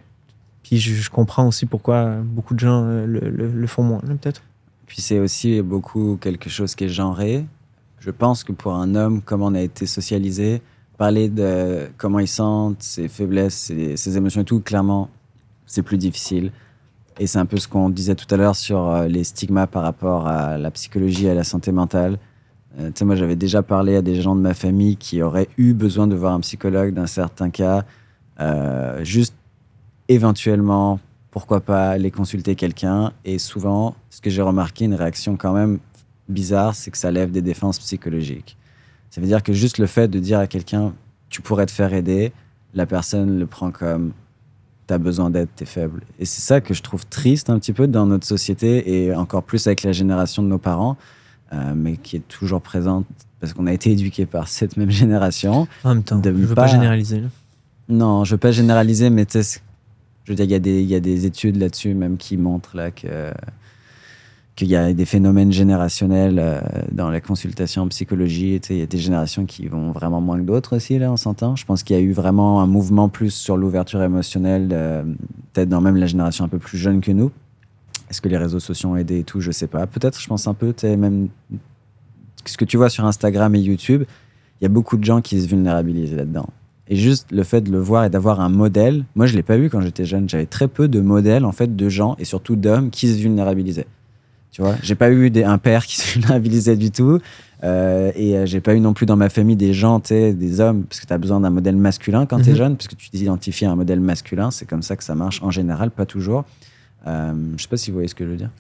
puis je, je comprends aussi pourquoi beaucoup de gens euh, le, le- le font moins, là, peut-être. Puis c'est aussi beaucoup quelque chose qui est genré. Je pense que pour un homme, comme on a été socialisé, parler de comment il sent, ses faiblesses, ses, ses émotions et tout, clairement, c'est plus difficile. Et c'est un peu ce qu'on disait tout à l'heure sur euh, les stigmas par rapport à la psychologie et à la santé mentale. Euh, tu sais, moi, j'avais déjà parlé à des gens de ma famille qui auraient eu besoin de voir un psychologue dans certains cas. Euh, juste éventuellement, pourquoi pas aller consulter quelqu'un. Et souvent, ce que j'ai remarqué, une réaction quand même bizarre, c'est que ça lève des défenses psychologiques. Ça veut dire que juste le fait de dire à quelqu'un, tu pourrais te faire aider, la personne le prend comme t'as besoin d'aide, t'es faible. Et c'est ça que je trouve triste un petit peu dans notre société et encore plus avec la génération de nos parents, euh, mais qui est toujours présente parce qu'on a été éduqués par (laughs) cette même génération. En même temps, De je veux pas- généraliser. là. Non, je veux pas généraliser, mais tu sais, je veux dire, il y, a des- il y a des études là-dessus même qui montrent là que qu'il y a des phénomènes générationnels euh, dans la consultation en psychologie. Tu Il y a des générations qui vont vraiment moins que d'autres aussi, là, on s'entend. Je pense qu'il y a eu vraiment un mouvement plus sur l'ouverture émotionnelle, euh, peut-être dans même la génération un peu plus jeune que nous. Est-ce que les réseaux sociaux ont aidé et tout? Je sais pas. Peut-être, je pense un peu, tu sais, même ce que tu vois sur Instagram et YouTube, il y a beaucoup de gens qui se vulnérabilisent là-dedans. Et juste le fait de le voir et d'avoir un modèle, moi je l'ai pas vu quand j'étais jeune. J'avais très peu de modèles en fait de gens et surtout d'hommes qui se vulnérabilisaient. Tu vois, j'ai pas eu des, un père qui (laughs) se vulnérabilisait du tout. Euh, et euh, j'ai pas eu non plus dans ma famille des gens, tu sais, des hommes, parce que tu as besoin d'un modèle masculin quand tu es Mhm. jeune, parce que tu t'identifies à un modèle masculin. C'est comme ça que ça marche en général, pas toujours. Euh, je sais pas si vous voyez ce que je veux dire.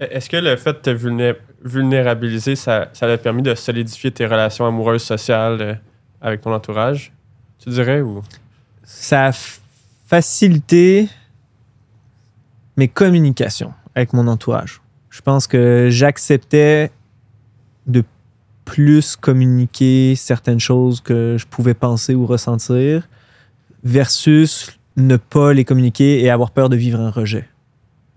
Est-ce que le fait de te vulné- vulnérabiliser, ça ça t'a permis de solidifier tes relations amoureuses, sociales euh, avec ton entourage, tu dirais? Ou... Ça a facilité mes communications avec mon entourage. Je pense que j'acceptais de plus communiquer certaines choses que je pouvais penser ou ressentir versus ne pas les communiquer et avoir peur de vivre un rejet.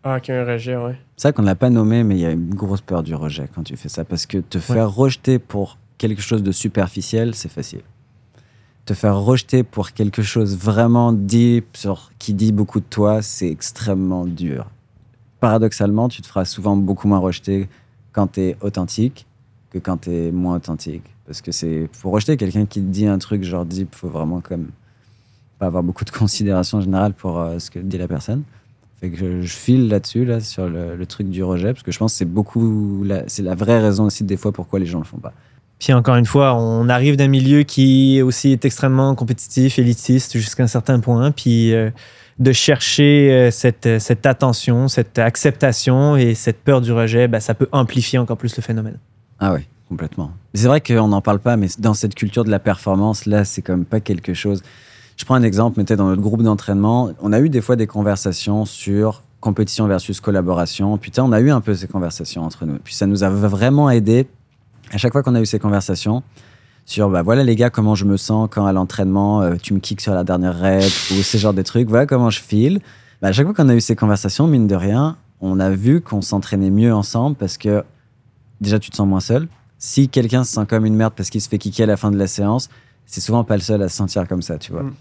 Ah, qu'il y a un rejet, ouais. C'est vrai qu'on ne l'a pas nommé, mais il y a une grosse peur du rejet quand tu fais ça. Parce que te faire rejeter pour quelque chose de superficiel, c'est facile. Te faire rejeter pour quelque chose vraiment deep, sur, qui dit beaucoup de toi, c'est extrêmement dur. Paradoxalement, tu te feras souvent beaucoup moins rejeter quand tu es authentique que quand tu es moins authentique. Parce que c'est pour rejeter quelqu'un qui te dit un truc genre deep, faut vraiment comme pas avoir beaucoup de (laughs) considération générale pour euh, ce que dit la personne. Fait que je, file là-dessus, là, sur le, truc du rejet, parce que je pense que c'est beaucoup, c'est la vraie raison aussi des fois pourquoi les gens le font pas. Puis encore une fois, on arrive d'un milieu qui aussi est extrêmement compétitif, élitiste jusqu'à un certain point. Puis euh, de chercher euh, cette, euh, cette attention, cette acceptation et cette peur du rejet, ben, ça peut amplifier encore plus le phénomène. Ah ouais, complètement. C'est vrai qu'on n'en parle pas, mais dans cette culture de la performance, là, c'est comme pas quelque chose. Je prends un exemple, dans notre groupe d'entraînement, on a eu des fois des conversations sur compétition versus collaboration. Sais, on a eu un peu ces conversations entre nous. Puis ça nous a vraiment aidé à chaque fois qu'on a eu ces conversations sur bah voilà les gars comment je me sens quand à l'entraînement euh, tu me kicks sur la dernière rep ou ce genre de trucs voilà comment je file. Bah, à chaque fois qu'on a eu ces conversations mine de rien on a vu qu'on s'entraînait mieux ensemble parce que déjà tu te sens moins seul. Si quelqu'un se sent comme une merde parce qu'il se fait kicker à la fin de la séance c'est souvent pas le seul à se sentir comme ça tu vois. Mm.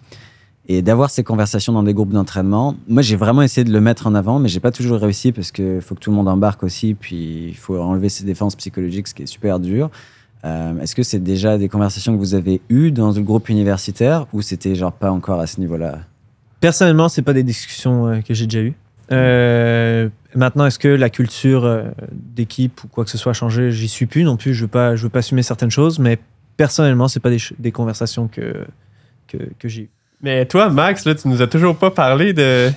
Et d'avoir ces conversations dans des groupes d'entraînement moi j'ai vraiment essayé de le mettre en avant mais j'ai pas toujours réussi parce que faut que tout le monde embarque aussi puis il faut enlever ses défenses psychologiques ce qui est super dur euh, Est-ce que c'est déjà des conversations que vous avez eues dans le groupe universitaire ou c'était genre pas encore à ce niveau-là? Personnellement, c'est pas des discussions euh, que j'ai déjà eues. Euh, maintenant, est-ce que la culture d'équipe ou quoi que ce soit a changé? J'y suis plus non plus. Je veux pas, je veux pas assumer certaines choses, mais personnellement, c'est pas des conversations que que, que j'ai eues. Mais toi, Max, là, tu nous as toujours pas parlé de,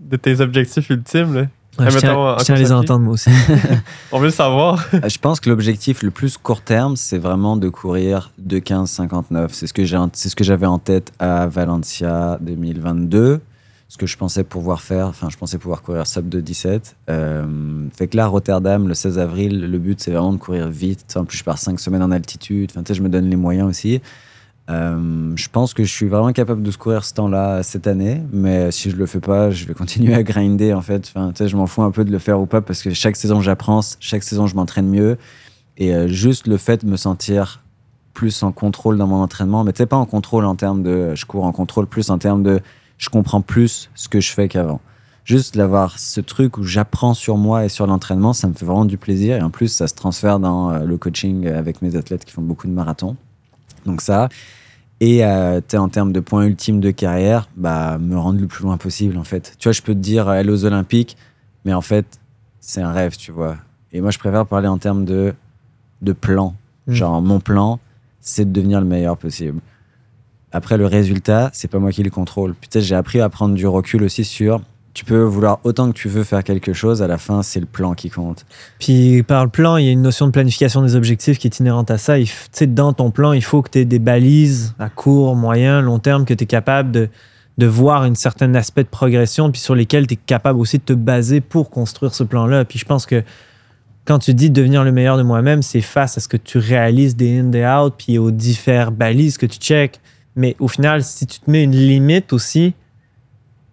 de tes objectifs ultimes. Là. Ouais, je tiens, en je tiens à les entendre moi aussi. (laughs) On veut le savoir. Euh, Je pense que l'objectif le plus court terme, c'est vraiment de courir 2.15.59. C'est ce que j'ai, en- c'est ce que j'avais en tête à Valencia 2022. Ce que je pensais pouvoir faire, enfin, je pensais pouvoir courir sub de 17. Euh, fait que là, Rotterdam, le 16 avril, le but, c'est vraiment de courir vite. En plus, je pars 5 semaines en altitude. Enfin, tu sais, je me donne les moyens aussi. Euh, je pense que je suis vraiment capable de courir ce temps-là cette année, mais si je le fais pas, je vais continuer à grinder en fait. Enfin, je m'en fous un peu de le faire ou pas parce que chaque saison j'apprends, chaque saison je m'entraîne mieux et euh, juste le fait de me sentir plus en contrôle dans mon entraînement, mais tu sais pas en contrôle en termes de je cours en contrôle, plus en termes de je comprends plus ce que je fais qu'avant. Juste d'avoir ce truc où j'apprends sur moi et sur l'entraînement, ça me fait vraiment du plaisir et en plus ça se transfère dans euh, le coaching avec mes athlètes qui font beaucoup de marathons. Donc ça. Et euh, en termes de points ultimes de carrière, bah, me rendre le plus loin possible, en fait. Tu vois, je peux te dire euh, aller aux Olympiques, mais en fait, c'est un rêve, tu vois. Et moi, je préfère parler en termes de, de plan. Mm. Genre, mon plan, c'est de devenir le meilleur possible. Après, le résultat, c'est pas moi qui le contrôle. Sais, j'ai appris à prendre du recul aussi sur. Tu peux vouloir autant que tu veux faire quelque chose, à la fin, c'est le plan qui compte. Puis par le plan, il y a une notion de planification des objectifs qui est inhérente à ça. Tu sais, dans ton plan, il faut que tu aies des balises à court, moyen, long terme, que tu es capable de, de voir un certain aspect de progression, puis sur lesquels tu es capable aussi de te baser pour construire ce plan-là. Puis je pense que quand tu dis devenir le meilleur de moi-même, c'est face à ce que tu réalises des in, des out, puis aux différentes balises que tu check. Mais au final, si tu te mets une limite aussi,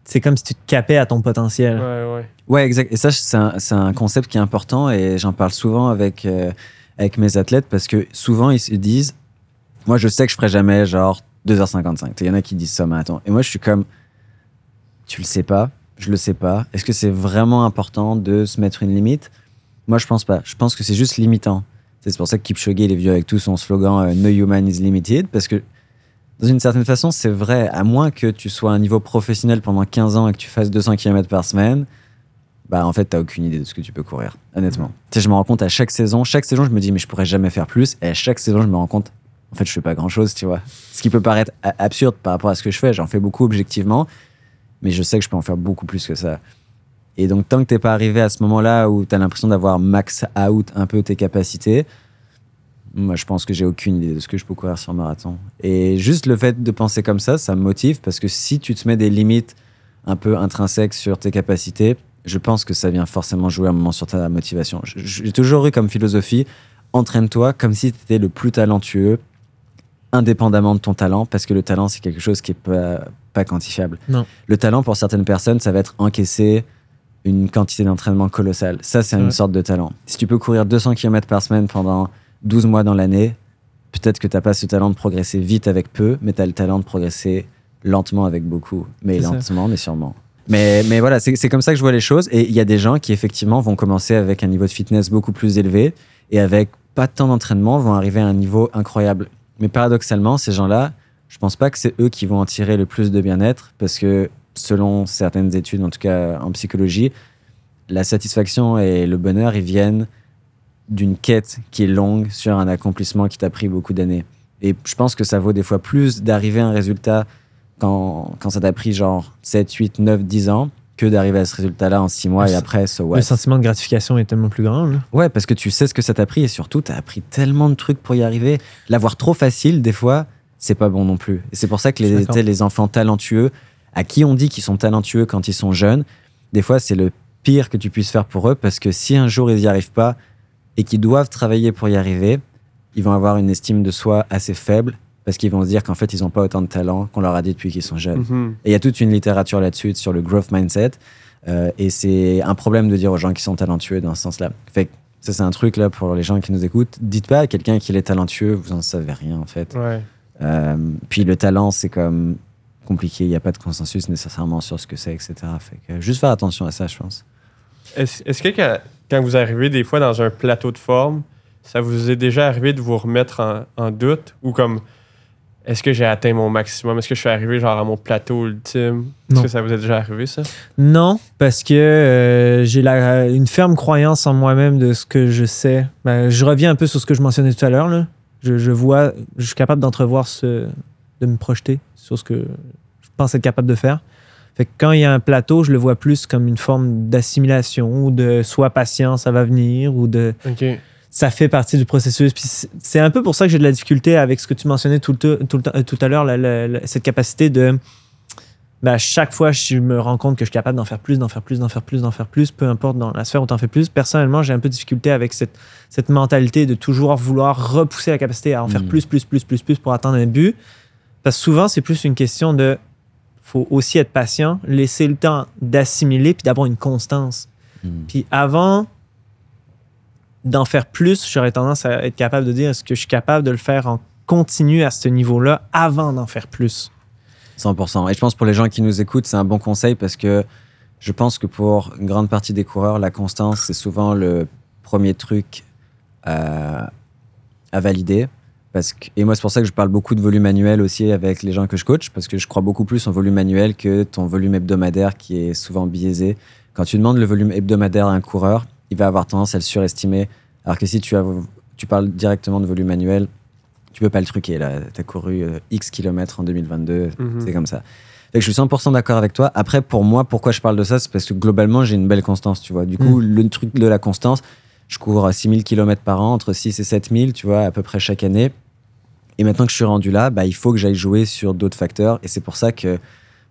c'est comme si tu te capais à ton potentiel. Ouais, ouais. Ouais, exact. Et ça, c'est un, c'est un concept qui est important et j'en parle souvent avec, euh, avec mes athlètes parce que souvent, ils se disent Moi, je sais que je ferai jamais genre 2h55. Il y en a qui disent ça, mais attends. Et moi, je suis comme Tu le sais pas, je le sais pas. Est-ce que c'est vraiment important de se mettre une limite? Moi, je pense pas. Je pense que c'est juste limitant. C'est pour ça que Kipchoge, il est vieux avec tout son slogan euh, No Human is Limited parce que dans une certaine façon, c'est vrai. À moins que tu sois à un niveau professionnel pendant 15 ans et que tu fasses 200 km par semaine, bah en fait, t'as aucune idée de ce que tu peux courir, honnêtement. Tu sais, je me rends compte à chaque saison, chaque saison, je me dis, mais je pourrais jamais faire plus. Et à chaque saison, je me rends compte, en fait, je fais pas grand chose, tu vois. Ce qui peut paraître absurde par rapport à ce que je fais, j'en fais beaucoup objectivement, mais je sais que je peux en faire beaucoup plus que ça. Et donc, tant que t'es pas arrivé à ce moment-là où t'as l'impression d'avoir max out un peu tes capacités, moi, je pense que j'ai aucune idée de ce que je peux courir sur marathon. Et juste le fait de penser comme ça, ça me motive parce que si tu te mets des limites un peu intrinsèques sur tes capacités, je pense que ça vient forcément jouer un moment sur ta motivation. J'ai toujours eu comme philosophie, entraîne-toi comme si tu étais le plus talentueux, indépendamment de ton talent, parce que le talent, c'est quelque chose qui est pas, pas quantifiable. Non. Le talent, pour certaines personnes, ça va être encaisser une quantité d'entraînement colossale. Ça, c'est Ouais. une sorte de talent. Si tu peux courir 200 km par semaine pendant 12 mois dans l'année, peut-être que tu n'as pas ce talent de progresser vite avec peu, mais tu as le talent de progresser lentement avec beaucoup. Mais ça. lentement, mais sûrement. Mais, mais voilà, c'est comme ça que je vois les choses. Et il y a des gens qui, effectivement, vont commencer avec un niveau de fitness beaucoup plus élevé et avec pas temps d'entraînement, vont arriver à un niveau incroyable. Mais paradoxalement, ces gens-là, je pense pas que c'est eux qui vont en tirer le plus de bien-être parce que, selon certaines études, en tout cas en psychologie, la satisfaction et le bonheur, ils viennent d'une quête qui est longue sur un accomplissement qui t'a pris beaucoup d'années. Et je pense que ça vaut des fois plus d'arriver à un résultat quand, quand ça t'a pris genre 7, 8, 9, 10 ans que d'arriver à ce résultat-là en 6 mois Le et après, so what? Le sentiment de gratification est tellement plus grand. là. Ouais, parce que tu sais ce que ça t'a pris et surtout, t'as appris tellement de trucs pour y arriver. L'avoir trop facile, des fois, c'est pas bon non plus. Et c'est pour ça que les, les enfants talentueux, à qui on dit qu'ils sont talentueux quand ils sont jeunes, des fois, c'est le pire que tu puisses faire pour eux parce que si un jour ils n'y arrivent pas et qu'ils doivent travailler pour y arriver, ils vont avoir une estime de soi assez faible parce qu'ils vont se dire qu'en fait, ils n'ont pas autant de talent qu'on leur a dit depuis qu'ils sont jeunes. Mhm. Et il y a toute une littérature là-dessus, sur le growth mindset. Euh, et c'est un problème de dire aux gens qui sont talentueux dans ce sens-là. Fait que ça, c'est un truc là pour les gens qui nous écoutent. Dites pas à quelqu'un qu'il est talentueux, vous en savez rien en fait. Ouais. Euh, puis le talent, c'est comme compliqué. Il n'y a pas de consensus nécessairement sur ce que c'est, etc. Fait que juste faire attention à ça, je pense. Est-ce est-ce que quand, quand vous arrivez des fois dans un plateau de forme, ça vous est déjà arrivé de vous remettre en, en doute? Ou comme est-ce que j'ai atteint mon maximum? Est-ce que je suis arrivé genre à mon plateau ultime? Est-ce que ça vous est déjà arrivé ça? Non, parce que euh, j'ai la- une ferme croyance en moi-même de ce que je sais. Ben, je reviens un peu sur ce que je mentionnais tout à l'heure. Je, je vois, je suis capable d'entrevoir ce, de me projeter sur ce que je pense être capable de faire. Fait que quand il y a un plateau, je le vois plus comme une forme d'assimilation ou de soit patient, ça va venir, ou de ça fait partie du processus. Puis c'est- un peu pour ça que j'ai de la difficulté avec ce que tu mentionnais tout, le tout, le euh, tout à l'heure, la- la- la- cette capacité de. ben, chaque fois, je me rends compte que je suis capable d'en faire plus, d'en faire plus, d'en faire plus, d'en faire plus, peu importe dans la sphère où tu en fais plus. Personnellement, j'ai un peu de difficulté avec cette, cette mentalité de toujours vouloir repousser la capacité à en faire Mm. plus, plus, plus, plus, plus pour atteindre un but. Parce que souvent, c'est plus une question de. Faut aussi être patient, laisser le temps d'assimiler puis d'avoir une constance. Hmm. Puis avant d'en faire plus, j'aurais tendance à être capable de dire est-ce que je suis capable de le faire en continu à ce niveau-là avant d'en faire plus? 100%. Et je pense pour les gens qui nous écoutent, c'est un bon conseil parce que je pense que pour une grande partie des coureurs, la constance, c'est souvent le premier truc à, à valider. Parce que, et moi, c'est pour ça que je parle beaucoup de volume annuel aussi avec les gens que je coach, parce que je crois beaucoup plus en volume annuel que ton volume hebdomadaire qui est souvent biaisé. Quand tu demandes le volume hebdomadaire à un coureur, il va avoir tendance à le surestimer. Alors que si tu, as, tu parles directement de volume annuel, tu peux pas le truquer. Là, tu as couru euh, X kilomètres en 2022, Mhm. c'est comme ça. Fait que je suis 100% d'accord avec toi. Après, pour moi, pourquoi je parle de ça, c'est parce que globalement, j'ai une belle constance, tu vois. Du coup, le truc de la constance, je cours à 6000 km par an, entre 6 et 7000, tu vois, à peu près chaque année. Et maintenant que je suis rendu là, bah, il faut que j'aille jouer sur d'autres facteurs. Et c'est pour ça que,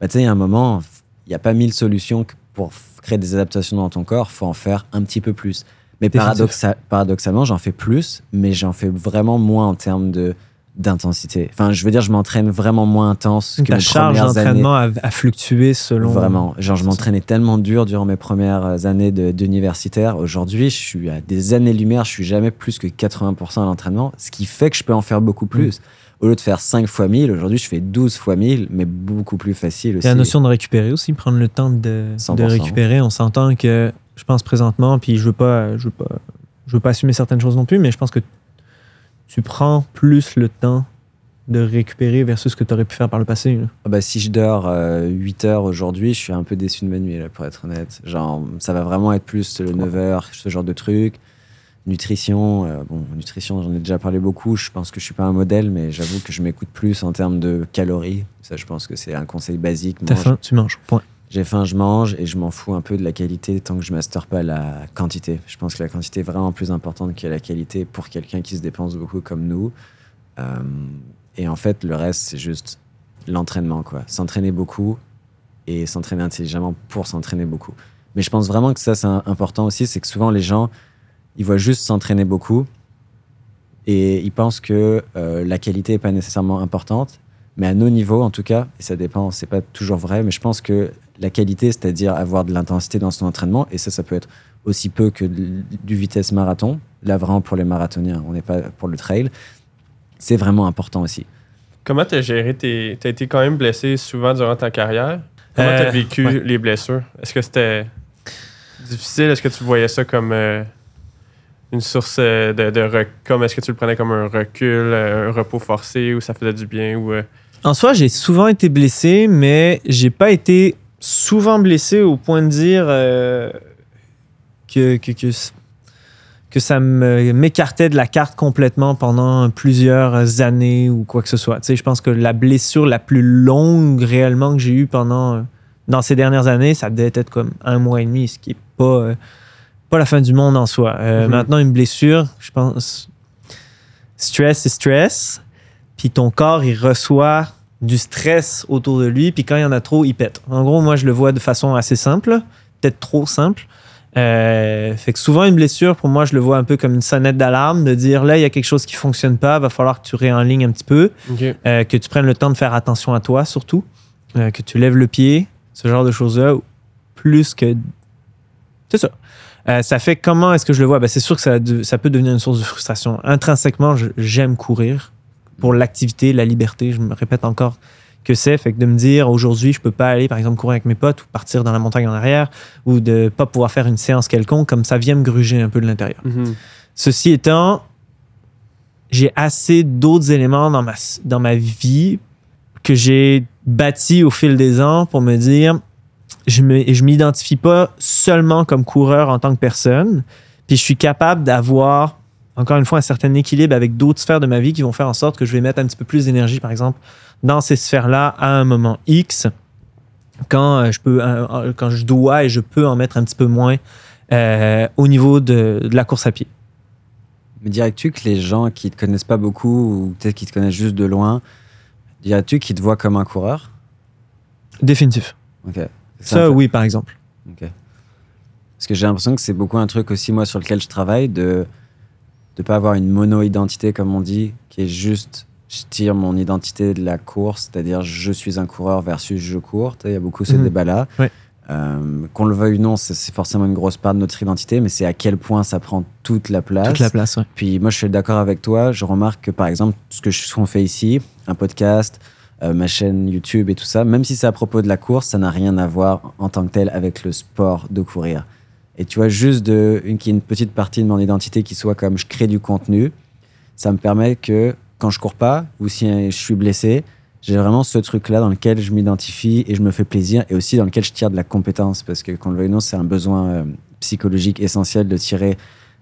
bah, tu sais, il y a un moment, il n'y a pas mille solutions pour créer des adaptations dans ton corps, faut en faire un petit peu plus. Mais paradoxa- paradoxalement, j'en fais plus, mais j'en fais vraiment moins en termes de d'intensité. Enfin, je veux dire, je m'entraîne vraiment moins intense que Ta mes charge d'entraînement a, a fluctué selon. Vraiment. Genre, je m'entraînais tellement dur durant mes premières années d'universitaire. Aujourd'hui, je suis à des années-lumière. Je suis jamais plus que 80% à l'entraînement, ce qui fait que je peux en faire beaucoup Mm. plus. Au lieu de faire 5 fois 1000, aujourd'hui, je fais 12 fois 1000, mais beaucoup plus facile Il aussi. y a la notion de récupérer aussi, prendre le temps de, de 100%. récupérer. On s'entend que, je pense présentement, puis je veux pas, je veux pas, je veux pas assumer certaines choses non plus, mais je pense que tu prends plus le temps de récupérer versus ce que tu aurais pu faire par le passé. là? Ah bah, si je dors euh, 8 heures aujourd'hui, je suis un peu déçu de ma nuit, là, pour être honnête. Genre, ça va vraiment être plus le 9 heures, ce genre de truc. Nutrition, euh, bon, nutrition, j'en ai déjà parlé beaucoup. Je pense que je suis pas un modèle, mais j'avoue que je m'écoute plus en termes de calories. Ça, je pense que c'est un conseil basique. T'as faim, tu manges. Point. J'ai faim, je mange et je m'en fous un peu de la qualité tant que je master pas la quantité. Je pense que la quantité est vraiment plus importante que la qualité pour quelqu'un qui se dépense beaucoup comme nous. Euh, et en fait, le reste, c'est juste l'entraînement, quoi. S'entraîner beaucoup et s'entraîner intelligemment pour s'entraîner beaucoup. Mais je pense vraiment que ça, c'est important aussi, c'est que souvent les gens, ils voient juste s'entraîner beaucoup et ils pensent que euh, la qualité n'est pas nécessairement importante. Mais à nos niveaux, en tout cas, et ça dépend, c'est pas toujours vrai, mais je pense que la qualité, c'est-à-dire avoir de l'intensité dans son entraînement, et ça, ça peut être aussi peu que de- du vitesse marathon. Là, vraiment pour les marathoniens, on n'est pas pour le trail. C'est vraiment important aussi. Comment t'as géré tes. T'as été quand même blessé souvent durant ta carrière? Comment Euh, t'as vécu ouais. les blessures? Est-ce que c'était difficile? Est-ce que tu voyais ça comme euh, une source euh, de, de rec- comme Est-ce que tu le prenais comme un recul, euh, un repos forcé ou ça faisait du bien? Ou, euh, En soi, j'ai souvent été blessé, mais j'ai pas été souvent blessé au point de dire euh, que, que, que, que ça m'écartait de la carte complètement pendant plusieurs années ou quoi que ce soit. Tu sais, je pense que la blessure la plus longue réellement que j'ai eue pendant euh, dans ces dernières années, ça devait être comme un mois et demi, ce qui est pas, euh, pas la fin du monde en soi. Euh, Mhm. Maintenant, une blessure, je pense, stress, c'est stress. Puis ton corps, il reçoit du stress autour de lui. Puis quand il y en a trop, il pète. En gros, moi, je le vois de façon assez simple, peut-être trop simple. Euh, fait que souvent, une blessure, pour moi, je le vois un peu comme une sonnette d'alarme de dire là, il y a quelque chose qui fonctionne pas, va falloir que tu réenlignes un petit peu, euh, que tu prennes le temps de faire attention à toi surtout, euh, que tu lèves le pied, ce genre de choses-là, plus que. C'est ça. Euh, ça fait comment est-ce que je le vois? Ben, c'est sûr que ça, peut devenir une source de frustration. Intrinsèquement, j'aime courir pour l'activité, la liberté. Je me répète encore que c'est. Fait que de me dire aujourd'hui, je peux pas aller, par exemple, courir avec mes potes ou partir dans la montagne en arrière ou de pas pouvoir faire une séance quelconque, comme ça vient me gruger un peu de l'intérieur. Mhm. Ceci étant, j'ai assez d'autres éléments dans ma, dans ma vie que j'ai bâti au fil des ans pour me dire je me je m'identifie pas seulement comme coureur en tant que personne, puis je suis capable d'avoir encore une fois un certain équilibre avec d'autres sphères de ma vie qui vont faire en sorte que je vais mettre un petit peu plus d'énergie par exemple dans ces sphères-là à un moment X quand euh, je peux euh, euh, quand je dois et je peux en mettre un petit peu moins euh, au niveau de, de la course à pied. Mais dirais-tu que les gens qui te connaissent pas beaucoup ou peut-être qui te connaissent juste de loin, dirais-tu qu'ils te voient comme un coureur? Définitif. Ça, oui, par exemple. Ok. Parce que j'ai l'impression que c'est beaucoup un truc aussi, moi, sur lequel je travaille, de ne pas avoir une mono-identité, comme on dit, qui est juste, je tire mon identité de la course, c'est-à-dire je suis un coureur versus je cours. Il y a beaucoup ce Mhm. débat-là. Ouais. Euh, Qu'on le veuille ou non, c'est forcément une grosse part de notre identité, mais c'est à quel point ça prend toute la place. Toute la place, ouais. Puis moi, je suis d'accord avec toi. Je remarque que, par exemple, ce que je- qu'on fait ici, un podcast, euh, ma chaîne YouTube et tout ça, même si c'est à propos de la course, ça n'a rien à voir en tant que tel avec le sport de courir. Et tu vois, juste de, une, une petite partie de mon identité qui soit comme je crée du contenu, ça me permet que quand je cours pas ou si je suis blessé, j'ai vraiment ce truc-là dans lequel je m'identifie et je me fais plaisir et aussi dans lequel je tire de la compétence parce que, qu'on le veuille ou non, c'est un besoin euh, psychologique essentiel de tirer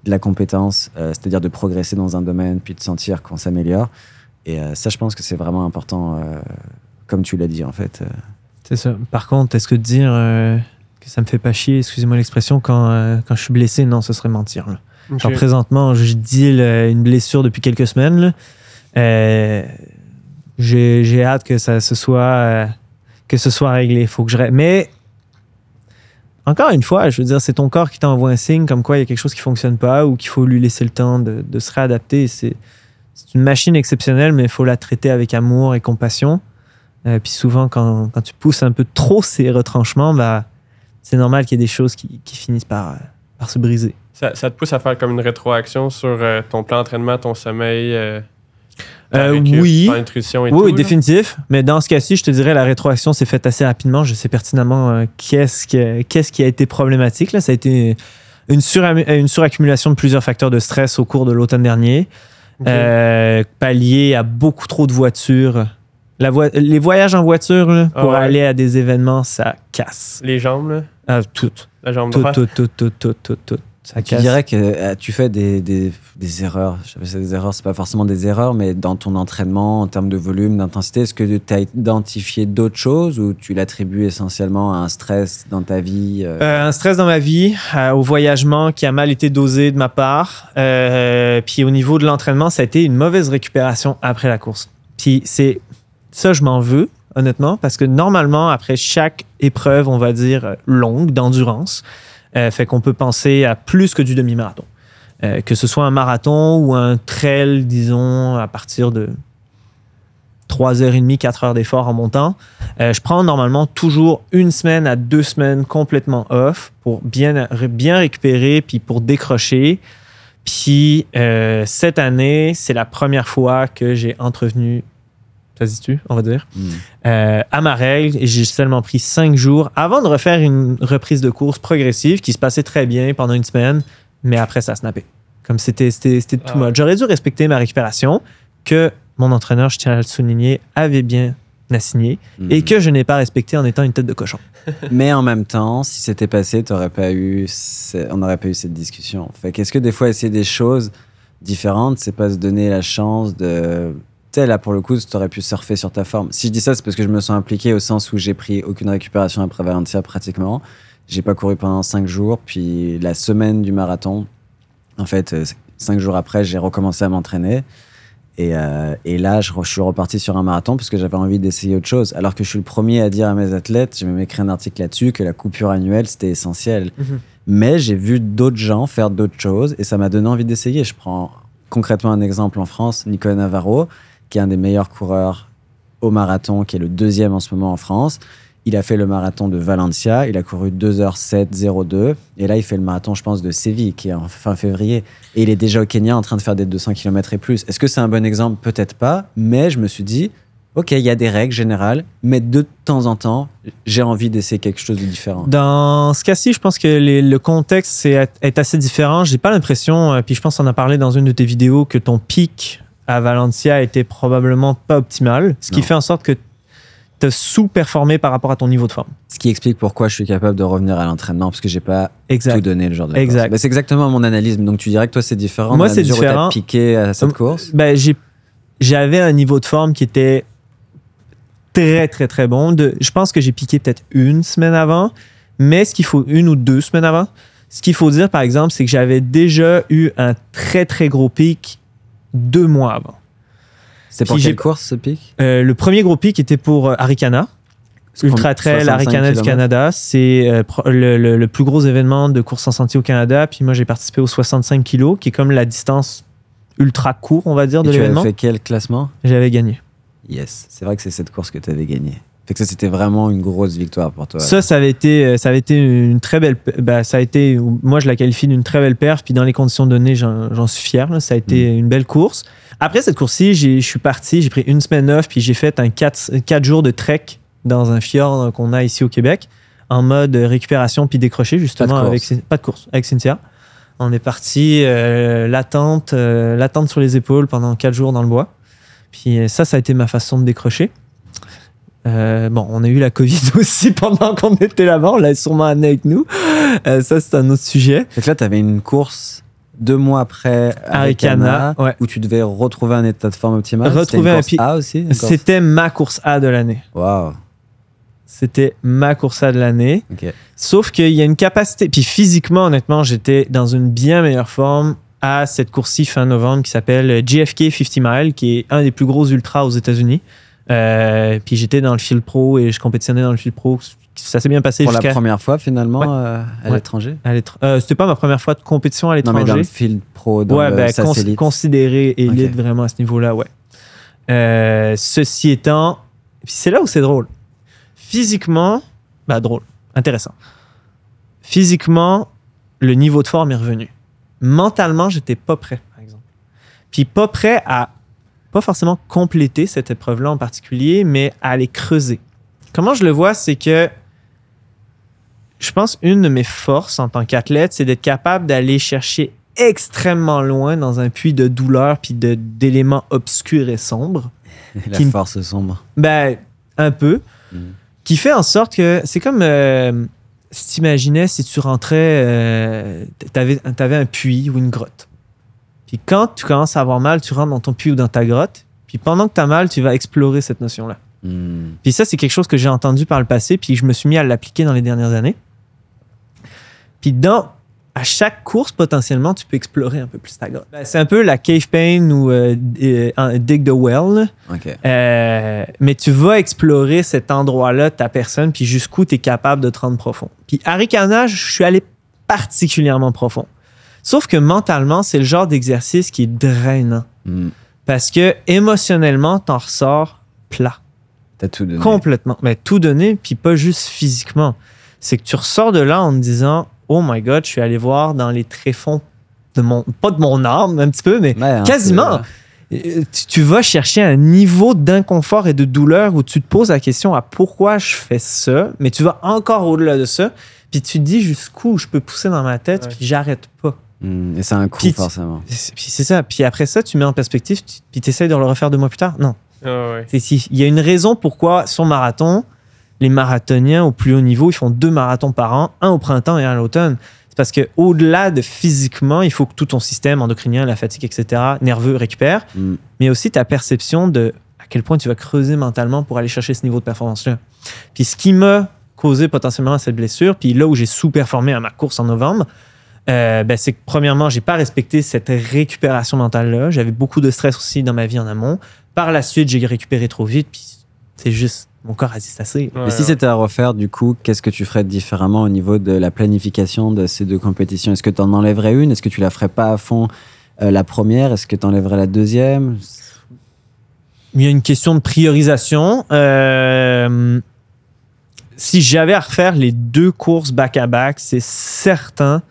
de la compétence, euh, c'est-à-dire de progresser dans un domaine puis de sentir qu'on s'améliore. Et euh, ça, je pense que c'est vraiment important, comme tu l'as dit en fait. C'est ça. Par contre, est-ce que dire que ça me fait pas chier, excusez-moi l'expression, quand, euh, quand je suis blessé, non, ce serait mentir. là. Ok. Genre, présentement, je deal une blessure depuis quelques semaines. Euh, j'ai, j'ai hâte que ça se soit, euh, que ce soit réglé. Faut que je... Mais, encore une fois, je veux dire, c'est ton corps qui t'envoie un signe comme quoi il y a quelque chose qui fonctionne pas ou qu'il faut lui laisser le temps de, de se réadapter. C'est, c'est une machine exceptionnelle, mais il faut la traiter avec amour et compassion. Euh, puis souvent, quand, quand tu pousses un peu trop ces retranchements, bah, c'est normal qu'il y ait des choses qui, qui finissent par, euh, par se briser. Ça, ça te pousse à faire comme une rétroaction sur euh, ton plan d'entraînement, ton sommeil, euh, ta récup, oui. nutrition et Oui, tout. oui, là? définitif. Mais dans ce cas-ci, je te dirais, la rétroaction s'est faite assez rapidement. Je sais pertinemment qu'est-ce, que- qu'est-ce qui a été problématique. Là. Ça a été une, suraccumulation de plusieurs facteurs de stress au cours de l'automne dernier. Ok. euh, pallier à beaucoup trop de voitures. La les voyages en voiture là, Ah pour ouais. aller à des événements, ça casse. Les jambes, là? Ah, tout, La jambe tout, droite? tout, tout, tout, tout, tout, tout. Ça Tu casse. dirais que euh, tu fais des, des, des erreurs. Je sais pas si c'est des erreurs, c'est pas forcément des erreurs, mais dans ton entraînement, en termes de volume, d'intensité, est-ce que tu as identifié d'autres choses ou tu l'attribues essentiellement à un stress dans ta vie euh, Euh, un stress dans ma vie, euh, au voyagement qui a mal été dosé de ma part. Euh, puis au niveau de l'entraînement, ça a été une mauvaise récupération après la course. Puis c'est ça, je m'en veux, honnêtement, parce que normalement, après chaque épreuve, on va dire euh, longue, d'endurance, euh, fait qu'on peut penser à plus que du demi-marathon. Euh, que ce soit un marathon ou un trail, disons, à partir de 3h30, 4 heures d'effort en montant. Je prends normalement toujours une semaine à deux semaines complètement off pour bien, bien récupérer puis pour décrocher. Puis cette année, c'est la première fois que j'ai entrevenu, ça se dit-tu, on va dire, hmm. euh, à ma règle et j'ai seulement pris cinq jours avant de refaire une reprise de course progressive qui se passait très bien pendant une semaine, mais après ça snappait. Comme c'était c'était c'était Ah too much. J'aurais dû respecter ma récupération que mon entraîneur, je tiens à le souligner, avait bien assigné et Hmm. que je n'ai pas respecté en étant une tête de cochon. (laughs) Mais en même temps, si c'était passé, t'aurais pas eu, ce- on n'aurait pas eu cette discussion. Fait qu'est-ce que des fois essayer des choses différentes, c'est pas se donner la chance de. Sais, là pour le coup, tu aurais pu surfer sur ta forme. Si je dis ça, c'est parce que je me sens impliqué au sens où j'ai pris aucune récupération après Valencia pratiquement. J'ai pas couru pendant cinq jours, puis la semaine du marathon, en fait, euh, cinq jours après, j'ai recommencé à m'entraîner. Et, euh, et là, je, je suis reparti sur un marathon parce que j'avais envie d'essayer autre chose. Alors que je suis le premier à dire à mes athlètes, j'ai même écrit un article là-dessus, que la coupure annuelle, c'était essentiel. Mhm. Mais j'ai vu d'autres gens faire d'autres choses et ça m'a donné envie d'essayer. Je prends concrètement un exemple en France, Nicolas Navarro, qui est un des meilleurs coureurs au marathon, qui est le deuxième en ce moment en France. Il a fait le marathon de Valencia, il a couru 2h07-02 et là il fait le marathon, je pense, de Séville, qui est en fin février. Et il est déjà au Kenya en train de faire des 200 km et plus. Est-ce que c'est un bon exemple? Peut-être pas, mais je me suis dit, ok, il y a des règles générales, mais de temps en temps, j'ai envie d'essayer quelque chose de différent. Dans ce cas-ci, je pense que le contexte est assez différent. J'ai pas l'impression, euh, puis je pense qu'on a parlé dans une de tes vidéos, que ton pic à Valencia était probablement pas optimal, ce qui Non. fait en sorte que tu as sous-performé par rapport à ton niveau de forme. Ce qui explique pourquoi je suis capable de revenir à l'entraînement, parce que j'ai pas tout Exact. donné le jour de la Exact. course. Bah, c'est exactement mon analyse. Donc tu dirais que toi c'est différent Moi, c'est mesure où différent. piqué à cette Hum, course. Ben, j'ai- j'avais un niveau de forme qui était très, très, très bon. De, je pense que j'ai piqué peut-être une semaine avant, mais ce qu'il faut, une ou deux semaines avant, ce qu'il faut dire, par exemple, c'est que j'avais déjà eu un très, très gros pic deux mois avant. C'était pour Puis quelle course ce pic? Euh, le premier gros pic était pour euh, Arikana. Ultra Trail 65 Arikana du. Canada. C'est euh, le, le- le plus gros événement de course en sentier au Canada. Puis moi, j'ai participé au 65 kilos, qui est comme la distance ultra court, on va dire, de Et tu avais l'événement. fait quel classement? J'avais gagné. Yes. C'est vrai que c'est cette course que tu avais gagnée. Fait que ça c'était vraiment une grosse victoire pour toi. Ça, ça avait été, euh, ça avait été une très belle. bah, ça a été, moi, je la qualifie d'une très belle perf. Puis dans les conditions données, j'en suis fier. là. Ça a été Mm. une belle course. Après cette course-ci, je suis parti, j'ai pris une semaine off, puis j'ai fait un 4, jours de trek dans un fjord qu'on a ici au Québec, en mode récupération puis décroché, justement, Pas de avec course. Pas de course, avec Cynthia. On est parti, euh, l'attente, euh, l'attente sur les épaules pendant quatre jours dans le bois. Puis euh, ça, ça a été ma façon de décrocher. Euh, bon, on a eu la Covid (laughs) aussi pendant qu'on était là-bas. On l'a sûrement amené avec nous. Euh, ça, c'est un autre sujet. Fait que là tu avais une course deux mois après Arikana, Arikana, ouais. où tu devais retrouver un état de forme optimal. Retrouver une un course pi- A aussi. C'était ma course A de l'année. Waouh. C'était ma course A de l'année. Ok. Sauf qu'il y a une capacité. Puis physiquement, honnêtement, j'étais dans une bien meilleure forme à cette course-ci fin novembre qui s'appelle JFK 50 Mile, qui est un des plus gros ultras aux États-Unis. Euh, puis j'étais dans le fil pro et je compétitionnais dans le fil pro. Ça s'est bien passé Pour la première fois finalement Ouais. euh, à Ouais. l'étranger. euh, C'était pas ma première fois de compétition à Non mais dans le l'étranger. field pro, dans Ouais, le ben, cons- considéré élite vraiment à ce niveau-là, ouais. Ceci étant, puis c'est là où c'est drôle. Physiquement, bah drôle, intéressant. Physiquement, le niveau de forme est revenu. Mentalement, j'étais pas prêt, par exemple. Puis pas prêt à, pas forcément compléter cette épreuve-là en particulier, mais à aller creuser. Comment je le vois, c'est que je pense une de mes forces en tant qu'athlète, c'est d'être capable d'aller chercher extrêmement loin dans un puits de douleur puis de- d'éléments obscurs et sombres. (laughs) La Qui force sombre. Ben, un peu. Mm. Qui fait en sorte que c'est comme euh, si tu imaginais si tu rentrais, euh, t'avais avais un puits ou une grotte. Puis quand tu commences à avoir mal, tu rentres dans ton puits ou dans ta grotte. Puis pendant que tu as mal, tu vas explorer cette notion-là. Hmm. Puis ça, c'est quelque chose que j'ai entendu par le passé, puis je me suis mis à l'appliquer dans les dernières années. Puis dans, à chaque course, potentiellement, tu peux explorer un peu plus ta grotte. Ben, c'est un peu la cave pain ou euh, euh, dig the well. Euh, mais tu vas explorer cet endroit-là, ta personne, puis jusqu'où tu es capable de te rendre profond. Puis à Ricana, je suis allé particulièrement profond. Sauf que mentalement, c'est le genre d'exercice qui est drainant. Hmm. Parce que émotionnellement, t'en ressors plat. T'as tout donné. Complètement. Mais tout donné, puis pas juste physiquement. C'est que tu ressors de là en te disant Oh my God, je suis allé voir dans les tréfonds de mon. Pas de mon âme, un petit peu, mais Ouais, un quasiment. Euh, Tu, tu vas chercher un niveau d'inconfort et de douleur où tu te poses la question à pourquoi je fais ça, mais tu vas encore au-delà de ça, puis tu te dis jusqu'où je peux pousser dans ma tête, Ouais. puis j'arrête pas. Hmm. Et c'est un coup, Puis forcément. C'est- Puis c'est ça. Puis après ça, tu mets en perspective, tu- puis tu essaies de le refaire deux mois plus tard? Non. Ah ouais. C'est si- Il y a une raison pourquoi sur marathon, les marathoniens au plus haut niveau, ils font deux marathons par an, un au printemps et un à l'automne. C'est parce que au-delà de physiquement, il faut que tout ton système endocrinien, la fatigue, etc., nerveux récupère, Hmm. mais aussi ta perception de à quel point tu vas creuser mentalement pour aller chercher ce niveau de performance-là. Puis ce qui m'a causé potentiellement cette blessure, puis là où j'ai sous-performé à ma course en novembre, euh, ben, c'est que premièrement, j'ai pas respecté cette récupération mentale-là. J'avais beaucoup de stress aussi dans ma vie en amont. Par la suite, j'ai récupéré trop vite, puis c'est juste, mon corps a dit assez. Ouais, si c'était à refaire, du coup, qu'est-ce que tu ferais différemment au niveau de la planification de ces deux compétitions? Est-ce que tu en enlèverais une? Est-ce que tu la ferais pas à fond euh, la première? Est-ce que tu enlèverais la deuxième? Il y a une question de priorisation. Euh, si j'avais à refaire les deux courses back-à-back, c'est certain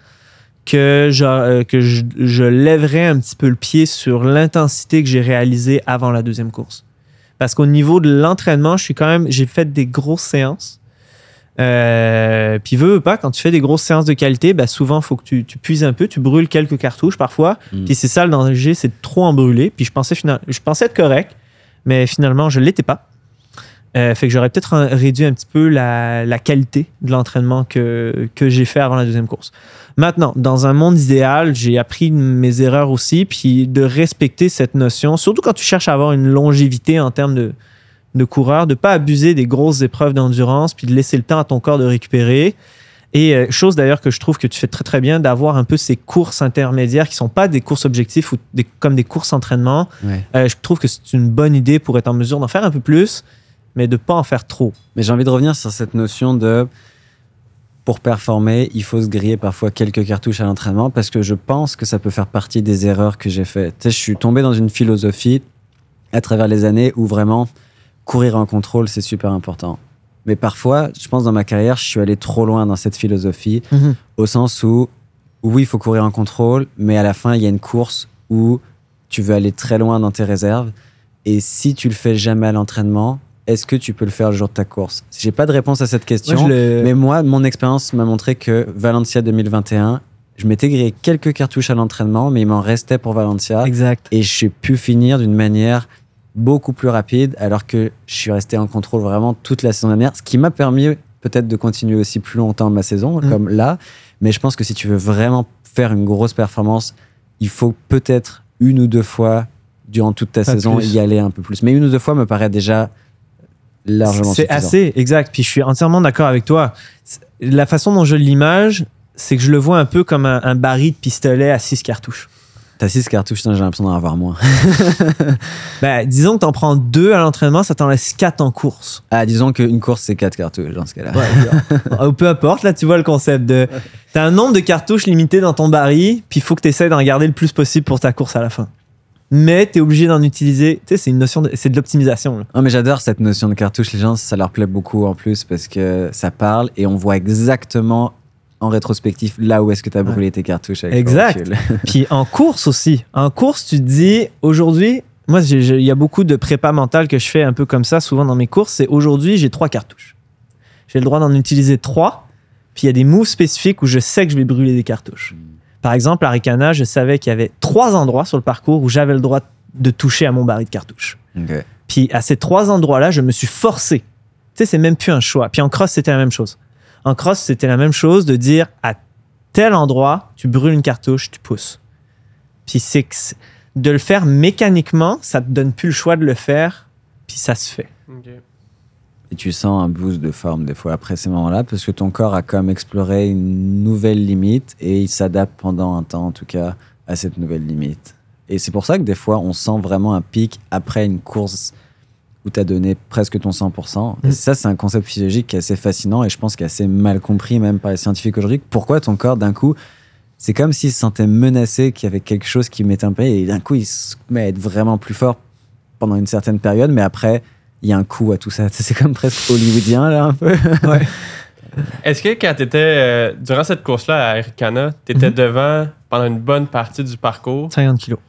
que, je, euh, que je, je lèverais un petit peu le pied sur l'intensité que j'ai réalisée avant la deuxième course. Parce qu'au niveau de l'entraînement, je suis quand même, j'ai fait des grosses séances. Euh, puis veux, veux pas, quand tu fais des grosses séances de qualité, bah souvent, il faut que tu, tu puises un peu, tu brûles quelques cartouches parfois. Mm. Puis c'est ça le danger, c'est de trop en brûler. Puis je pensais, final- je pensais être correct, mais finalement, je l'étais pas. Euh, fait que j'aurais peut-être réduit un petit peu la, la qualité de l'entraînement que, que j'ai fait avant la deuxième course. Maintenant, dans un monde idéal, j'ai appris mes erreurs aussi, puis de respecter cette notion, surtout quand tu cherches à avoir une longévité en termes de, de coureur, de pas abuser des grosses épreuves d'endurance, puis de laisser le temps à ton corps de récupérer. Et euh, chose d'ailleurs que je trouve que tu fais très très bien, d'avoir un peu ces courses intermédiaires qui sont pas des courses objectifs ou des, comme des courses entraînement. Ouais. Euh, je trouve que c'est une bonne idée pour être en mesure d'en faire un peu plus, mais de pas en faire trop. Mais j'ai envie de revenir sur cette notion de pour performer, il faut se griller parfois quelques cartouches à l'entraînement parce que je pense que ça peut faire partie des erreurs que j'ai faites. Tu sais, je suis tombé dans une philosophie à travers les années où vraiment courir en contrôle, c'est super important. Mais parfois, je pense dans ma carrière, je suis allé trop loin dans cette philosophie au sens où, oui, il faut courir en contrôle, mais à la fin, il y a une course où tu veux aller très loin dans tes réserves. Et si tu le fais jamais à l'entraînement, est-ce que tu peux le faire le jour de ta course? J'ai pas de réponse à cette question. Mais moi, mon expérience m'a montré que Valencia 2021, je m'étais grillé quelques cartouches à l'entraînement, mais il m'en restait pour Valencia. Exact. Et j'ai pu finir d'une manière beaucoup plus rapide, alors que je suis resté en contrôle vraiment toute la saison dernière, ce qui m'a permis peut-être de continuer aussi plus longtemps ma saison, Mm. comme là. Mais je pense que si tu veux vraiment faire une grosse performance, il faut peut-être une ou deux fois durant toute ta Pas saison plus. y aller un peu plus. Mais une ou deux fois me paraît déjà largement C'est assez exact. Puis je suis entièrement d'accord avec toi. La façon dont je l'image, c'est que je le vois un peu comme un, un baril de pistolet à six cartouches. T'as six cartouches, putain, j'ai l'impression d'en avoir moins. (laughs) Ben, disons que tu en prends deux à l'entraînement, ça t'en laisse quatre en course. Ah, disons qu'une course, c'est quatre cartouches dans ce cas-là. Ou peu importe, là, tu vois le concept de. T'as un nombre de cartouches limité dans ton baril, puis il faut que tu essaies d'en garder le plus possible pour ta course à la fin. Mais tu es obligé d'en utiliser. Tu sais, c'est une notion de. C'est de l'optimisation. Non, mais j'adore cette notion de cartouche. Les gens, ça leur plaît beaucoup en plus parce que ça parle et on voit exactement en rétrospectif là où est-ce que tu as brûlé tes cartouches. Avec Exact. (laughs) Puis en course aussi. En course, tu te dis, aujourd'hui, moi, il y a beaucoup de prépa mentale que je fais un peu comme ça, souvent dans mes courses. C'est aujourd'hui, j'ai trois cartouches. J'ai le droit d'en utiliser trois. Puis il y a des moves spécifiques où je sais que je vais brûler des cartouches. Par exemple, à Ricana, je savais qu'il y avait trois endroits sur le parcours où j'avais le droit de toucher à mon baril de cartouche. Puis à ces trois endroits-là, je me suis forcé. Tu sais, c'est même plus un choix. Puis en cross, c'était la même chose. En cross, c'était la même chose de dire à tel endroit, tu brûles une cartouche, tu pousses. Puis c'est de le faire mécaniquement, ça te donne plus le choix de le faire, puis ça se fait. Et tu sens un boost de forme des fois après ces moments-là parce que ton corps a comme exploré une nouvelle limite et il s'adapte pendant un temps en tout cas à cette nouvelle limite. Et c'est pour ça que des fois on sent vraiment un pic après une course où tu as donné presque ton 100%. Et Mm. ça c'est un concept physiologique qui est assez fascinant et je pense qu'il est assez mal compris même par les scientifiques aujourd'hui. Pourquoi ton corps d'un coup c'est comme s'il se sentait menacé qu'il y avait quelque chose qui mettait un peu et d'un coup il se met à être vraiment plus fort pendant une certaine période mais après il y a un coup à tout ça. C'est comme presque hollywoodien, là, un peu. (laughs) (laughs) Est-ce que quand tu étais, durant cette course-là à Arikana, tu étais Mhm. devant pendant une bonne partie du parcours, 50 kilos.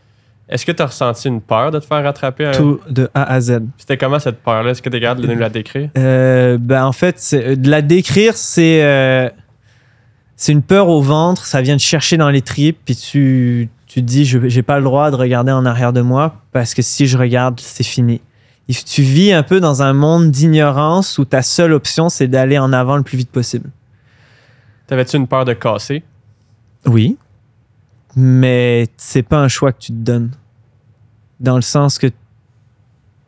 est-ce que tu as ressenti une peur de te faire rattraper? à- Tout de A à Z. C'était comment cette peur-là? Est-ce que tu es capable de nous la décrire? Euh, ben, en fait, c'est- de la décrire, c'est euh, c'est une peur au ventre. Ça vient te chercher dans les tripes, puis tu, tu te dis, je j'ai pas le droit de regarder en arrière de moi parce que si je regarde, c'est fini. Tu vis un peu dans un monde d'ignorance où ta seule option, c'est d'aller en avant le plus vite possible. T'avais-tu une peur de casser? Oui, mais c'est pas un choix que tu te donnes. Dans le sens que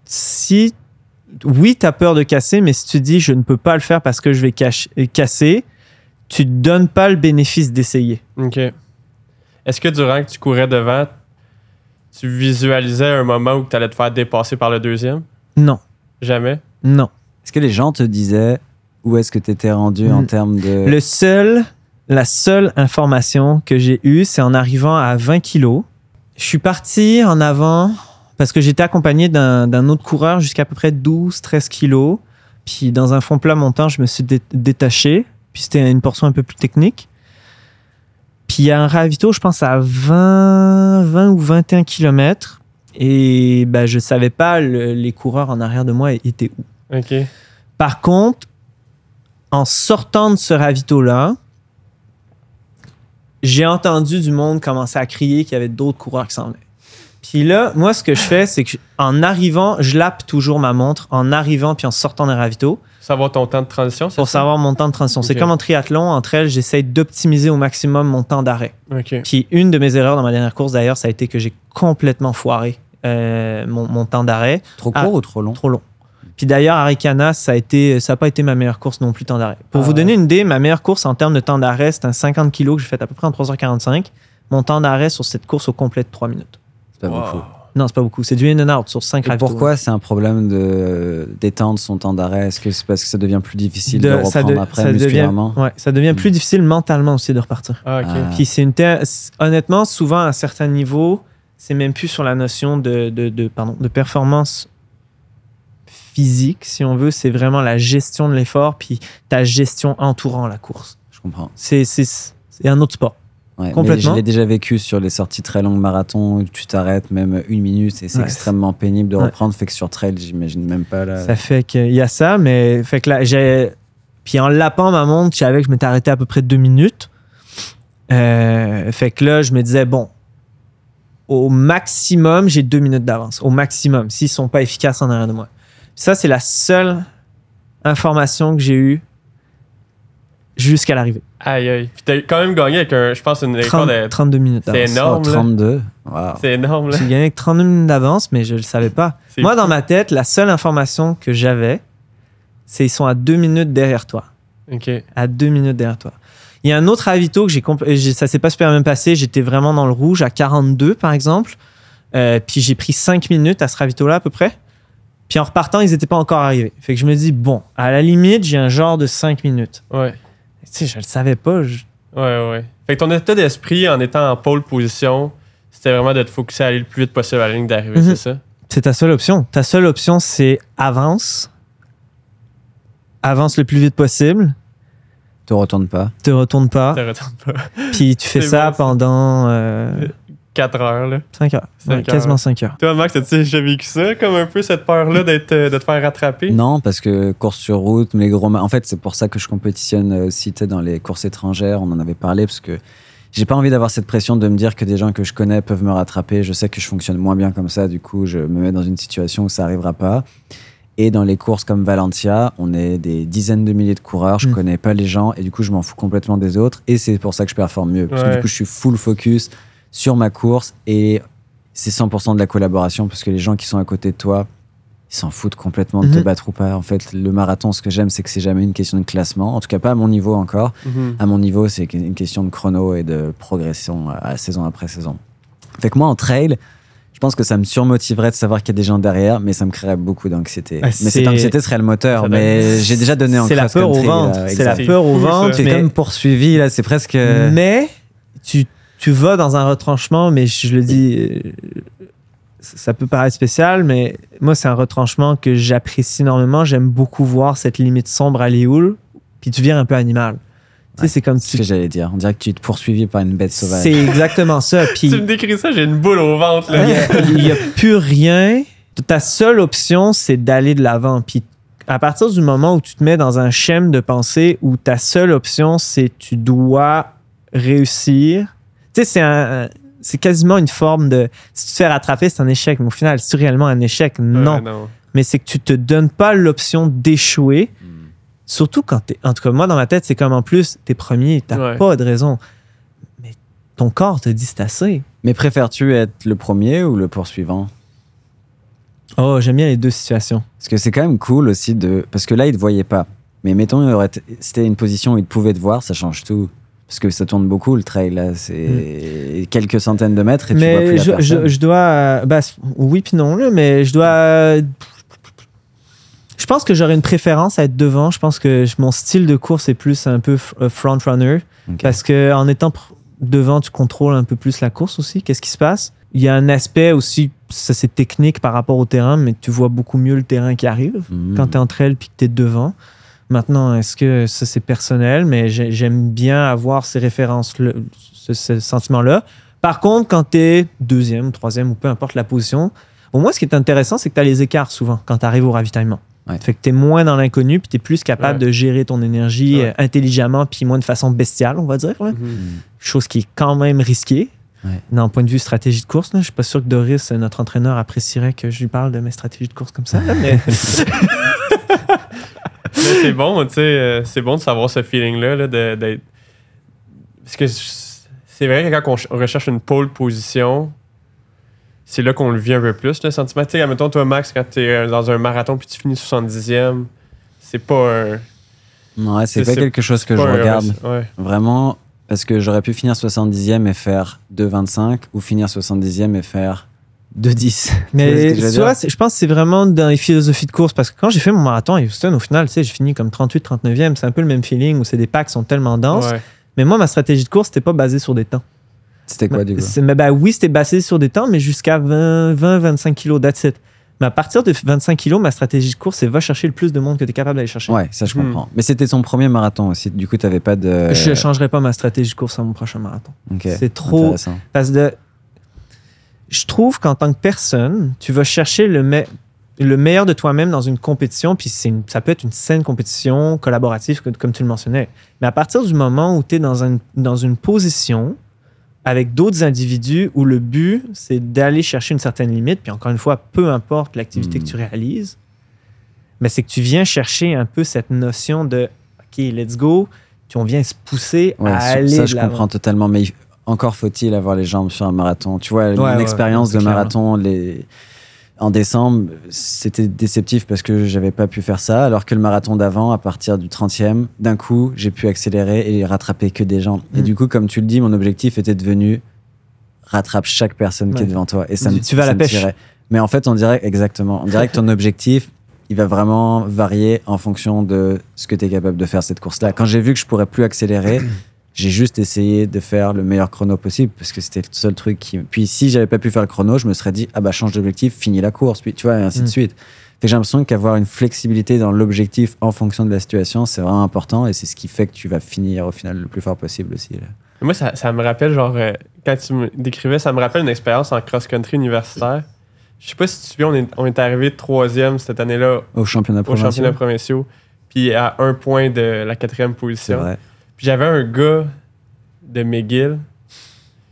si, oui, tu as peur de casser, mais si tu dis je ne peux pas le faire parce que je vais casser, tu te donnes pas le bénéfice d'essayer. OK. Est-ce que durant que tu courais devant, tu visualisais un moment où tu allais te faire dépasser par le deuxième? Non, Jamais? non. Est-ce que les gens te disaient où est-ce que tu étais rendu en Mm. termes de. Le seul, la seule information que j'ai eue, c'est en arrivant à 20 kilos. Je suis parti en avant parce que j'étais accompagné d'un d'un autre coureur jusqu'à à peu près 12-13 kilos. Puis dans un fond plat montant, je me suis dé- détaché. Puis c'était une portion un peu plus technique. Puis il y a un ravito, je pense, à 20, 20 ou 21 kilomètres. Et ben, je savais pas le- les coureurs en arrière de moi étaient où. OK. Par contre, en sortant de ce ravito-là, j'ai entendu du monde commencer à crier qu'il y avait d'autres coureurs qui s'en venaient. Puis là, moi, ce que je fais, c'est que je- en arrivant, je lappe toujours ma montre en arrivant puis en sortant des ravitaux Savoir ton temps de transition, c'est pour ça? savoir mon temps de transition. C'est comme en triathlon, entre elles, j'essaye d'optimiser au maximum mon temps d'arrêt. Puis une de mes erreurs dans ma dernière course, d'ailleurs, ça a été que j'ai complètement foiré euh, mon, mon temps d'arrêt. Trop Ah. court ou trop long? Trop long. Puis d'ailleurs, Arikana, ça a été, ça n'a pas été ma meilleure course non plus temps d'arrêt. Pour Ah vous ouais. donner une idée, ma meilleure course en termes de temps d'arrêt, c'est un 50 kg que j'ai fait à peu près en 3h45. Mon temps d'arrêt sur cette course au complet de 3 minutes. C'est pas Wow. beaucoup. Non, c'est pas beaucoup. C'est du in and out sur 5 Et pourquoi c'est un problème de d'étendre son temps d'arrêt? Est-ce que c'est parce que ça devient plus difficile de, reprendre de- après ça devient, musculairement? ouais, ça devient plus difficile mentalement aussi de repartir. Ah, OK. Ah. Puis c'est une honnêtement, souvent à certains niveaux, c'est même plus sur la notion de, de, de- pardon, de performance physique, si on veut, c'est vraiment la gestion de l'effort puis ta gestion entourant la course. Je comprends. C'est c'est- c'est un autre sport. Ouais, Complètement. je l'ai déjà vécu sur les sorties très longues marathons où tu t'arrêtes même une minute et c'est Ouais. extrêmement pénible de reprendre. Fait que sur trail, j'imagine même pas là. Ça fait qu'il y a ça, mais fait que là, j'ai. Puis en lapant ma montre, je savais que je m'étais arrêté à peu près deux minutes. Euh, fait que là, je me disais, bon, au maximum, j'ai deux minutes d'avance. Au maximum, s'ils sont pas efficaces en arrière de moi. Ça, c'est la seule information que j'ai eue jusqu'à l'arrivée. Aïe, aïe. Puis t'as quand même gagné avec un, je pense, une 30 de. 32 minutes C'est énorme. Oh, là. 32. Wow. C'est énorme, là. J'ai gagné avec 32 minutes d'avance, mais je le savais pas. Moi, fou. dans ma tête, la seule information que j'avais, c'est ils sont à deux minutes derrière toi. OK. à deux minutes derrière toi. Il y a un autre ravito que j'ai compl- ça s'est pas super bien passé. J'étais vraiment dans le rouge à 42 par exemple. Euh, puis j'ai pris 5 minutes à ce ravito-là à peu près. Puis en repartant, ils étaient pas encore arrivés. Fait que je me dis, bon, à la limite, j'ai un genre de 5 minutes. Ouais. Tu sais, je le savais pas. je- Ouais, ouais. Fait que ton état d'esprit en étant en pole position, c'était vraiment de te focuser à aller le plus vite possible à la ligne d'arrivée, Mhm. c'est ça? C'est ta seule option. Ta seule option, c'est avance. Avance le plus vite possible. Te retourne pas. Te retourne pas. Ça retourne pas. Puis tu fais C'est ça bon, ça. pendant euh, 4 heures, là. 5 heures. Cinq Ouais, heures. quasiment 5 heures. Toi, Max, as-tu déjà vécu ça, comme un peu cette peur-là d'être, euh, de te faire rattraper? Non, parce que course sur route, les gros. En fait, c'est pour ça que je compétitionne euh, aussi dans les courses étrangères. On en avait parlé parce que j'ai pas envie d'avoir cette pression de me dire que des gens que je connais peuvent me rattraper. Je sais que je fonctionne moins bien comme ça, du coup, je me mets dans une situation où ça arrivera pas. Et dans les courses comme Valencia, on est des dizaines de milliers de coureurs, je Mm. connais pas les gens et du coup, je m'en fous complètement des autres. Et c'est pour ça que je performe mieux. Parce que du coup, je suis full focus sur ma course et c'est 100% de la collaboration parce que les gens qui sont à côté de toi, ils s'en foutent complètement de te Mhm. battre ou pas. En fait, le marathon, ce que j'aime, c'est que c'est jamais une question de classement. En tout cas, pas à mon niveau encore. Mhm. À mon niveau, c'est une question de chrono et de progression à saison après saison. Fait que moi, en trail, je pense que ça me surmotiverait de savoir qu'il y a des gens derrière, mais ça me créerait beaucoup d'anxiété. Ah, mais cette anxiété serait le moteur. Ça Mais donne- j'ai déjà donné en C'est la peur au (laughs) ventre. C'est la peur au ventre. C'est comme poursuivi, là, c'est presque. Mais tu, tu vas dans un retranchement, mais je le dis, euh, ça peut paraître spécial, mais moi, c'est un retranchement que j'apprécie énormément. J'aime beaucoup voir cette limite sombre à Léoul, puis tu viens un peu animal. Tu sais, Ouais, c'est comme C'est ce que j'allais dire. On dirait que tu es poursuivi par une bête sauvage. C'est exactement ça. (laughs) Puis Tu me décris ça, j'ai une boule au ventre. Là. il n'y (laughs) a, plus rien. Ta seule option, c'est d'aller de l'avant. Puis à partir du moment où tu te mets dans un schéma de pensée où ta seule option, c'est tu dois réussir. Tu sais, c'est un- c'est quasiment une forme de. Si tu te fais rattraper, c'est un échec. Mais au final, c'est réellement un échec? Non. Ouais, non. Mais c'est que tu te donnes pas l'option d'échouer. Hmm. Surtout quand t'es. En tout cas, moi, dans ma tête, c'est comme en plus, t'es premier, t'as Ouais. pas de raison. Mais ton corps te dit c'est assez. Mais préfères-tu être le premier ou le poursuivant? Oh, j'aime bien les deux situations. Parce que c'est quand même cool aussi de. Parce que là, il te voyait pas. Mais mettons, il aurait été- c'était une position où il te pouvait te voir, ça change tout. Parce que ça tourne beaucoup le trail, là. C'est quelques centaines de mètres et tu vois plus mais la je, personne. je, je dois. euh, bah, oui, puis non, mais je dois. euh, Je pense que j'aurais une préférence à être devant. Je pense que je- mon style de course est plus un peu euh, front runner. Parce que en étant devant, tu contrôles un peu plus la course aussi. Qu'est-ce qui se passe? Il y a un aspect aussi, ça c'est technique par rapport au terrain, mais tu vois beaucoup mieux le terrain qui arrive Mhm. quand tu es entre elles puis que tu es devant. Maintenant, est-ce que ça c'est personnel, mais j'ai- j'aime bien avoir ces références, ce, ce sentiment-là. Par contre, quand tu es deuxième, troisième ou peu importe la position, au moins ce qui est intéressant, c'est que tu as les écarts souvent quand tu arrives au ravitaillement. Ouais. Fait que tu es moins dans l'inconnu puis tu es plus capable Ouais. de gérer ton énergie Ouais. euh, intelligemment puis moins de façon bestiale, on va dire. là. Mhm. Chose qui est quand même risquée. Ouais. D'un point de vue stratégie de course, là. je suis pas sûr que Doris, notre entraîneur, apprécierait que je lui parle de mes stratégies de course comme ça. là, Mais (laughs) c'est bon, tu sais, euh, c'est bon de savoir ce feeling-là, là, de- d'être. Parce que c'est vrai que quand on ch- on recherche une pole position, c'est là qu'on le vit un peu plus, le sentiment. Tu sais, admettons, toi, Max, quand tu es dans un marathon puis tu finis 70e, c'est pas un. Ouais, c'est pas quelque chose que je un- regarde. Ouais. Vraiment, parce que j'aurais pu finir 70e et faire 2,25 ou finir 70e et faire 2,10. Tu vois ce Mais que je tu vois, je pense que c'est vraiment dans les philosophies de course parce que quand j'ai fait mon marathon à Houston, au final, tu sais, j'ai fini comme 38, 39e. C'est un peu le même feeling où c'est des packs qui sont tellement denses. Ouais. Mais moi, ma stratégie de course, c'était pas basée sur des temps. C'était quoi, du coup? mais ben oui, c'était basé sur des temps, mais jusqu'à 20, 20, 25 kilos, that's it. Mais à partir de 25 kilos, ma stratégie de course, c'est va chercher le plus de monde que tu es capable d'aller chercher. Ouais, ça je Hmm. comprends. Mais c'était ton premier marathon aussi. Du coup, t'avais pas de. Je ne changerai pas ma stratégie de course à mon prochain marathon. C'est trop-. Parce que je trouve qu'en tant que personne, tu vas chercher le, me- le meilleur de toi-même dans une compétition, puis une- ça peut être une saine compétition collaborative, comme, tu le mentionnais. Mais à partir du moment où tu es dans, un- dans une position avec d'autres individus où le but, c'est d'aller chercher une certaine limite, puis encore une fois, peu importe l'activité que tu réalises, mais c'est que tu viens chercher un peu cette notion de OK, let's go, puis on vient se pousser Ouais, à aller ça de je comprends totalement. Mais encore faut-il avoir les jambes sur un marathon. Tu vois, Ouais, expérience de clair. marathon, les... en décembre, c'était déceptif parce que j'avais pas pu faire ça. Alors que le marathon d'avant, à partir du 30e, d'un coup, j'ai pu accélérer et rattraper que des gens. Et Mm. du coup, comme tu le dis, mon objectif était devenu rattrape chaque personne qui est devant toi. Et ça Tu- me, tu vas à la pêche. tirait. Mais en fait, on dirait exactement. On dirait que ton objectif, il va vraiment varier en fonction de ce que tu es capable de faire cette course-là. Quand j'ai vu que je pourrais plus accélérer, j'ai juste essayé de faire le meilleur chrono possible parce que c'était le seul truc qui. Puis si j'avais pas pu faire le chrono, je me serais dit ah bah change d'objectif, finis la course, puis tu vois et ainsi de Mm. suite. Fait que j'ai l'impression qu'avoir une flexibilité dans l'objectif en fonction de la situation, c'est vraiment important et c'est ce qui fait que tu vas finir au final le plus fort possible aussi. là. Moi, ça, ça me rappelle, genre, euh, quand tu me décrivais, ça me rappelle une expérience en cross-country universitaire. Je sais pas si tu te on est, on est arrivé troisième cette année-là Au championnat provincial. championnats provinciaux, puis à un point de la quatrième position. Puis j'avais un gars de McGill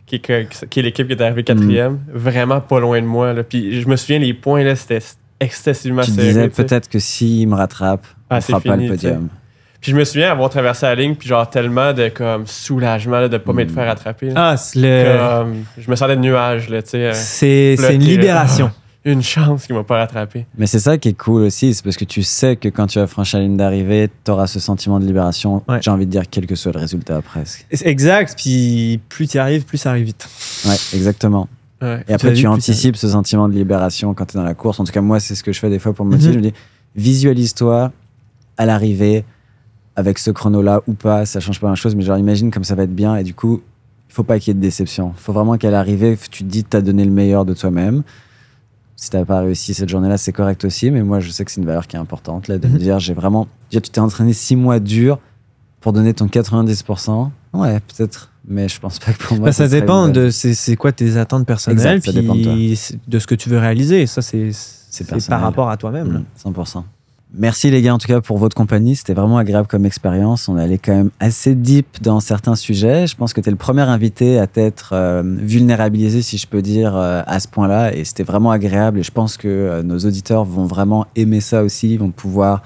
qui est, qui est l'équipe qui est arrivée quatrième, vraiment pas loin de moi. Là. Puis je me souviens, les points, là, c'était excessivement Tu serré. disais peut-être que s'il me rattrape, Ah, on fera pas le podium. Puis je me souviens avoir traversé la ligne, puis genre tellement de comme soulagement là, de pas m'être Mm. fait rattraper. là. Ah, c'est le- Comme, je me sentais de nuage, là, tu sais. euh, c'est c'est une libération. (laughs) Une chance qu'il m'a pas rattrapé. Mais c'est ça qui est cool aussi, c'est parce que tu sais que quand tu vas franchir la ligne d'arrivée, tu auras ce sentiment de libération. Ouais. J'ai envie de dire, quel que soit le résultat presque. Exact. Puis plus tu y arrives, plus ça arrive vite. Ouais, exactement. Ouais. Et après, tu, anticipes ce sentiment de libération quand tu es dans la course. En tout cas, moi, c'est ce que je fais des fois pour me motiver. Mhm. Je me dis, visualise-toi à l'arrivée avec ce chrono-là ou pas, ça change pas grand-chose, mais genre, imagine comme ça va être bien. Et du coup, il faut pas qu'il y ait de déception. Il faut vraiment qu'à l'arrivée, tu te dis que tu as donné le meilleur de toi-même. Si tu pas réussi cette journée-là, c'est correct aussi, mais moi, je sais que c'est une valeur qui est importante, là, de me Mhm. dire, j'ai vraiment. Déjà, tu t'es entraîné six mois dur pour donner ton 90%. Ouais, peut-être, mais je pense pas que pour moi. Bah, ça dépend de c'est c'est quoi tes attentes personnelles, Exact, ça dépend de toi. puis c'est- de ce que tu veux réaliser. Ça, c'est par rapport à toi-même. là. Mm, 100%. Merci les gars en tout cas pour votre compagnie. C'était vraiment agréable comme expérience. On est allé quand même assez deep dans certains sujets. Je pense que tu es le premier invité à t'être euh, vulnérabilisé, si je peux dire, euh, à ce point-là. Et c'était vraiment agréable. Et je pense que euh, nos auditeurs vont vraiment aimer ça aussi. Ils vont pouvoir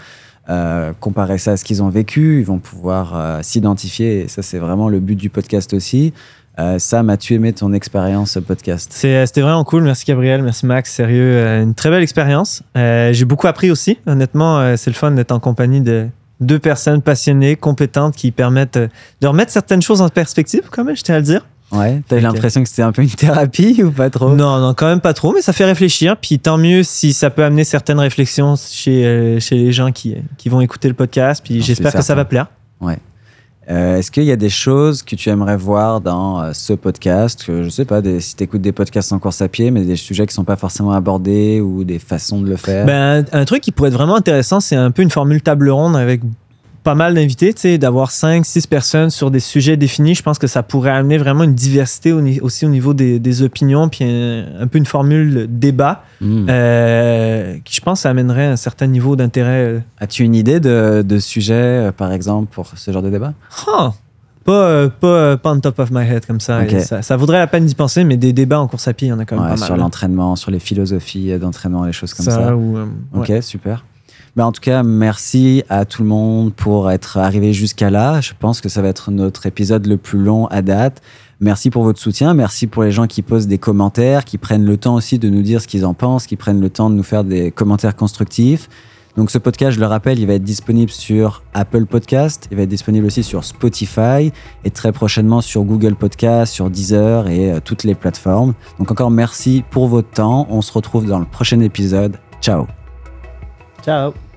comparer ça à ce qu'ils ont vécu. Ils vont pouvoir s'identifier. Et ça, c'est vraiment le but du podcast aussi. Euh, Sam, as-tu aimé ton expérience podcast C'est- C'était vraiment cool. Merci Gabriel, merci Max. Sérieux, euh, une très belle expérience. Euh, J'ai beaucoup appris aussi. Honnêtement, euh, c'est le fun d'être en compagnie de deux personnes passionnées, compétentes, qui permettent euh, de remettre certaines choses en perspective, quand même, je tiens à le dire. Ouais, t'as eu Ok. l'impression que c'était un peu une thérapie (laughs) ou pas trop? Non, non, quand même pas trop, mais ça fait réfléchir. Puis tant mieux si ça peut amener certaines réflexions chez, euh, chez les gens qui, qui vont écouter le podcast. Puis j'espère que ça va plaire. Euh, Est-ce qu'il y a des choses que tu aimerais voir dans euh, ce podcast? Que, Je sais pas, si tu écoutes des podcasts en course à pied, mais des sujets qui sont pas forcément abordés ou des façons de le faire? Ben, un truc qui pourrait être vraiment intéressant, c'est un peu une formule table ronde avec pas mal d'invités, tu sais, d'avoir 5 six personnes sur des sujets définis. Je pense que ça pourrait amener vraiment une diversité au aussi au niveau des, des opinions, puis un, un peu une formule débat Hmm. euh, qui, je pense, amènerait un certain niveau d'intérêt. As-tu une idée de, de sujet, euh, par exemple, pour ce genre de débat? Pas, euh, pas, pas on top of my head comme ça. Ça. ça vaudrait la peine d'y penser, mais des débats en course à pied, il y en a quand même Ouais, pas Sur mal. hein. l'entraînement, sur les philosophies d'entraînement, les choses comme ça. ça, ou, euh, Ok, ouais. super. Ben, en tout cas, merci à tout le monde pour être arrivé jusqu'à là. Je pense que ça va être notre épisode le plus long à date. Merci pour votre soutien. Merci pour les gens qui posent des commentaires, qui prennent le temps aussi de nous dire ce qu'ils en pensent, qui prennent le temps de nous faire des commentaires constructifs. Donc ce podcast, je le rappelle, il va être disponible sur Apple Podcast, il va être disponible aussi sur Spotify et très prochainement sur Google Podcast, sur Deezer et euh, toutes les plateformes. Donc encore merci pour votre temps. On se retrouve dans le prochain épisode. Ciao Ciao.